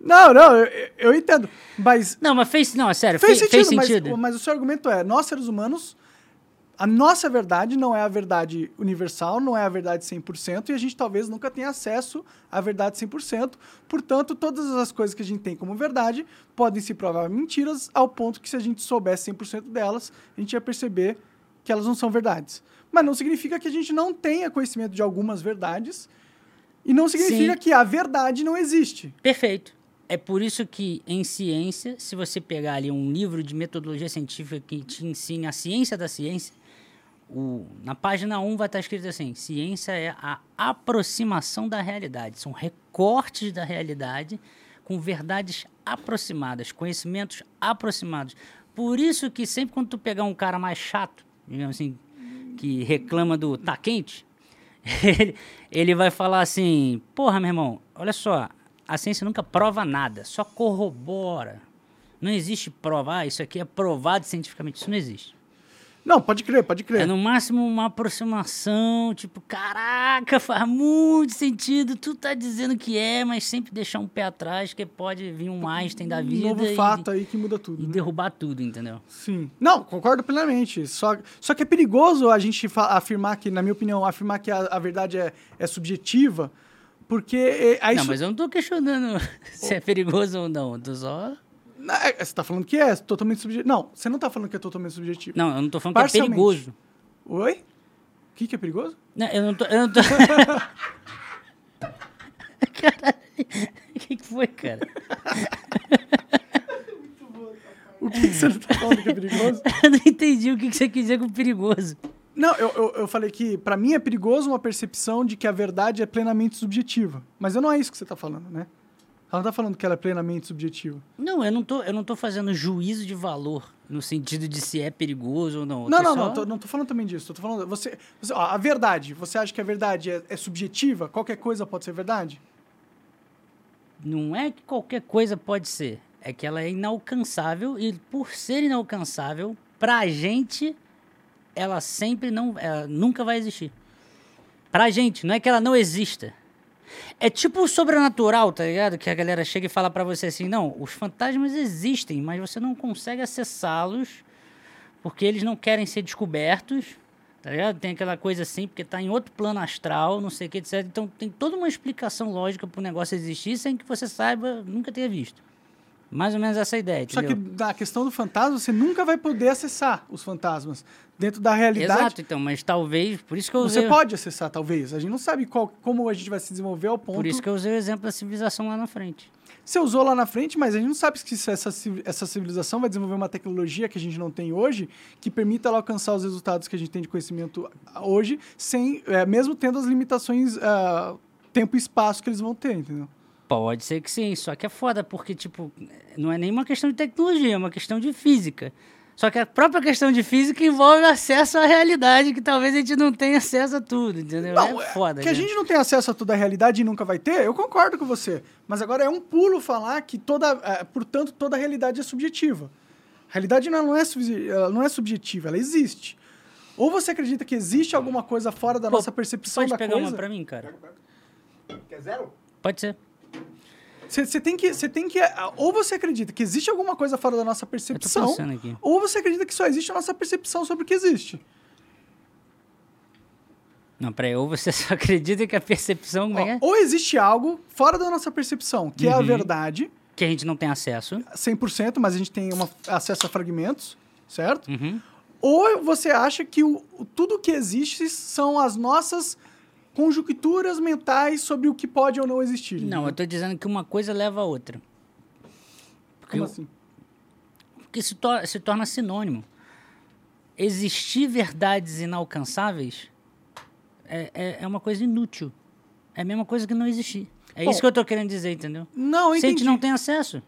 Não, não, eu, eu entendo. Mas Não, mas fez. Não, é sério, fez fez, sentido, fez mas- sentido. Mas, o seu argumento é, nós seres humanos, a nossa verdade não é a verdade universal, não é a verdade 100%, e a gente talvez nunca tenha acesso à verdade 100%. Portanto, todas as coisas que a gente tem como verdade podem se provar mentiras, ao ponto que se a gente soubesse 100% delas, a gente ia perceber que elas não são verdades. Mas não significa que a gente não tenha conhecimento de algumas verdades, e não significa Sim. que a verdade não existe. Perfeito. É por isso que, em ciência, se você pegar ali um livro de metodologia científica que te ensine a ciência da ciência, o- na página 1 vai estar escrito assim: ciência é a aproximação da realidade. São recortes da realidade com verdades aproximadas, conhecimentos aproximados. Por isso que sempre quando tu pegar um cara mais chato, digamos assim, que reclama do tá quente, ele, ele vai falar assim: porra, meu irmão, olha só, a ciência nunca prova nada, só corrobora. Não existe prova, ah, isso aqui é provado cientificamente, isso não existe. Não, pode crer, pode crer. É no máximo uma aproximação, tipo, caraca, faz muito sentido, tu tá dizendo que é, mas sempre deixar um pé atrás, que pode vir um Einstein da um vida novo e, fato aí que muda tudo. e né? derrubar tudo, entendeu? Sim. Não, concordo plenamente. Só, só que é perigoso a gente afirmar que, na minha opinião, afirmar que a, a verdade é, é subjetiva, porque é, aí não, isso- mas eu não tô questionando se é perigoso ou não, eu tô só... Não, é, Você tá falando que é totalmente subjetivo. Não, você não tá falando que é totalmente subjetivo. Não, eu não tô falando que é perigoso. Oi? O que, que é perigoso? Não, eu não tô... Eu não tô... Caralho, o que que foi, cara? O que, que você tá falando que é perigoso? Eu não entendi o que que você quis dizer com perigoso. Não, eu, eu, eu falei que pra mim é perigoso uma percepção de que a verdade é plenamente subjetiva. Mas não é isso que você tá falando, né? Ela não tá falando que ela é plenamente subjetiva. Não, eu não tô, eu não tô fazendo juízo de valor no sentido de se é perigoso ou não. Eu Não, não, só- não, tô, não tô falando também disso. Tô falando. Você, você- ó, a verdade, você acha que a verdade é, é subjetiva? Qualquer coisa pode ser verdade? Não é que qualquer coisa pode ser. É que ela é inalcançável e por ser inalcançável, pra gente, ela sempre não. Ela nunca vai existir. Pra gente, não é que ela não exista. É tipo o sobrenatural, tá ligado? Que a galera chega e fala pra você assim: não, os fantasmas existem, mas você não consegue acessá-los porque eles não querem ser descobertos, tá ligado? Tem aquela coisa assim, porque tá em outro plano astral, não sei o que, etc. Então tem toda uma explicação lógica pro negócio existir sem que você saiba, nunca tenha visto. Mais ou menos essa ideia, Só que na questão do fantasma, você nunca vai poder acessar os fantasmas. Dentro da realidade, Exato, então, mas talvez, por isso que eu você usei, pode acessar, talvez. A gente não sabe qual, como a gente vai se desenvolver ao ponto. por isso que eu usei o exemplo da civilização lá na frente. Você usou lá na frente, mas a gente não sabe se essa, essa civilização vai desenvolver uma tecnologia que a gente não tem hoje, que permita ela alcançar os resultados que a gente tem de conhecimento hoje, sem, é, mesmo tendo as limitações ah, tempo e espaço que eles vão ter, entendeu? Pode ser que sim, só que é foda, porque, tipo, não é nem uma questão de tecnologia, é uma questão de física. Só que a própria questão de física envolve acesso à realidade, que talvez a gente não tenha acesso a tudo, entendeu? Não, é foda. que a né? gente não tem acesso a toda a realidade e nunca vai ter, eu concordo com você. Mas agora é um pulo falar que toda, eh, portanto, toda a realidade é subjetiva. A realidade não é, não é subjetiva, ela existe. Ou você acredita que existe alguma coisa fora da Pô, nossa percepção Pode da pegar coisa? uma pra mim, cara? Quer zero? Pode ser. Você tem que, você tem que, ah, ou você acredita que existe alguma coisa fora da nossa percepção, ou você acredita que só existe a nossa percepção sobre o que existe. Não, peraí, ou você só acredita que a percepção é que Ó, é? ou existe algo fora da nossa percepção, que é a Uhum. verdade, que a gente não tem acesso. 100%, mas a gente tem uma, acesso a fragmentos, certo? Uhum. Ou você acha que o- tudo que existe são as nossas conjunturas mentais sobre o que pode ou não existir. Não, eu tô dizendo que uma coisa leva a outra. Porque, Como eu- assim? porque se, se torna sinônimo. Existir verdades inalcançáveis é, é, é uma coisa inútil. É a mesma coisa que não existir. É Bom, isso que eu tô querendo dizer, entendeu? Não, Se a gente não tem acesso.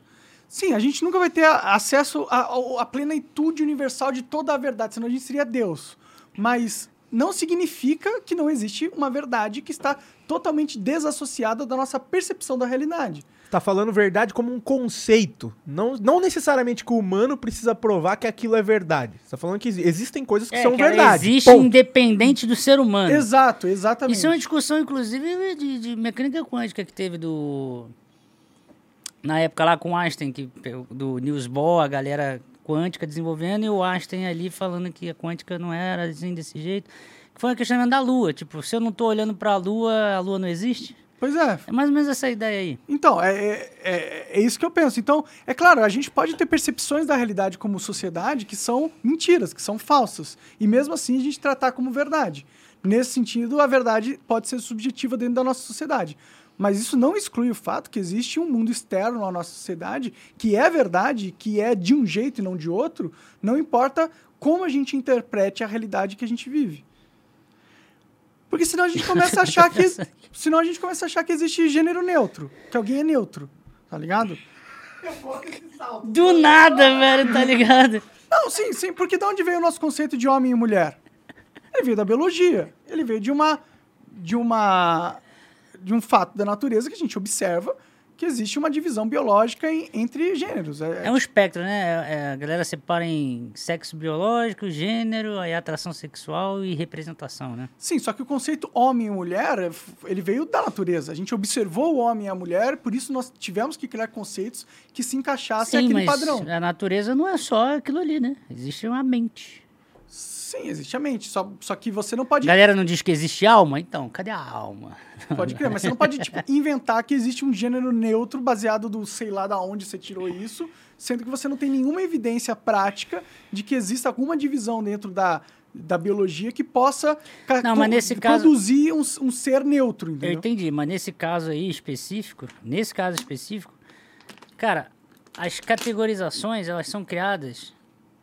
Sim, a gente nunca vai ter acesso à- à plenitude universal de toda a verdade, senão a gente seria Deus. Mas não significa que não existe uma verdade que está totalmente desassociada da nossa percepção da realidade. Tá falando verdade como um conceito. Não, não necessariamente que o humano precisa provar que aquilo é verdade. Você tá falando que exi- existem coisas que É, são que ela verdade. existe ponto. independente do ser humano. Exato, exatamente. Isso é uma discussão, inclusive, de, de mecânica quântica que teve do. Na época lá com o Einstein, que, do Niels Bohr, a galera quântica desenvolvendo, e o Einstein ali falando que a quântica não era assim desse jeito. Que foi um questionamento da Lua. Tipo, se eu não tô olhando pra Lua, a Lua não existe? Pois é. É mais ou menos essa ideia aí. Então, é, é, é, é isso que eu penso. Então, é claro, a gente pode ter percepções da realidade como sociedade que são mentiras, que são falsas. E mesmo assim a gente tratar como verdade. Nesse sentido, a verdade pode ser subjetiva dentro da nossa sociedade. Mas isso não exclui o fato que existe um mundo externo à nossa sociedade que é verdade, que é de um jeito e não de outro, não importa como a gente interprete a realidade que a gente vive. Porque senão a gente começa a achar que. Senão a gente começa a achar que existe gênero neutro, que alguém é neutro, tá ligado? Do nada, velho, tá ligado? Não, sim, sim, porque de onde veio o nosso conceito de homem e mulher? Ele veio da biologia. Ele veio de uma. de uma. De um fato da natureza que a gente observa que existe uma divisão biológica em- entre gêneros. É, É um espectro, né? É- a galera separa em sexo biológico, gênero, aí atração sexual e representação, né? Sim, só que o conceito homem e mulher, é ele veio da natureza. A gente observou o homem e a mulher, por isso nós tivemos que criar conceitos que se encaixassem Sim, àquele mas padrão. a natureza não é só aquilo ali, né? Existe uma mente. Sim, existe a mente. Só, só que você não pode. Galera não diz que existe alma? Então, cadê a alma? Pode crer, mas você não pode tipo, inventar que existe um gênero neutro baseado do sei lá da onde você tirou isso, sendo que você não tem nenhuma evidência prática de que exista alguma divisão dentro da, da biologia que possa Não, mas nesse caso- produzir um, um ser neutro, Eu entendeu? entendi, mas nesse caso aí específico, nesse caso específico, cara, as categorizações elas são criadas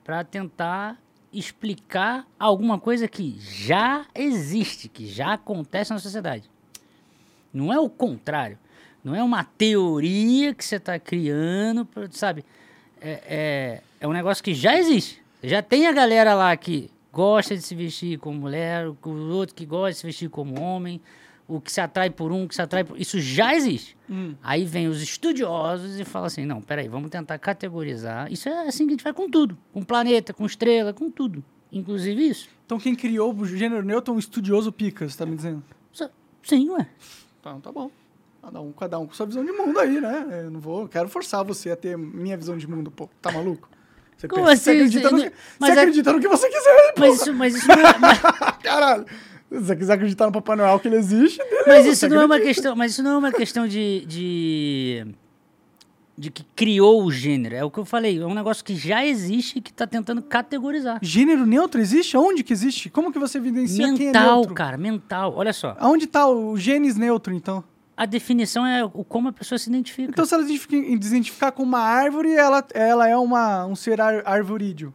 para tentar explicar alguma coisa que já existe, que já acontece na sociedade. Não é o contrário. Não é uma teoria que você está criando, sabe? É, é, é um negócio que já existe. Já tem a galera lá que gosta de se vestir como mulher, o outro que gosta de se vestir como homem, o que se atrai por um, o que se atrai por... Isso já existe. Aí vem os estudiosos e falam assim, não, peraí, vamos tentar categorizar. Isso é assim que a gente faz com tudo. Com planeta, com estrela, com tudo. Inclusive isso. Então quem criou o gênero é um estudioso pica, você tá me dizendo? Só- Sim, ué. Então tá bom. Cada um, cada um com sua visão de mundo aí, né? Eu não vou, eu quero forçar você a ter minha visão de mundo, pô. Tá maluco? Você, Como pensa- assim? você acredita, no, que, você é- acredita no que você quiser aí, pô. Mas isso, mas isso não é... mas- Caralho. Se você quiser acreditar no Papai Noel que ele existe, beleza. Mas isso não é uma questão, mas isso não é uma questão de, de de que criou o gênero. É o que eu falei, é um negócio que já existe e que tá tentando categorizar. Gênero neutro existe? Aonde que existe? Como que você evidencia quem é Mental, neutro? cara, mental. Olha só, Aonde tá o genes neutro, então? a definição é o como a pessoa se identifica. Então, se ela identifica- desidentificar com uma árvore, ela, ela é uma, um ser ar, arvorídeo.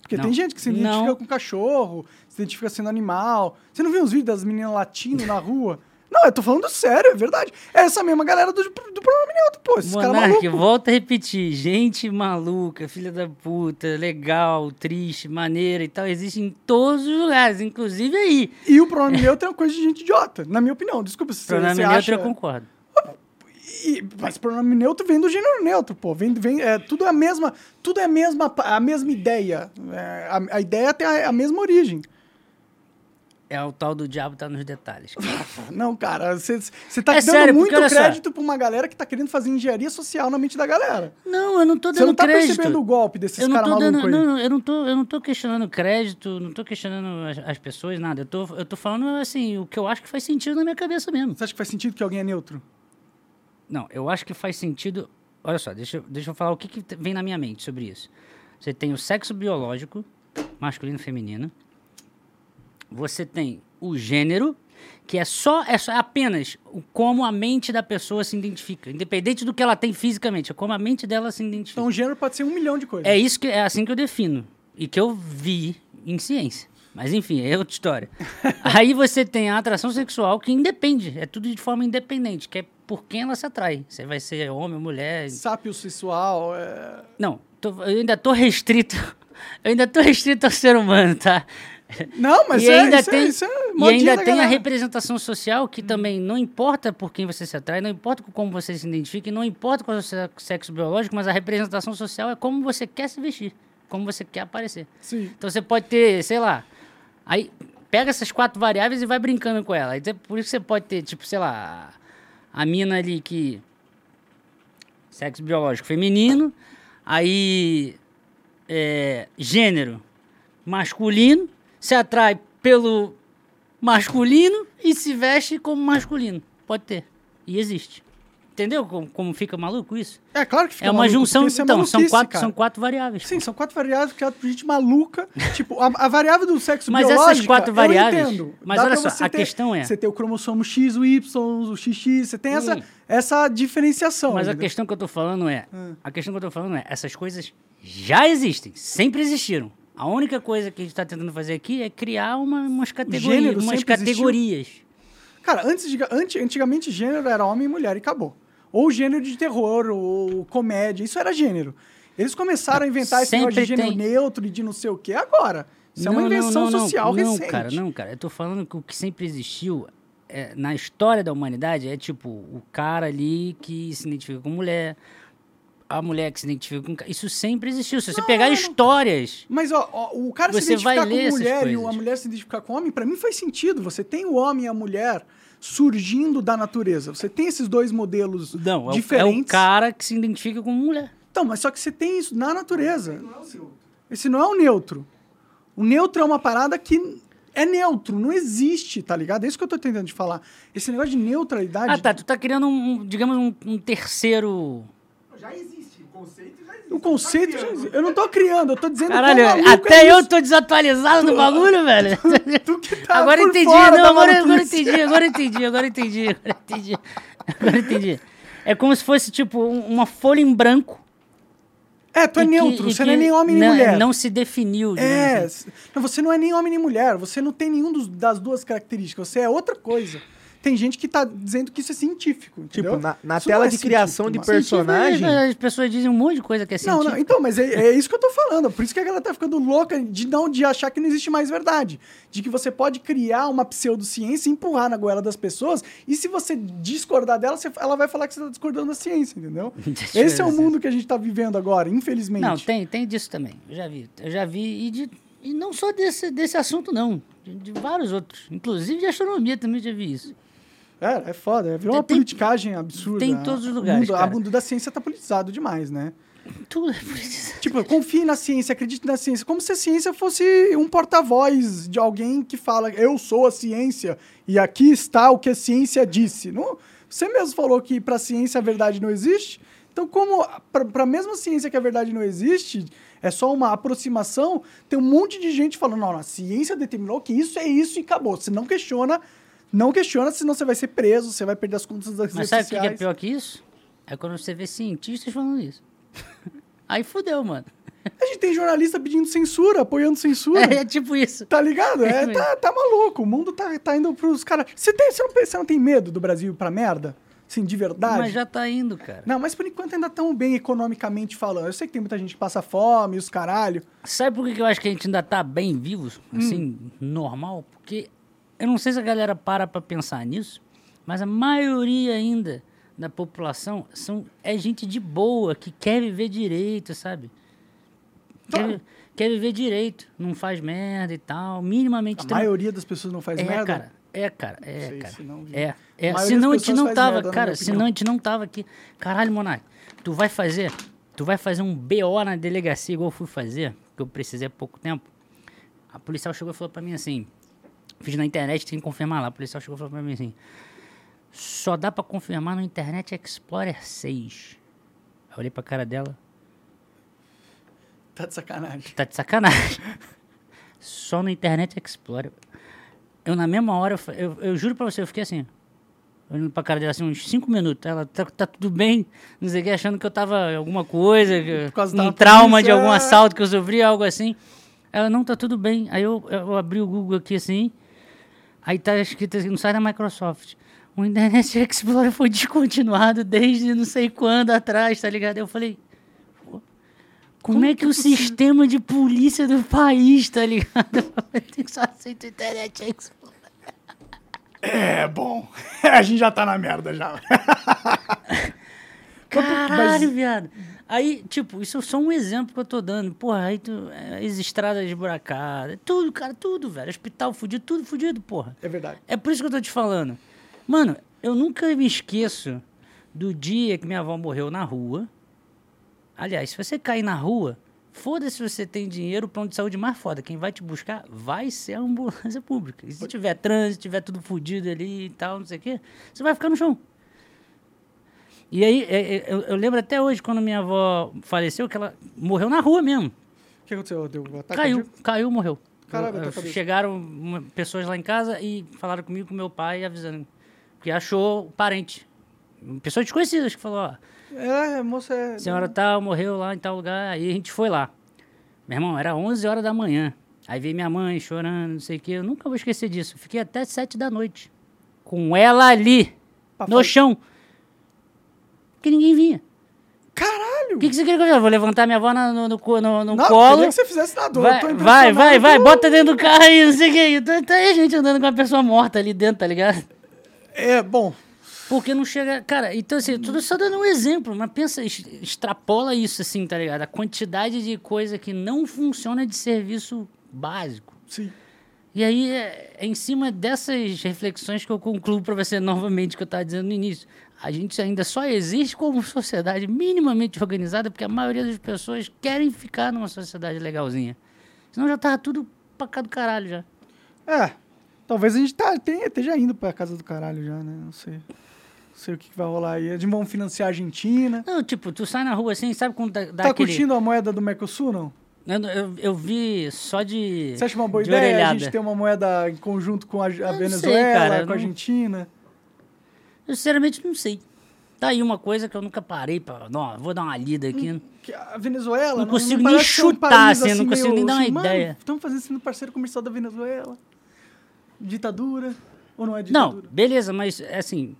Porque Não. tem gente que se identifica Não. com cachorro, se identifica sendo animal. Você não viu os vídeos das meninas latindo na rua? Não, eu tô falando sério, é verdade. É essa mesma galera do, do pronome neutro, pô. Esses Monark, volta a repetir. Gente maluca, filha da puta, legal, triste, maneira e tal, existe em todos os lugares, inclusive aí. E o pronome neutro é uma coisa de gente idiota, na minha opinião. Desculpa se você, Pronome você neutro acha... eu concordo. E- mas pronome neutro vem do gênero neutro, pô. Vem, vem, é, tudo é a mesma, tudo é a mesma, a mesma ideia. É, a, a ideia tem a, a mesma origem. É o tal do diabo tá nos detalhes. Não, cara, você tá É dando sério, muito olha só. crédito pra uma galera que tá querendo fazer engenharia social na mente da galera. Não, eu não tô Você dando não tá crédito. percebendo o golpe desses caras malucos aí. não, eu não tô, eu não tô questionando crédito, não tô questionando as, as pessoas, nada. Eu tô, eu tô falando assim, o que eu acho que faz sentido na minha cabeça mesmo. Você acha que faz sentido que alguém é neutro? Não, eu acho que faz sentido. Olha só, deixa, eu- deixa eu falar o que, que vem na minha mente sobre isso. Você tem o sexo biológico, masculino e feminino. Você tem o gênero, que é só, é só é apenas o como a mente da pessoa se identifica. Independente do que ela tem fisicamente, é como a mente dela se identifica. Então, o gênero pode ser um milhão de coisas. É isso que é assim que eu defino e que eu vi em ciência. Mas enfim, é outra história. Aí você tem a atração sexual que independe, é tudo de forma independente, que é por quem ela se atrai. Você vai ser homem ou mulher. Sápio sexual, é... Não, tô- eu ainda tô restrito. Eu ainda tô restrito ao ser humano, tá? Não, mas e é, ainda isso, tem, é, é e ainda da tem a galera. representação social que também não importa por quem você se atrai, não importa com como você se identifica, não importa qual é o seu sexo biológico, mas a representação social é como você quer se vestir, como você quer aparecer. Sim. Então você pode ter, sei lá, aí pega essas quatro variáveis e vai brincando com ela. Então, por isso você pode ter, tipo, sei lá, a mina ali que sexo biológico feminino, aí é, gênero masculino, se atrai pelo masculino e se veste como masculino. Pode ter. E existe. Entendeu como, como fica maluco isso? É claro que fica é uma maluco, junção. é Então, são maluquice, quatro, cara. são quatro variáveis. Sim, são quatro variáveis criadas por gente maluca. tipo, a, a variável do sexo Mas biológico. essas quatro variáveis- Eu entendo. mas olha só, a ter- questão é- Você tem o cromossomo X, o Y, o XX, você tem essa, essa diferenciação. Mas a entendeu? questão que eu tô falando é, Hum. a questão que eu tô falando é, essas coisas já existem, sempre existiram. A única coisa que a gente está tentando fazer aqui é criar uma, umas categorias, gênero umas sempre existiu? categorias. Cara, antes de, anti- antigamente gênero era homem e mulher e acabou. Ou gênero de terror, ou comédia, isso era gênero. Eles começaram a inventar esse negócio de gênero tem. neutro e de não sei o que agora. Isso é uma invenção social não, recente. cara, não, cara. Eu tô falando que o que sempre existiu é, na história da humanidade, é tipo o cara ali que se identifica com mulher, a mulher que se identifica com. Isso sempre existiu. Se você pegar histórias. Mas ó, ó, o cara se Você vai identificar ler com mulher e a mulher se identificar com homem, pra mim faz sentido. Você tem o homem e a mulher surgindo da natureza. Você tem esses dois modelos Não, é o, é diferentes. o cara que se identifica como mulher. Então, mas só que você tem isso na natureza. Esse não é o neutro. O neutro é uma parada que é neutro, não existe, tá ligado? É isso que eu tô tentando te falar. Esse negócio de neutralidade. Ah, tá. Tu tá criando um, digamos, um, um terceiro. Já existe, conceito já existe. O conceito. já existe. Eu não tô criando, eu tô dizendo Caralho, maluco até é eu isso. tô desatualizado no bagulho, velho. Tu que tá agora por entendi, fora não, da agora, agora entendi, agora entendi, agora entendi, agora entendi. Agora entendi. É como se fosse, tipo, um- uma folha em branco. É, tu é que- neutro, você não é nem homem nem não- mulher. Não se definiu. É, assim. não, você não é nem homem nem mulher, você não tem nenhum dos- das duas características, você é outra coisa. Tem gente que tá dizendo que isso é científico, entendeu? Tipo, na, na não tela é de criação de personagem. É, As pessoas dizem um monte de coisa que é Não, científico. não, então, mas é, é isso que eu tô falando. Por isso que a galera tá ficando louca de não de achar que não existe mais verdade. De que você pode criar uma pseudociência e empurrar na goela das pessoas, e se você discordar dela, você- ela vai falar que você tá discordando da ciência, entendeu? Esse é o mundo que a gente tá vivendo agora, infelizmente. Não, tem, tem disso também. Eu já vi. Eu já vi. E, de- e não só desse, desse assunto, não. De, de vários outros. Inclusive de astronomia também já vi isso. É, é foda. Virou uma Tem- politicagem absurda. tem em todos os O lugares, mundo, a cara. mundo da ciência tá politizado demais, né? Tudo é politizado. Tipo, confie na ciência, acredite na ciência, como se a ciência fosse um porta-voz de alguém que fala, eu sou a ciência e aqui está o que a ciência disse. Não, você mesmo falou que para a ciência a verdade não existe. Então, como para a mesma ciência que a verdade não existe, é só uma aproximação, tem um monte de gente falando, não, a ciência determinou que isso é isso e acabou. Você não questiona, não questiona, senão você vai ser preso, você vai perder as contas das Mas redes sabe o que é pior que isso? É quando você vê cientistas falando isso. Aí fudeu, mano. A gente tem jornalista pedindo censura, apoiando censura. É, é tipo isso. Tá ligado? É, É tá, tá maluco. O mundo tá, tá indo pros caras. Você, tem, você, não, você não tem medo do Brasil pra merda? Assim, de verdade? Mas já tá indo, cara. Não, mas por enquanto ainda tão bem economicamente falando. Eu sei que tem muita gente que passa fome, os caralho. Sabe por que que eu acho que a gente ainda tá bem vivos? Assim, Hum. normal? Porque eu não sei se a galera para pra pensar nisso, mas a maioria ainda da população são, é gente de boa, que quer viver direito, sabe? Quer, vi- quer viver direito, não faz merda e tal, minimamente... A tran- maioria das pessoas não faz é, merda. cara. É, cara. É, sei, cara. senão- É. é. Senão a gente não tava, merda, cara. Senão a gente não tava aqui. Caralho, Monark, tu vai fazer. Tu vai fazer um BO na delegacia igual eu fui fazer, que eu precisei há pouco tempo. A policial chegou e falou pra mim assim. Fiz na internet, tem que confirmar lá. A policial chegou e falou pra mim assim. Só dá pra confirmar no Internet Explorer 6. Eu olhei pra cara dela. Tá de sacanagem. Tá de sacanagem. Só no Internet Explorer. Eu, na mesma hora, eu, eu, eu juro pra você, eu fiquei assim, olhando pra cara dela assim, uns 5 minutos. Ela, tá, tá tudo bem? Não sei o que, achando que eu tava alguma coisa, um trauma de polícia. algum assalto que eu sofri, algo assim. Ela, não, tá tudo bem. Aí eu, eu abri o Google aqui assim, aí tá escrito assim, no site da Microsoft. O Internet Explorer foi descontinuado desde não sei quando atrás, tá ligado? Eu falei, como, é que, o sistema de polícia do país, tá ligado? Tem que só aceita o Internet Explorer. É, bom. a gente já tá na merda já. Caralho, viado. Aí, tipo, isso é só um exemplo que eu tô dando. Porra, aí tu, é, as estradas esburacadas, tudo, cara, tudo, velho. Hospital fudido, tudo fudido, porra. É verdade. É por isso que eu tô te falando. Mano, eu nunca me esqueço do dia que minha avó morreu na rua. Aliás, se você cair na rua, foda-se se você tem dinheiro, o plano de saúde mais foda. Quem vai te buscar vai ser a ambulância pública. E se tiver trânsito, tiver tudo fudido ali e tal, não sei o quê, você vai ficar no chão. E aí, é, é, eu, eu lembro até hoje, quando minha avó faleceu, que ela morreu na rua mesmo. O que aconteceu? Deu um ataque Caiu, cardíaco? caiu, morreu. Caralho, Eu- bateu eu- a cabeça. chegaram uma- pessoas lá em casa e falaram comigo, com meu pai, avisando que achou parente. Pessoas desconhecidas que falou, ó, É, moça, é... senhora tal, morreu lá em tal lugar. Aí a gente foi lá. Meu irmão, era 11 horas da manhã. Aí veio minha mãe chorando, não sei o quê. Eu nunca vou esquecer disso. Fiquei até 7 da noite. Com ela ali, Pra no chão. Porque ninguém vinha. Caralho! O que, que você queria que eu? Vou levantar minha avó no, no, no, no Não, colo. queria que você fizesse na dor. eu tô Vai, vai, vai, vai, bota dentro do carro aí, não sei o que. Tá, tá aí a gente andando com uma pessoa morta ali dentro, tá ligado? É, bom, Porque não chega. Cara, então assim, tô só dando um exemplo, mas pensa, extrapola isso, assim, tá ligado? A quantidade de coisa que não funciona de serviço básico. sim. E aí é, é em cima dessas reflexões que eu concluo para você novamente que eu estava dizendo no início. A gente ainda só existe como sociedade minimamente organizada porque a maioria das pessoas querem ficar numa sociedade legalzinha. Senão já tava tudo pra cá do caralho já. É, talvez a gente tá, tenha, esteja indo pra casa do caralho já, né? Não sei. Não sei o que, que vai rolar aí. Eles vão financiar a Argentina. Não, tipo, tu sai na rua assim, sabe quando dá, dá tá aquele... curtindo a moeda do Mercosul, não? Eu, eu, eu vi só de Você acha uma boa de ideia a orelhada. gente ter uma moeda em conjunto com a, a sei, Venezuela, cara, com a não- Argentina? Eu sinceramente não sei. Tá aí uma coisa que eu nunca parei pra... Não, vou dar uma lida aqui. Que a Venezuela Não consigo nem parece ser um chutar, país, assim, não consigo nem dar uma ideia. Estamos fazendo sendo parceiro comercial da Venezuela. Ditadura. Ou não é Não, ditadura? beleza, mas assim.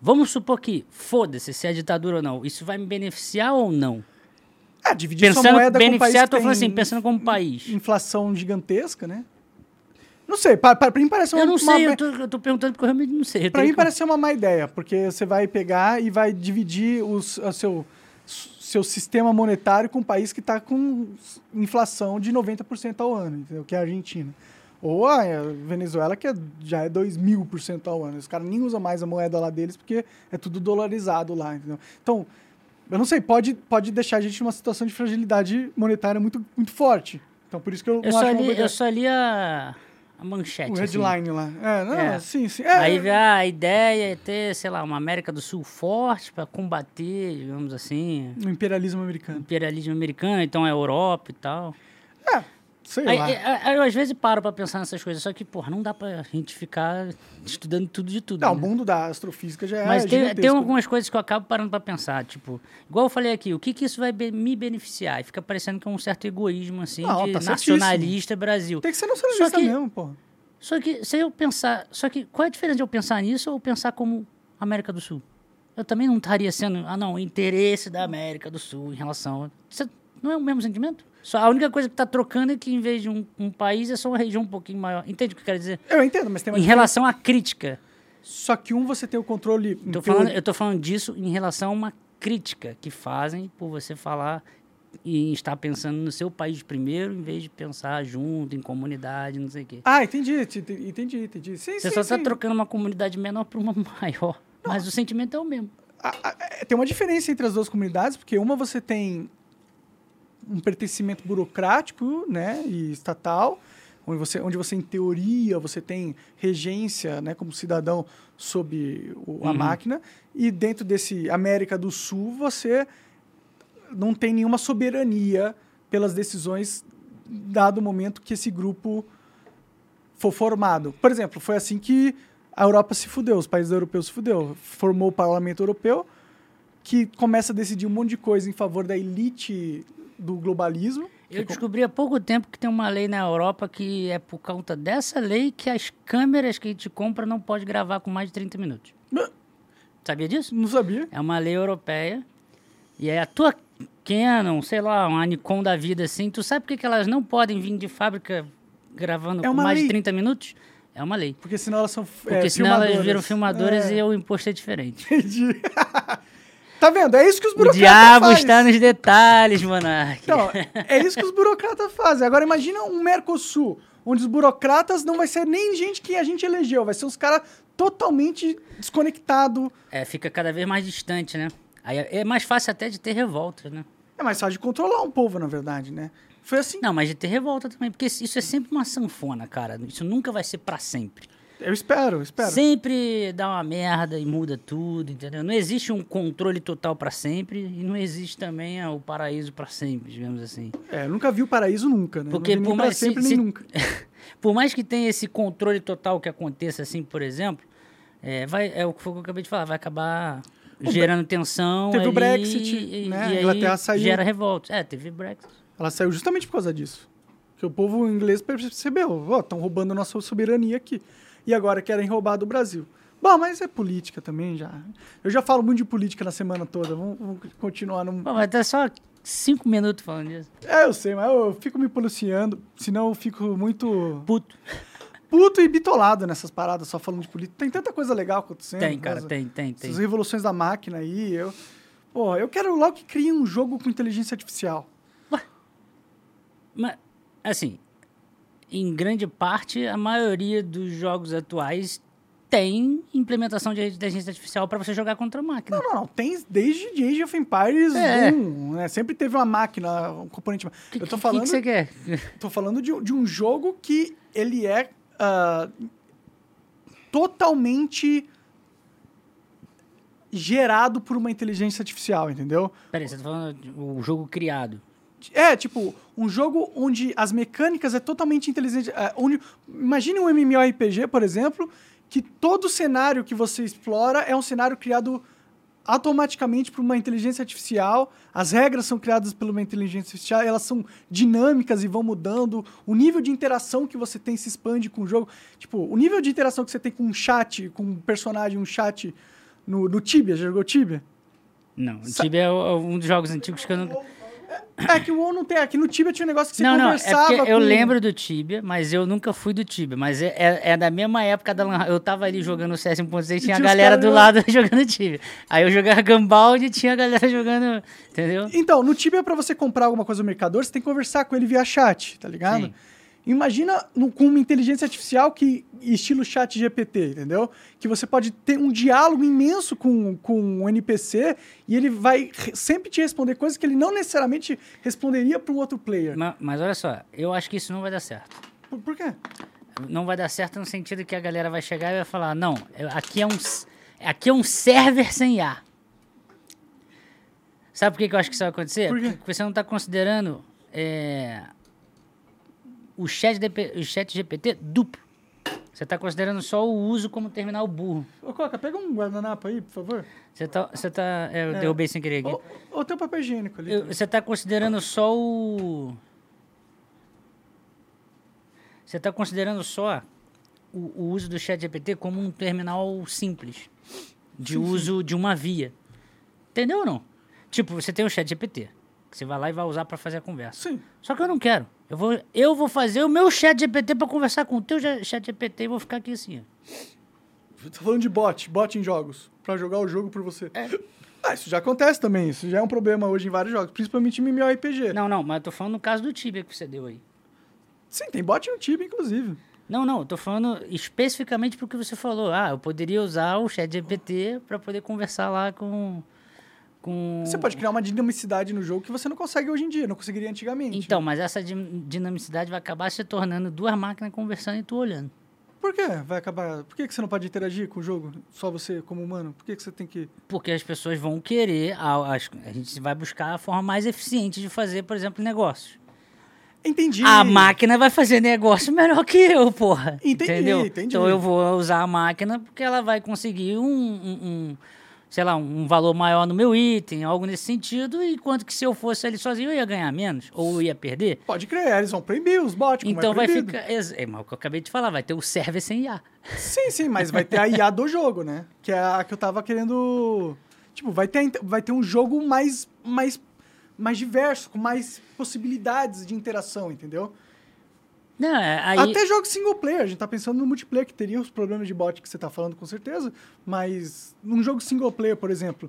Vamos supor que, foda-se se é ditadura ou não. Isso vai me beneficiar ou não? É, dividir sua Pensando moeda com um país tô falando assim, pensando como país. inflação gigantesca, né? Não sei, para, para, mim parece uma, Eu não uma sei, me- eu tô, eu tô perguntando porque eu realmente não sei. Tenho mim que- parece ser uma má ideia, porque você vai pegar e vai dividir os, o seu, seu sistema monetário com um país que está com inflação de 90% ao ano, entendeu? Que é a Argentina. Ou a Venezuela, que é- já é 2 mil por cento ao ano. Os caras nem usam mais a moeda lá deles, porque é tudo dolarizado lá, entendeu? Então, eu não sei, pode, pode deixar a gente numa situação de fragilidade monetária muito, muito forte. Então, por isso que eu, Eu não só, acho uma li, eu só li a, a manchete. O assim. headline lá. É, não, É. sim, sim. É, Aí ah, a ideia é ter, sei lá, uma América do Sul forte para combater, digamos assim, o imperialismo americano. imperialismo americano, então a Europa e tal. Sei Aí, lá. aí- aí eu às vezes paro pra pensar nessas coisas, só que, porra, não dá pra gente ficar estudando tudo de tudo. Não, né? o mundo da astrofísica já é Mas tem, tem algumas coisas que eu acabo parando pra pensar, tipo, igual eu falei aqui, o que que isso vai be- me beneficiar? E fica parecendo que é um certo egoísmo, assim, Não, de tá nacionalista Brasil. Tem que ser nacionalista que- mesmo. Só que se eu pensar, só que qual é a diferença de eu pensar nisso ou pensar como América do Sul? Eu também não estaria sendo, ah não, interesse da América do Sul em relação, isso não é o mesmo sentimento? Só a única coisa que tá trocando é que em vez de um, um país é só uma região um pouquinho maior. Entende o que eu quero dizer? Eu entendo, mas tem uma Em diferença. relação à crítica. Só que um você tem o controle. Tô falando, eu tô falando disso em relação a uma crítica que fazem por você falar e estar pensando no seu país primeiro, em vez de pensar junto, em comunidade, não sei o quê. Ah, entendi, te- te- entendi, entendi. Sim, Você sim, só está trocando uma comunidade menor por uma maior. Mas o sentimento é o mesmo. É, Tem uma diferença entre as duas comunidades, porque uma você tem um pertencimento burocrático, né, e estatal, onde você, onde você em teoria você tem regência, né, como cidadão sobre o- a Uhum. máquina, e dentro desse América do Sul você não tem nenhuma soberania pelas decisões dado o momento que esse grupo for formado. Por exemplo, foi assim que a Europa se fudeu, os países europeus se fudeu. Formou o Parlamento Europeu, que começa a decidir um monte de coisa em favor da elite do globalismo. Eu é co- descobri há pouco tempo que tem uma lei na Europa que é por conta dessa lei que as câmeras que a gente compra não pode gravar com mais de 30 minutos. Sabia disso? Não sabia. É uma lei europeia. E aí a tua Canon, sei lá, uma Nikon da vida assim, tu sabe por que, elas não podem vir de fábrica gravando É com mais lei. de 30 minutos? É uma lei. Porque senão elas são Porque é, senão elas filmadoras. viram filmadoras É, e o imposto é diferente. Entendi. tá vendo? É isso que os O burocratas diabo fazem. está nos detalhes, monarca. Então, é isso que os burocratas fazem. Agora imagina um Mercosul, onde os burocratas não vai ser nem gente que a gente elegeu, vai ser uns caras totalmente desconectados. É, fica cada vez mais distante, né? Aí é é mais fácil até de ter revolta, né? É mais fácil de controlar um povo, na verdade, né? Foi assim. Não, mas de ter revolta também, porque isso é sempre uma sanfona, cara. Isso nunca vai ser pra sempre. Eu espero, eu espero. Sempre dá uma merda e muda tudo, entendeu? Não existe um controle total pra sempre e não existe também ah, o paraíso pra sempre, digamos assim. É, eu nunca vi o paraíso nunca, né? Porque por nem pra mais se- sempre, se- nem nunca. Por mais que tenha esse controle total que aconteça assim, por exemplo, é, vai, é o que o eu acabei de falar, vai acabar gerando tensão. teve o Brexit, e, né? E A aí Inglaterra saiu. Gera revolta. É, teve Brexit. Ela saiu justamente por causa disso. Que o povo inglês percebeu, ó, estão roubando nossa soberania aqui. E agora querem roubar do Brasil. Bom, mas é política também já. Eu já falo muito de política na semana toda. Vamos, vamos continuar no. Pô, mas tá só cinco minutos falando disso. É, eu sei, mas eu fico me policiando, senão eu fico muito. Puto. puto e bitolado nessas paradas, só falando de política. Tem tanta coisa legal acontecendo. Tem, cara, essas- tem, tem, tem. Essas revoluções da máquina aí, eu... Pô, eu quero logo que crie um jogo com inteligência artificial. Mas, assim, em grande parte, a maioria dos jogos atuais tem implementação de inteligência artificial para você jogar contra a máquina. Não, não, não. Tem desde de Age of Empires É. 1, né? Sempre teve uma máquina, um componente... Que- eu tô falando... que, que você quer? Tô falando de, um- de um jogo que ele é ah, totalmente gerado por uma inteligência artificial, entendeu? Peraí, você tá falando de- o jogo criado. É, tipo, um jogo onde as mecânicas é totalmente inteligente. é, onde, imagine um MMORPG, por exemplo, que todo cenário que você explora é um cenário criado automaticamente por uma inteligência artificial. As regras são criadas por uma inteligência artificial, elas são dinâmicas e vão mudando. O nível de interação que você tem se expande com o jogo. Tipo, o nível de interação que você tem com um chat, com um personagem, um chat no, no Tibia. Já jogou Tibia? Não, o Sa- Tibia é o- um dos jogos antigos que eu nunca... É que o WoW não tem. Aqui no Tibia tinha um negócio que você não, não, é conversava porque eu com- lembro do Tibia, mas eu nunca fui do Tibia. Mas é, é, é da mesma época da. Eu tava ali jogando o CS 1.6 e tinha a tinha os galera do lado jogando Tibia. Aí eu jogava Gambald e tinha a galera jogando, entendeu? Então, no Tibia, pra você comprar alguma coisa no mercador, você tem que conversar com ele via chat, tá ligado? Sim. Imagina no- com uma inteligência artificial que estilo chat GPT, entendeu? Que você pode ter um diálogo imenso com, com um NPC e ele vai re- sempre te responder coisas que ele não necessariamente responderia para um outro player. Ma- Mas, olha só, eu acho que isso não vai dar certo. Por, por quê? Não vai dar certo no sentido que a galera vai chegar e vai falar, não, aqui é um, aqui é um server sem ar. Sabe por que, que eu acho que isso vai acontecer? Por quê? Porque você não está considerando é, o, chat DP o chat GPT duplo. Você está considerando só o uso como terminal burro. Ô, Coca, pega um guardanapo aí, por favor. Você tá, você tá, é, eu derrubei sem querer aqui. Ou, o papel higiênico ali. Eu-. Você está considerando só o. Você está considerando só o, o uso do chat GPT como um terminal simples de uso de uma via. Entendeu ou não? Tipo, você tem o chat GPT, que você vai lá e vai usar para fazer a conversa. Sim. Só que eu não quero. Eu vou, eu vou fazer o meu chat GPT para conversar com o teu chat GPT e vou ficar aqui assim. ó. Tô falando de bot, bot em jogos. Pra jogar o jogo por você. É. Ah, isso já acontece também. Isso já é um problema hoje em vários jogos, principalmente em MMORPG. Não, não, mas eu tô falando no caso do Tibia que você deu aí. Sim, tem bot no Tibia, inclusive. Não, não, eu tô falando especificamente porque você falou. Ah, eu poderia usar o chat GPT para poder conversar lá com. Com... Você pode criar uma dinamicidade no jogo que você não consegue hoje em dia, não conseguiria antigamente. Então, mas essa din- dinamicidade vai acabar se tornando duas máquinas conversando e tu olhando. Por que vai acabar? Por que que você não pode interagir com o jogo? Só você como humano? Por que que você tem que. Porque as pessoas vão querer. A, as- a gente vai buscar a forma mais eficiente de fazer, por exemplo, negócios. Entendi. A máquina vai fazer negócio melhor que eu, porra. Entendi, entendeu? entendi. Então eu vou usar a máquina porque ela vai conseguir um, um- um, sei lá, um valor maior no meu item, algo nesse sentido, enquanto que se eu fosse ali sozinho eu ia ganhar menos, ou eu ia perder. Pode crer, eles vão proibir os bots. como Então é vai ficar. É, mas o que eu acabei de falar, vai ter o server sem IA. Sim, sim, mas vai ter a IA do jogo, né? Que é a que eu tava querendo. Tipo, vai ter, vai ter um jogo mais, mais, mais diverso, com mais possibilidades de interação, entendeu? Não, é, aí. Até jogos single player, a gente tá pensando no multiplayer, que teria os problemas de bot que você tá falando com certeza, mas num jogo single player, por exemplo.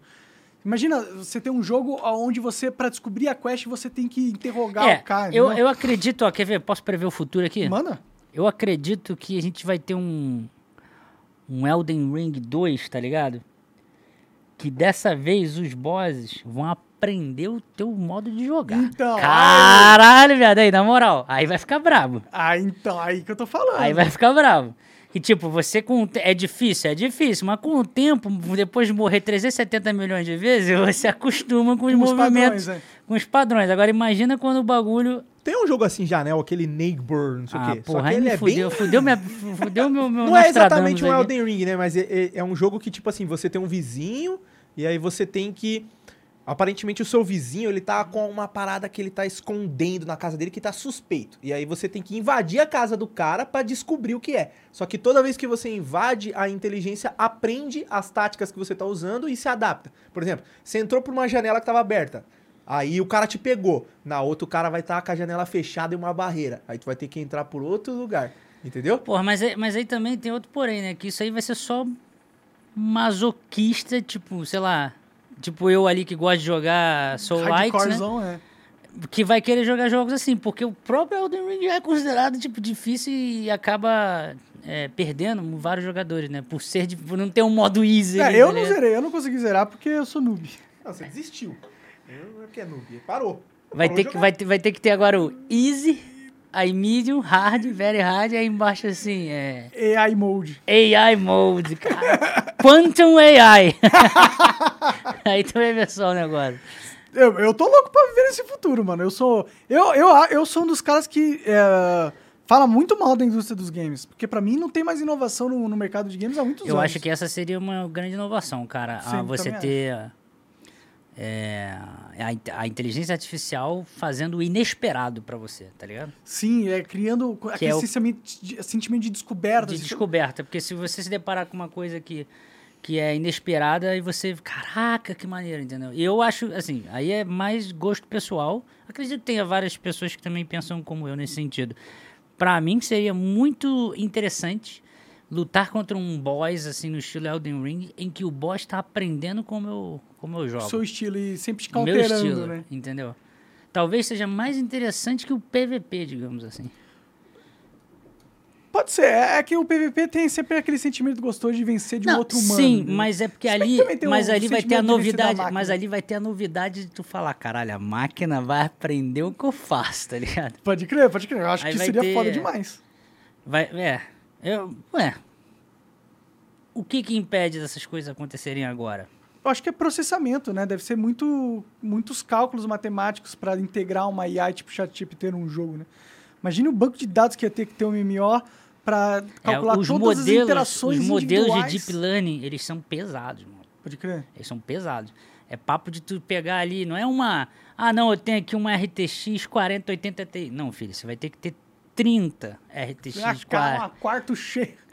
Imagina você ter um jogo onde você, pra descobrir a quest, você tem que interrogar é, o cara. eu, eu acredito, ó, quer ver? Posso prever o futuro aqui? Manda? Eu acredito que a gente vai ter um. Um Elden Ring 2, tá ligado? Que dessa vez os bosses vão aprender o teu modo de jogar. Então, Caralho, viado, aí, na moral. Aí vai ficar brabo. Ah, então, aí que eu tô falando. Aí vai ficar bravo. Que tipo, você com. É difícil, é difícil, mas com o tempo, depois de morrer 370 milhões de vezes, você acostuma com os Com os movimentos. padrões, é. Com os padrões. Agora imagina quando o bagulho. Tem um jogo assim já, né? Aquele Neighbor, não sei Ah, o quê. Só porra, que aí ele é fudeu, bem... fudeu, minha, fudeu meu, meu Não é exatamente um. Elden Ring, né? Mas é, é- é um jogo que, tipo assim, você tem um vizinho e aí você tem que... Aparentemente o seu vizinho, ele tá com uma parada que ele tá escondendo na casa dele que tá suspeito. E aí você tem que invadir a casa do cara pra descobrir o que é. Só que toda vez que você invade, a inteligência aprende as táticas que você tá usando e se adapta. Por exemplo, você entrou por uma janela que tava aberta. Aí o cara te pegou. Na outra o cara vai estar com a janela fechada e uma barreira. Aí tu vai ter que entrar por outro lugar. Entendeu? Porra, mas, mas aí também tem outro porém, né? Que isso aí vai ser só masoquista, tipo, sei lá. Tipo eu ali que gosta de jogar Soul Likes, né? É. Que vai querer jogar jogos assim, porque o próprio Elden Ring é considerado, tipo, difícil e acaba é, perdendo vários jogadores, né? Por ser, de- por não ter um modo easy. É, ali, eu tá não zerei, eu não consegui zerar porque eu sou noob. Não, você desistiu. Eu, que é noob. Parou. Vai Parou ter, que, vai, ter, vai ter que ter agora o easy, aí medium, hard, very hard, aí embaixo assim, é... AI mode. AI mode, cara. Quantum AI. aí vai ver só o negócio. Eu, eu tô louco pra viver nesse futuro, mano. Eu sou. Eu, eu, eu sou um dos caras que é, fala muito mal da indústria dos games. Porque pra mim não tem mais inovação no, no mercado de games há muitos Eu anos. acho que essa seria uma grande inovação, cara. Sim, a você também ter é, a, a inteligência artificial fazendo o inesperado pra você, tá ligado? Sim, é criando aquele é o- sentimento, de, sentimento de descoberta. De assim, descoberta. Porque se você se deparar com uma coisa que, que é inesperada, e você, caraca, que maneiro, entendeu? E eu acho, assim, aí é mais gosto pessoal. Acredito que tenha várias pessoas que também pensam como eu nesse sentido. Pra mim seria muito interessante lutar contra um boss, assim, no estilo Elden Ring, em que o boss tá aprendendo como eu, como eu jogo. seu estilo e sempre te meu counterando, estilo, né? entendeu? Talvez seja mais interessante que o PVP, digamos assim. Pode ser. É, é que o PVP tem sempre aquele sentimento gostoso de vencer de um Não, outro humano. sim, né? mas é porque ali, mas o ali vai ter a novidade, mas ali vai ter a novidade de tu falar, caralho, a máquina vai aprender o que eu faço, tá ligado? Pode crer, pode crer. Eu acho Aí que seria ter- foda demais. Vai, é, eu, ué, o que que impede dessas coisas acontecerem agora? Eu acho que é processamento, né? Deve ser muito, muitos cálculos matemáticos para integrar uma IA tipo ChatGPT num jogo, né? Imagine o banco de dados que ia ter que ter um MMO para calcular É, todas as modelos, interações os modelos de deep learning, eles são pesados, mano. Pode crer. Eles são pesados. É papo de tu pegar ali, não é uma. Ah, não, eu tenho aqui uma RTX 4080 Ti. Não, filho, você vai ter que ter 30 RTX Uma 40. cara, uma quarto cheio.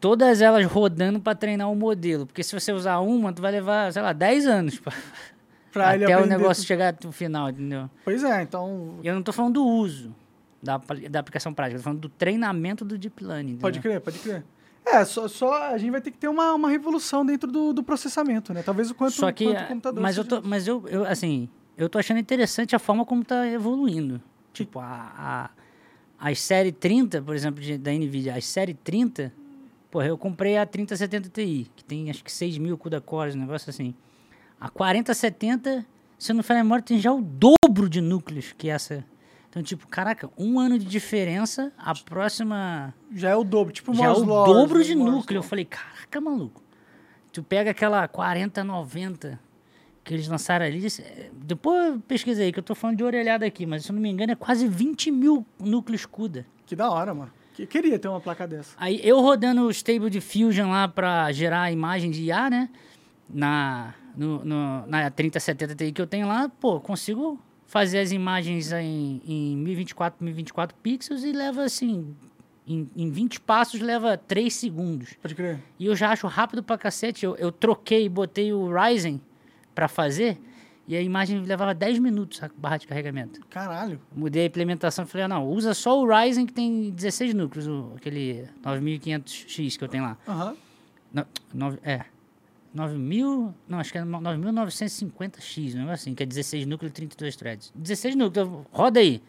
Todas elas rodando pra treinar o modelo. Porque se você usar uma, tu vai levar, sei lá, 10 anos pra, Pra ele até o negócio chegar no final, entendeu? Pois é, então. Eu não tô falando do uso da, da aplicação prática, eu tô falando do treinamento do deep learning. Pode entendeu? crer, pode crer. É, só, só a gente vai ter que ter uma, uma revolução dentro do, do processamento, né? Talvez o quanto, Só que, quanto o computador. mas eu tô, mas eu, eu, assim, eu tô achando interessante a forma como tá evoluindo. Tipo, a, a, as série 30, por exemplo, de- da NVIDIA, as série 30, porra, eu comprei a 3070 Ti, que tem acho que 6 mil CUDA cores, um negócio assim. A 4070, se eu não a memória, tem já o dobro de núcleos que essa. Então, tipo, caraca, um ano de diferença, a próxima Já é o dobro, tipo já é o dobro né? de núcleo. Eu falei, caraca, maluco. Tu pega aquela 4090 que eles lançaram ali. é, Depois eu pesquisei, que eu tô falando de orelhada aqui, mas se eu não me engano é quase 20 mil núcleos CUDA. Que da hora, mano. Que, queria ter uma placa dessa. Aí eu rodando o Stable Diffusion lá pra gerar a imagem de IA, né? Na, no, no- na 3070 Ti que eu tenho lá, pô, consigo fazer as imagens em, em 1024 por 1024 pixels e leva assim. Em, em 20 passos leva 3 segundos. Pode crer. E eu já acho rápido pra cacete. Eu, eu troquei, botei o Ryzen pra fazer e a imagem levava 10 minutos a barra de carregamento. Caralho. Mudei a implementação e falei, ah, não, usa só o Ryzen que tem 16 núcleos, o, aquele 9500X que eu tenho lá. Aham. Nove- é, 9000, não, acho que é 9950X, um negócio assim, que é 16 núcleos e 32 threads. 16 núcleos, roda aí.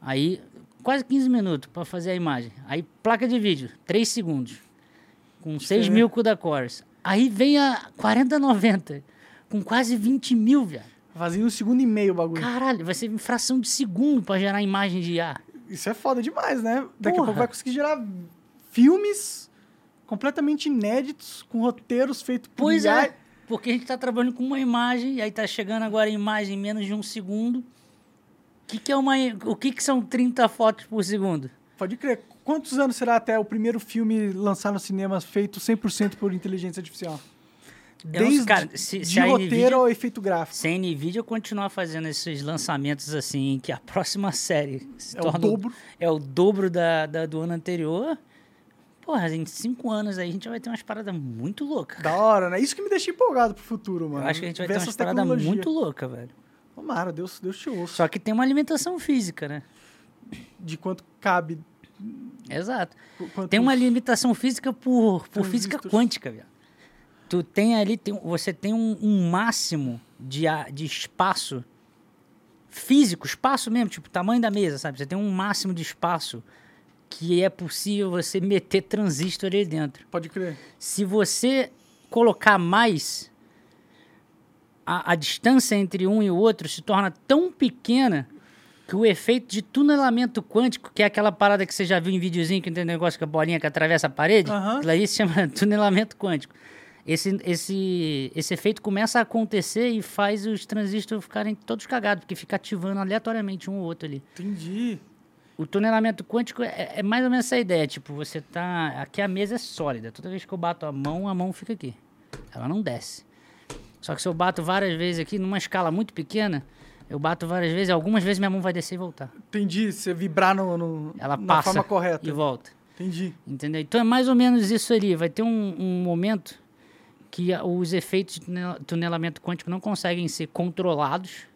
Aí, quase 15 minutos pra fazer a imagem. Aí, placa de vídeo, 3 segundos. Com 6 mil CUDA cores. Aí vem a 4090, com quase 20 mil, velho. Fazia um segundo e meio o bagulho. Caralho, vai ser fração de segundo pra gerar imagem de IA. Isso é foda demais, né? Daqui a pouco vai conseguir gerar filmes completamente inéditos, com roteiros feitos por Pois IA. é, porque a gente tá trabalhando com uma imagem, e aí tá chegando agora a imagem em menos de um segundo. O que, que é uma. O que, que são 30 fotos por segundo? Pode crer. Quantos anos será até o primeiro filme lançar nos cinemas feito 100% por inteligência artificial? Desde cara, se- de se a roteiro NVIDIA- ao efeito gráfico. Se a NVIDIA continuar fazendo esses lançamentos assim, que a próxima série se É o torna dobro. é o dobro da, da- do ano anterior, porra, em cinco anos aí a gente vai ter umas paradas muito loucas. Da hora, né? Isso que me deixa empolgado pro futuro, mano. Eu acho que a gente vai Ver ter umas paradas muito loucas, velho. Tomara, Deus, Deus te ouça. Só que tem uma alimentação física, né? De quanto cabe Exato. Qu- quantos- Tem uma limitação física por, por física quântica, velho. Tu tem ali, tem, você tem um, um máximo de, de espaço físico, espaço mesmo, tipo tamanho da mesa, sabe? Você tem um máximo de espaço que é possível você meter transistor ali dentro. Pode crer. Se você colocar mais, a, a distância entre um e o outro se torna tão pequena que o efeito de tunelamento quântico, que é aquela parada que você já viu em videozinho, que tem um negócio com a bolinha que atravessa a parede, aquilo aí se chama tunelamento quântico. Esse, esse, esse efeito começa a acontecer e faz os transistores ficarem todos cagados, porque fica ativando aleatoriamente um ou outro ali. Entendi. O tunelamento quântico é, é mais ou menos essa ideia. Tipo, você tá. Aqui a mesa é sólida. Toda vez que eu bato a mão, a mão fica aqui. Ela não desce. Só que se eu bato várias vezes aqui, numa escala muito pequena, eu bato várias vezes, algumas vezes minha mão vai descer e voltar. Entendi. Você vibrar no, no- Ela na passa forma correta. e volta. Entendi. Entendeu? Então é mais ou menos isso ali. Vai ter um, um momento que os efeitos de tunel- tunelamento quântico não conseguem ser controlados.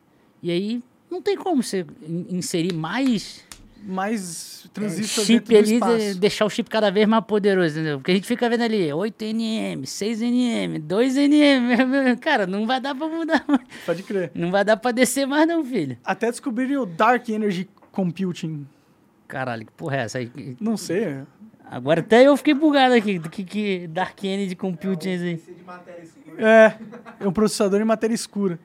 E aí não tem como você in- inserir mais Mais transistor É, chip dentro do ali, de- espaço. deixar o chip cada vez mais poderoso, entendeu? Porque a gente fica vendo ali 8nm, 6nm, 2nm. Cara, não vai dar pra mudar. Pode crer. Não vai dar pra descer mais, não, filho. Até descobrirem o Dark Energy Computing. Caralho, que porra é essa aí? Não sei. Agora até eu fiquei bugado aqui. Do que, que Dark Energy Computing é aí? É, é um processador em matéria escura.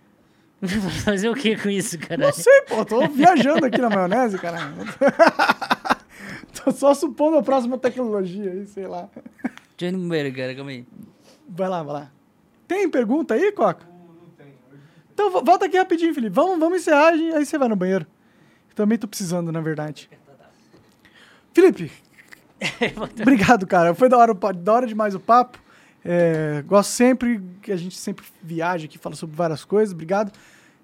Fazer o que com isso, caralho? Não sei, pô. Tô viajando aqui na maionese, caralho. tô só supondo a próxima tecnologia aí, sei lá. Deixa eu ir no banheiro, cara, calma aí. Vai lá, vai lá. Tem pergunta aí, Coca? Então vo- volta aqui rapidinho, Felipe. Vamos, vamos encerrar e aí você vai no banheiro. Também tô precisando, na verdade. Felipe, obrigado, cara. Foi da hora, da hora demais o papo. É, gosto sempre que a gente sempre viaja aqui, fala sobre várias coisas. Obrigado.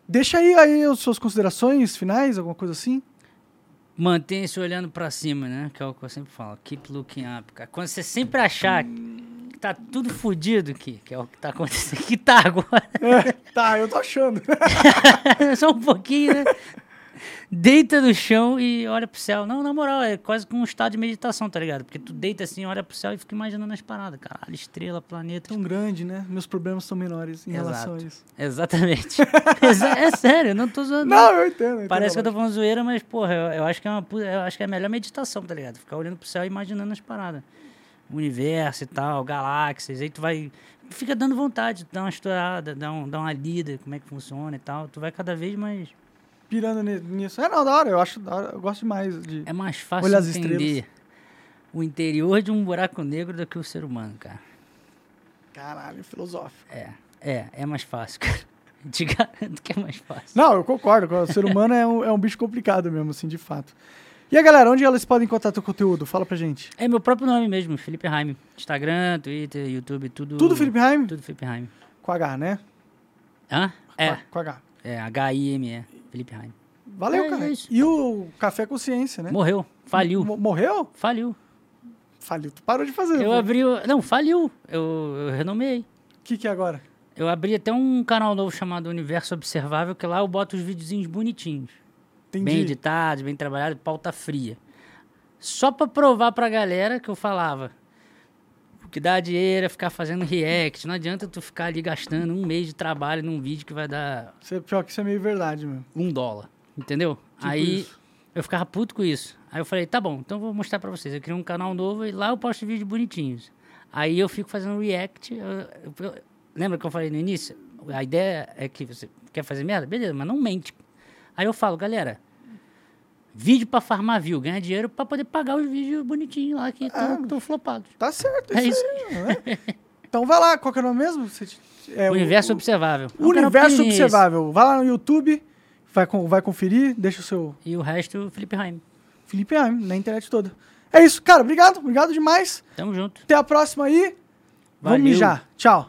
Deixa aí, aí as suas considerações finais, alguma coisa assim. Mantenha-se olhando pra cima, né? Que é o que eu sempre falo. Keep looking up, cara. Quando você sempre achar que tá tudo fodido aqui, que é o que tá acontecendo, que tá agora. É, tá, eu tô achando. Só um pouquinho, né? Deita no chão e olha pro céu. Não, na moral, é quase que um estado de meditação, tá ligado? Porque tu deita assim, olha pro céu e fica imaginando as paradas. Caralho, estrela, planeta. Tão grande, né? Meus problemas são menores em relação a Exato. isso. Exatamente. Exa- é sério, eu não tô zoando. Não, eu entendo. eu entendo Parece que eu tô falando zoeira, mas, porra, eu, eu acho que é uma, eu acho que é a melhor meditação, tá ligado? Ficar olhando pro céu e imaginando as paradas. O universo e tal, galáxias, aí tu vai. Fica dando vontade, dá uma estourada, dá, um, dá uma lida, como é que funciona e tal. Tu vai cada vez mais. Pirando ni- nisso. É, não, da hora, eu acho da hora, eu gosto demais de... É mais fácil Olha as entender estrelas. o interior de um buraco negro do que o ser humano, cara. Caralho, filosófico. É, é, é mais fácil, cara. Te garanto que é mais fácil. Não, eu concordo, o ser humano é um, é um bicho complicado mesmo, assim, de fato. E a galera, onde elas podem encontrar teu conteúdo? Fala pra gente. É meu próprio nome mesmo, Felipe Raime. Instagram, Twitter, YouTube, tudo. Tudo Felipe Raime? Tudo Felipe Raime. Com H, né? Hã? É, Com, com H. é H-I-M-E. Felipe Raime. Valeu, É cara. isso. E o Café Consciência, né? Morreu. Faliu. Mo- morreu? Faliu. Faliu. Tu parou de fazer. Eu O abri. o- Não, faliu. Eu, eu renomeei. que que é agora? Eu abri até um canal novo chamado Universo Observável, que lá eu boto os videozinhos bonitinhos. Entendi. Bem editados, bem trabalhados, pauta fria. Só pra provar pra galera que eu falava. O que dá dinheiro é ficar fazendo react. Não adianta tu ficar ali gastando um mês de trabalho num vídeo que vai dar Isso é, pior que isso é meio verdade mesmo. um dólar. Entendeu? Tipo Aí isso. eu ficava puto com isso. Aí eu falei, tá bom, então eu vou mostrar pra vocês. Eu criei um canal novo e lá eu posto vídeos bonitinhos. Aí eu fico fazendo react. eu- eu- eu- lembra que eu falei no início? A ideia é que você quer fazer merda? Beleza, mas não mente. Aí eu falo, galera, vídeo pra farmar view, ganhar dinheiro pra poder pagar os vídeos bonitinhos lá que estão flopados. Tá certo, É isso, aí, né? Então vai lá, qual que é o nome mesmo? É, o- Universo o- Observável. É canal Universo. Observável. Vai lá no YouTube, vai, vai conferir, deixa o seu E o resto, Felipe Raim. Felipe Aime na internet toda. É isso, cara. Obrigado, obrigado demais. Tamo junto. Até a próxima aí. Vamos Valeu. mijar. Tchau.